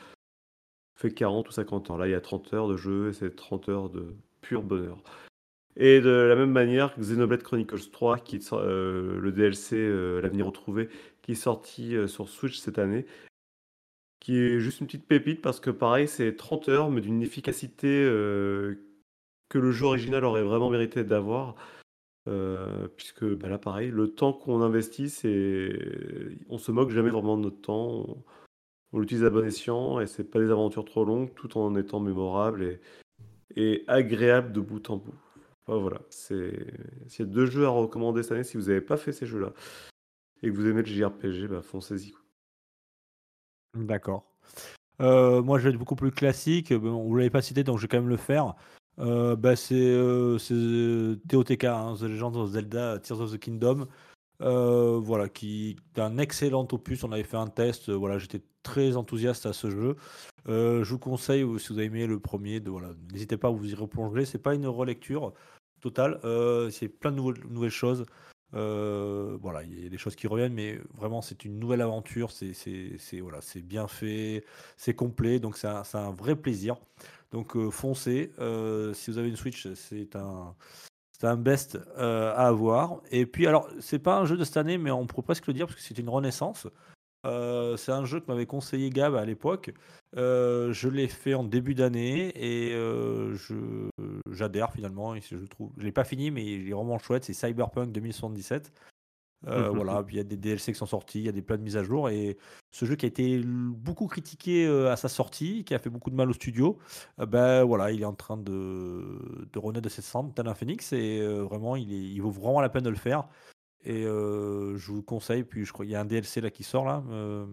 fait 40 ou 50 heures. Là, il y a 30 heures de jeu et c'est 30 heures de pur bonheur. Et de la même manière, Xenoblade Chronicles 3, qui, euh, le DLC L'avenir retrouvé, qui est sorti sur Switch cette année, qui est juste une petite pépite parce que pareil, c'est 30 heures, mais d'une efficacité euh, que le jeu original aurait vraiment mérité d'avoir. Euh, puisque bah là, pareil, le temps qu'on investit, c'est on se moque jamais vraiment de notre temps. On, l'utilise à bon escient et c'est pas des aventures trop longues, tout en étant mémorable et, et agréable de bout en bout. Enfin, voilà, c'est s'il y a deux jeux à recommander cette année, si vous n'avez pas fait ces jeux-là et que vous aimez le JRPG, bah foncez-y. D'accord. Euh, moi, je vais être beaucoup plus classique. Bon, vous l'avez pas cité, donc je vais quand même le faire. Euh, bah, c'est euh, c'est, euh, TOTK, hein, The Legend of Zelda Tears of the Kingdom. voilà, qui est un excellent opus. On avait fait un test, voilà, j'étais très enthousiaste à ce jeu. Je vous conseille, si vous avez aimé le premier, voilà, n'hésitez pas à vous y replonger. C'est pas une relecture totale, c'est plein de nouvelles choses. Euh, voilà, il y a des choses qui reviennent, mais vraiment c'est une nouvelle aventure. C'est c'est- voilà, c'est bien fait, c'est complet, donc c'est un, c'est un vrai plaisir. Donc euh, foncez. Euh, si vous avez une Switch, c'est un c'est un best à avoir. Et puis alors, c'est pas un jeu de cette année, mais on pourrait presque le dire parce que c'est une renaissance. Euh, c'est un jeu que m'avait conseillé Gab à l'époque. Euh, je l'ai fait en début d'année et euh, je j'adhère finalement. Et je trouve, je l'ai pas fini, mais il est vraiment chouette. C'est Cyberpunk 2077. Euh, Mhm. voilà, puis il y a des DLC qui sont sortis, il y a des plein de mises à jour et ce jeu qui a été beaucoup critiqué à sa sortie, qui a fait beaucoup de mal au studio, ben voilà, il est en train de, de renaître de ses cendres, tel un phénix et vraiment, il, est, il vaut vraiment la peine de le faire. Et euh, je vous le conseille. Puis je crois qu'il y a un DLC là qui sort là. euh,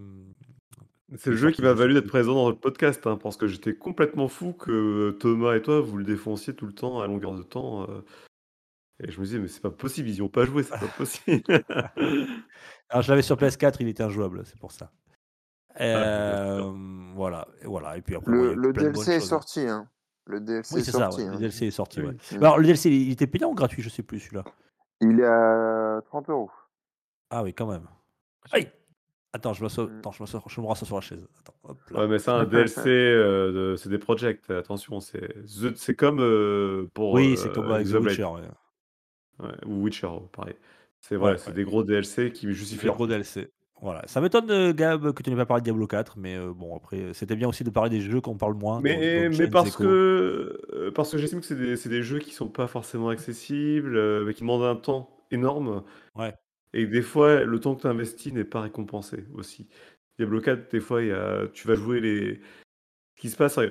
C'est le jeu qui m'a valu d'être présent dans votre podcast, hein, parce que j'étais complètement fou que Thomas et toi, vous le défonciez tout le temps, à longueur de temps. euh, et je me disais, mais c'est pas possible, ils y ont pas joué, c'est pas possible. [laughs] Alors je l'avais sur PS4, il était injouable, c'est pour ça. Ah, Euh, voilà, et voilà. Et puis après, bon, il y Le, a le plein de bonnes DLC est choses. sorti, hein. Le DLC Oui, est c'est ça. sorti. ouais, Le hein. DLC est sorti. Oui. Ouais. Mm. Alors le DLC, il était payant ou gratuit Je sais plus celui-là? Il est à 30 euros. Ah oui, quand même. Aïe Attends, je me, so- Mm. attends, je me, so- je me rassois sur la chaise. Attends, hop là. Ouais, mais c'est un [laughs] DLC euh, de CD Projekt, attention, c'est c'est comme euh, pour Oui, euh, c'est comme avec The. Witcher. Ouais. Ouais, ou Witcher, pareil. C'est vrai, Ouais, c'est ouais. des gros DLC qui C'est justifient des gros. DLC. Voilà. Ça m'étonne, euh, Gab, que tu n'aies pas parlé de Diablo 4, mais euh, bon, après, c'était bien aussi de parler des jeux qu'on parle moins. Mais, parce que euh, parce que j'estime que c'est des, des jeux qui sont pas forcément accessibles, euh, mais qui demandent un temps énorme. Ouais. Et des fois, le temps que tu investis n'est pas récompensé aussi. Diablo 4, des fois, y a, tu vas jouer les. Ce qui se passe, ça,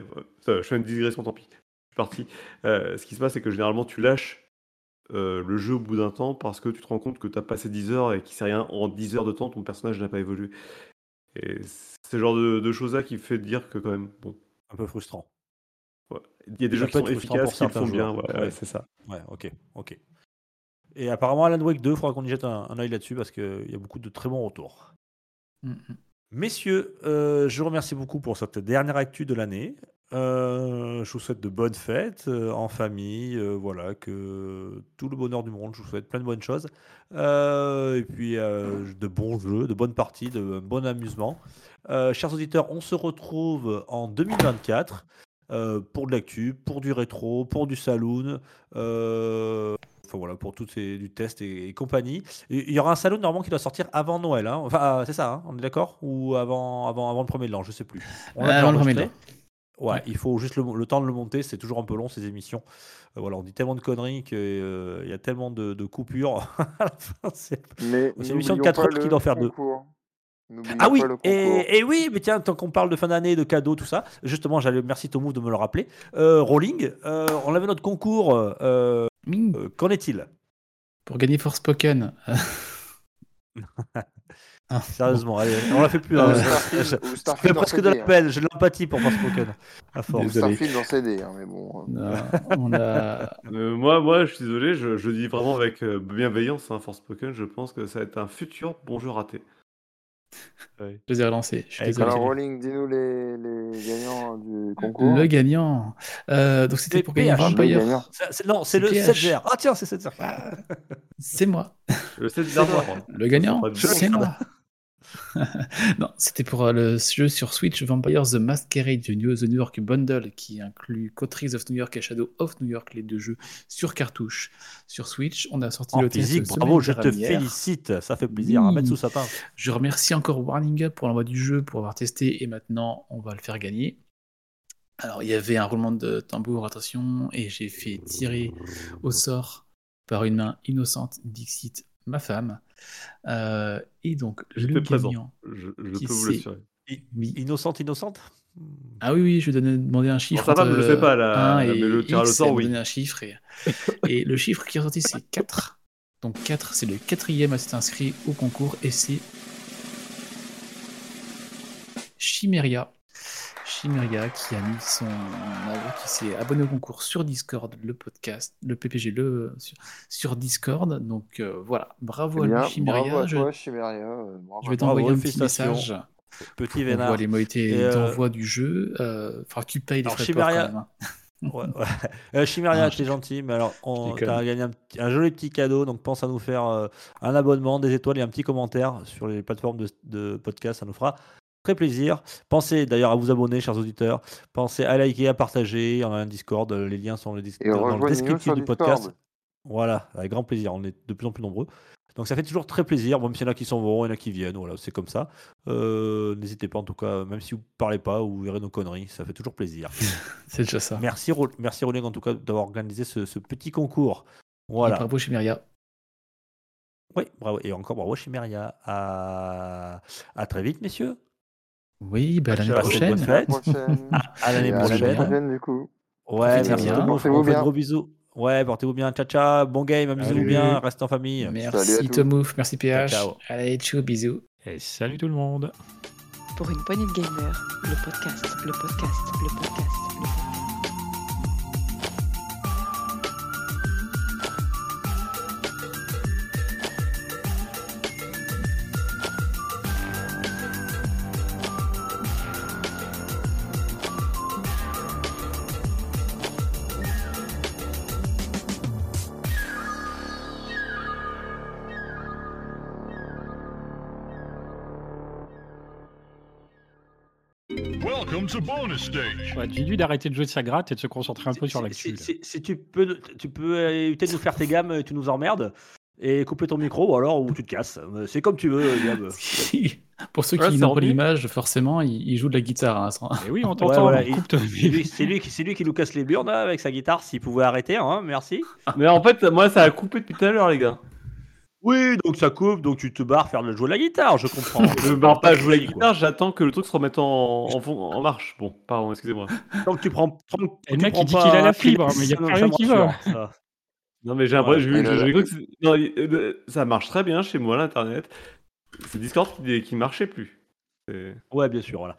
je fais une digression, tant pis. Je suis parti. Ce qui se passe, c'est que généralement, tu lâches euh, le jeu au bout d'un temps parce que tu te rends compte que tu as passé 10 heures et qu'il sait rien en 10 heures de temps, ton personnage n'a pas évolué. Et c'est ce genre de, de choses-là qui fait dire que, quand même, bon, Un peu frustrant. ouais. il y a des jeux qui sont efficaces, qui le font bien, joueurs. ouais, Ouais. ouais, c'est ça. Ouais, ok, ok. Et apparemment, Alan Wake 2, il faudra qu'on y jette un, un œil là-dessus parce qu'il y a beaucoup de très bons retours. Mm, mm. Messieurs, euh, je vous remercie beaucoup pour cette dernière actu de l'année. Euh, je vous souhaite de bonnes fêtes euh, en famille, euh, voilà, que tout le bonheur du monde. Je vous souhaite plein de bonnes choses. Et puis de bons jeux, de bonnes parties, de bon amusement. Chers auditeurs, on se retrouve en 2024 euh, pour de l'actu, pour du rétro, pour du saloon. Enfin voilà, pour tout ces, du test et, et compagnie. Et Il y aura un salon normalement qui doit sortir avant Noël. hein. Enfin, euh, c'est ça, hein, on est d'accord? Ou avant, avant, avant le premier de l'an, je sais plus. On déjà avant le premier de enregistré. Ouais, il faut juste le, le temps de le monter. C'est toujours un peu long ces émissions. Euh, voilà, on dit tellement de conneries qu'il y a tellement de, de coupures. [laughs] c'est- une émission de n'oublions 4 pas heures qui doit faire deux. Ah oui, et, et oui, mais tiens, tant qu'on parle de fin d'année, de cadeaux, tout ça, justement, j'allais merci Tomu de me le rappeler. Euh, Rolling, euh, on avait notre concours. euh, Ming, euh, Qu'en est-il? Pour gagner Forspoken. [laughs] Ah, Sérieusement, allez, on la fait plus. Hein. Je- fais presque de CD, la hein. peine, j'ai de l'empathie pour. À force. Désolé. Starfield en CD, hein, mais bon. euh. non, on a... [laughs] Euh, moi, moi, je suis désolé, je, je dis vraiment avec euh, bienveillance, hein, Forspoken, je pense que ça va être un futur bon jeu raté. Je les ai relancés. Je suis désolé. Alors. Rolling, dis-nous les, les gagnants du concours. Le gagnant. Euh, donc c'était pour gagner Vampire. non, c'est le PH. 7 Ah tiens, c'est 7 Ah, c'est moi. Le 7 C'est moi. Le gagnant, c'est moi. [laughs] non, c'était pour euh, le jeu sur Switch Vampire The Masquerade The New, The New York Bundle qui inclut Coteries of New York et Shadow of New York, les deux jeux sur cartouche. Sur Switch, on a sorti En le test physique, semaine bravo, je te félicite. Ça fait plaisir à Oui. mettre sous sapin. Je remercie encore Warning Up pour l'envoi du jeu, pour avoir testé, et maintenant on va le faire gagner. Alors il y avait un roulement de tambour, attention, et j'ai fait tirer au sort par une main innocente Dixit, ma femme. Euh, et donc le gagnant. Je, je Qui peux vous l'assurer. Oui. Innocente, innocente? Ah oui, oui, je vais demander un chiffre. sa femme, entre, je sais pas, et mais le sort, oui. donnait un chiffre. Et, et le chiffre qui est ressorti, c'est 4. Donc 4, c'est le quatrième à s'être inscrit au concours et c'est Chimeria. Chimeria qui a mis son qui s'est abonné au concours sur Discord, le podcast, le PPG, le sur, sur Discord. Donc euh, voilà, bravo Eh à lui, Chimeria. bravo à je, toi, Chimeria. euh, bravo je vais t'envoyer un petit message. Petit vénard. les Et, euh, d'envoi du jeu. Euh, faudra que tu payes les frais de port Chimeria- quand même. hein. Ouais, ouais. Euh, Chimeria, Non, t'es gentil, mais alors, on t'as gagné un, joli petit cadeau, donc pense à nous faire euh, un abonnement, des étoiles et un petit commentaire sur les plateformes de, de podcast, ça nous fera très plaisir. Pensez d'ailleurs à vous abonner, chers auditeurs. Pensez à liker, à partager. On a un Discord, les liens sont dans le, dans le descriptif du Discord. podcast. Voilà, avec grand plaisir. On est de plus en plus nombreux. Donc ça fait toujours très plaisir, même s'il y en a qui s'en vont, il y en a qui viennent, voilà, c'est comme ça. Euh, N'hésitez pas en tout cas, même si vous parlez pas ou vous verrez nos conneries, ça fait toujours plaisir. [laughs] C'est déjà ça. Merci, Ro- merci Rolling en tout cas d'avoir organisé ce, ce petit concours. Voilà. Et bravo Chimeria. Oui, bravo. Et encore bravo Chimeria. À, à très vite, messieurs. Oui, bah, à l'année prochaine. À la fêtes. prochaine. [laughs] À l'année Et à l'année prochaine. prochaine, du coup. Ouais, merci bien. Portez-vous gros bisous. Ouais, portez-vous bien. Ciao, ciao. Bon game, amusez-vous bien. Restez en famille. Merci. Tomouf, merci PH. Ciao. Allez, tchou, bisous. Et salut tout le monde. Pour une poignée de gamers, le podcast, le podcast, le podcast, le podcast. Ouais, dû d'arrêter de jouer de sa gratte et de se concentrer un peu sur l'actu. si, si- tu peux, tu peux éviter de nous faire tes gammes, et tu nous emmerdes. Et couper ton micro, ou alors ou tu te casses. Euh, C'est comme tu veux, Gab. [laughs] Pour ceux Ouais, qui n'ont pas l'image, forcément, il, il joue de la guitare. hein, sans- Et oui, on [laughs] Ouais, t'entend. voilà, coupe ton- C'est lui, lui lui qui nous casse les burnes là, avec sa guitare. S'il pouvait arrêter, hein, merci. [laughs] Mais en fait, moi, ça a coupé depuis tout à l'heure, les gars. Oui, donc ça coupe, donc tu te barres faire de jouer de la guitare, je comprends. [laughs] Je ne barre pas jouer la guitare, j'attends que le truc se remette en, en, fon- en marche. Bon, pardon, excusez-moi. Tant que tu prends. tant le tu mec, prends il dit pas qu'il a la un fibre, mais il y a ça rien qui va. Non, mais j'ai là- cru que euh, ça marche très bien chez moi, l'internet. C'est Discord qui, qui marchait plus. C'est- Ouais, bien sûr, voilà.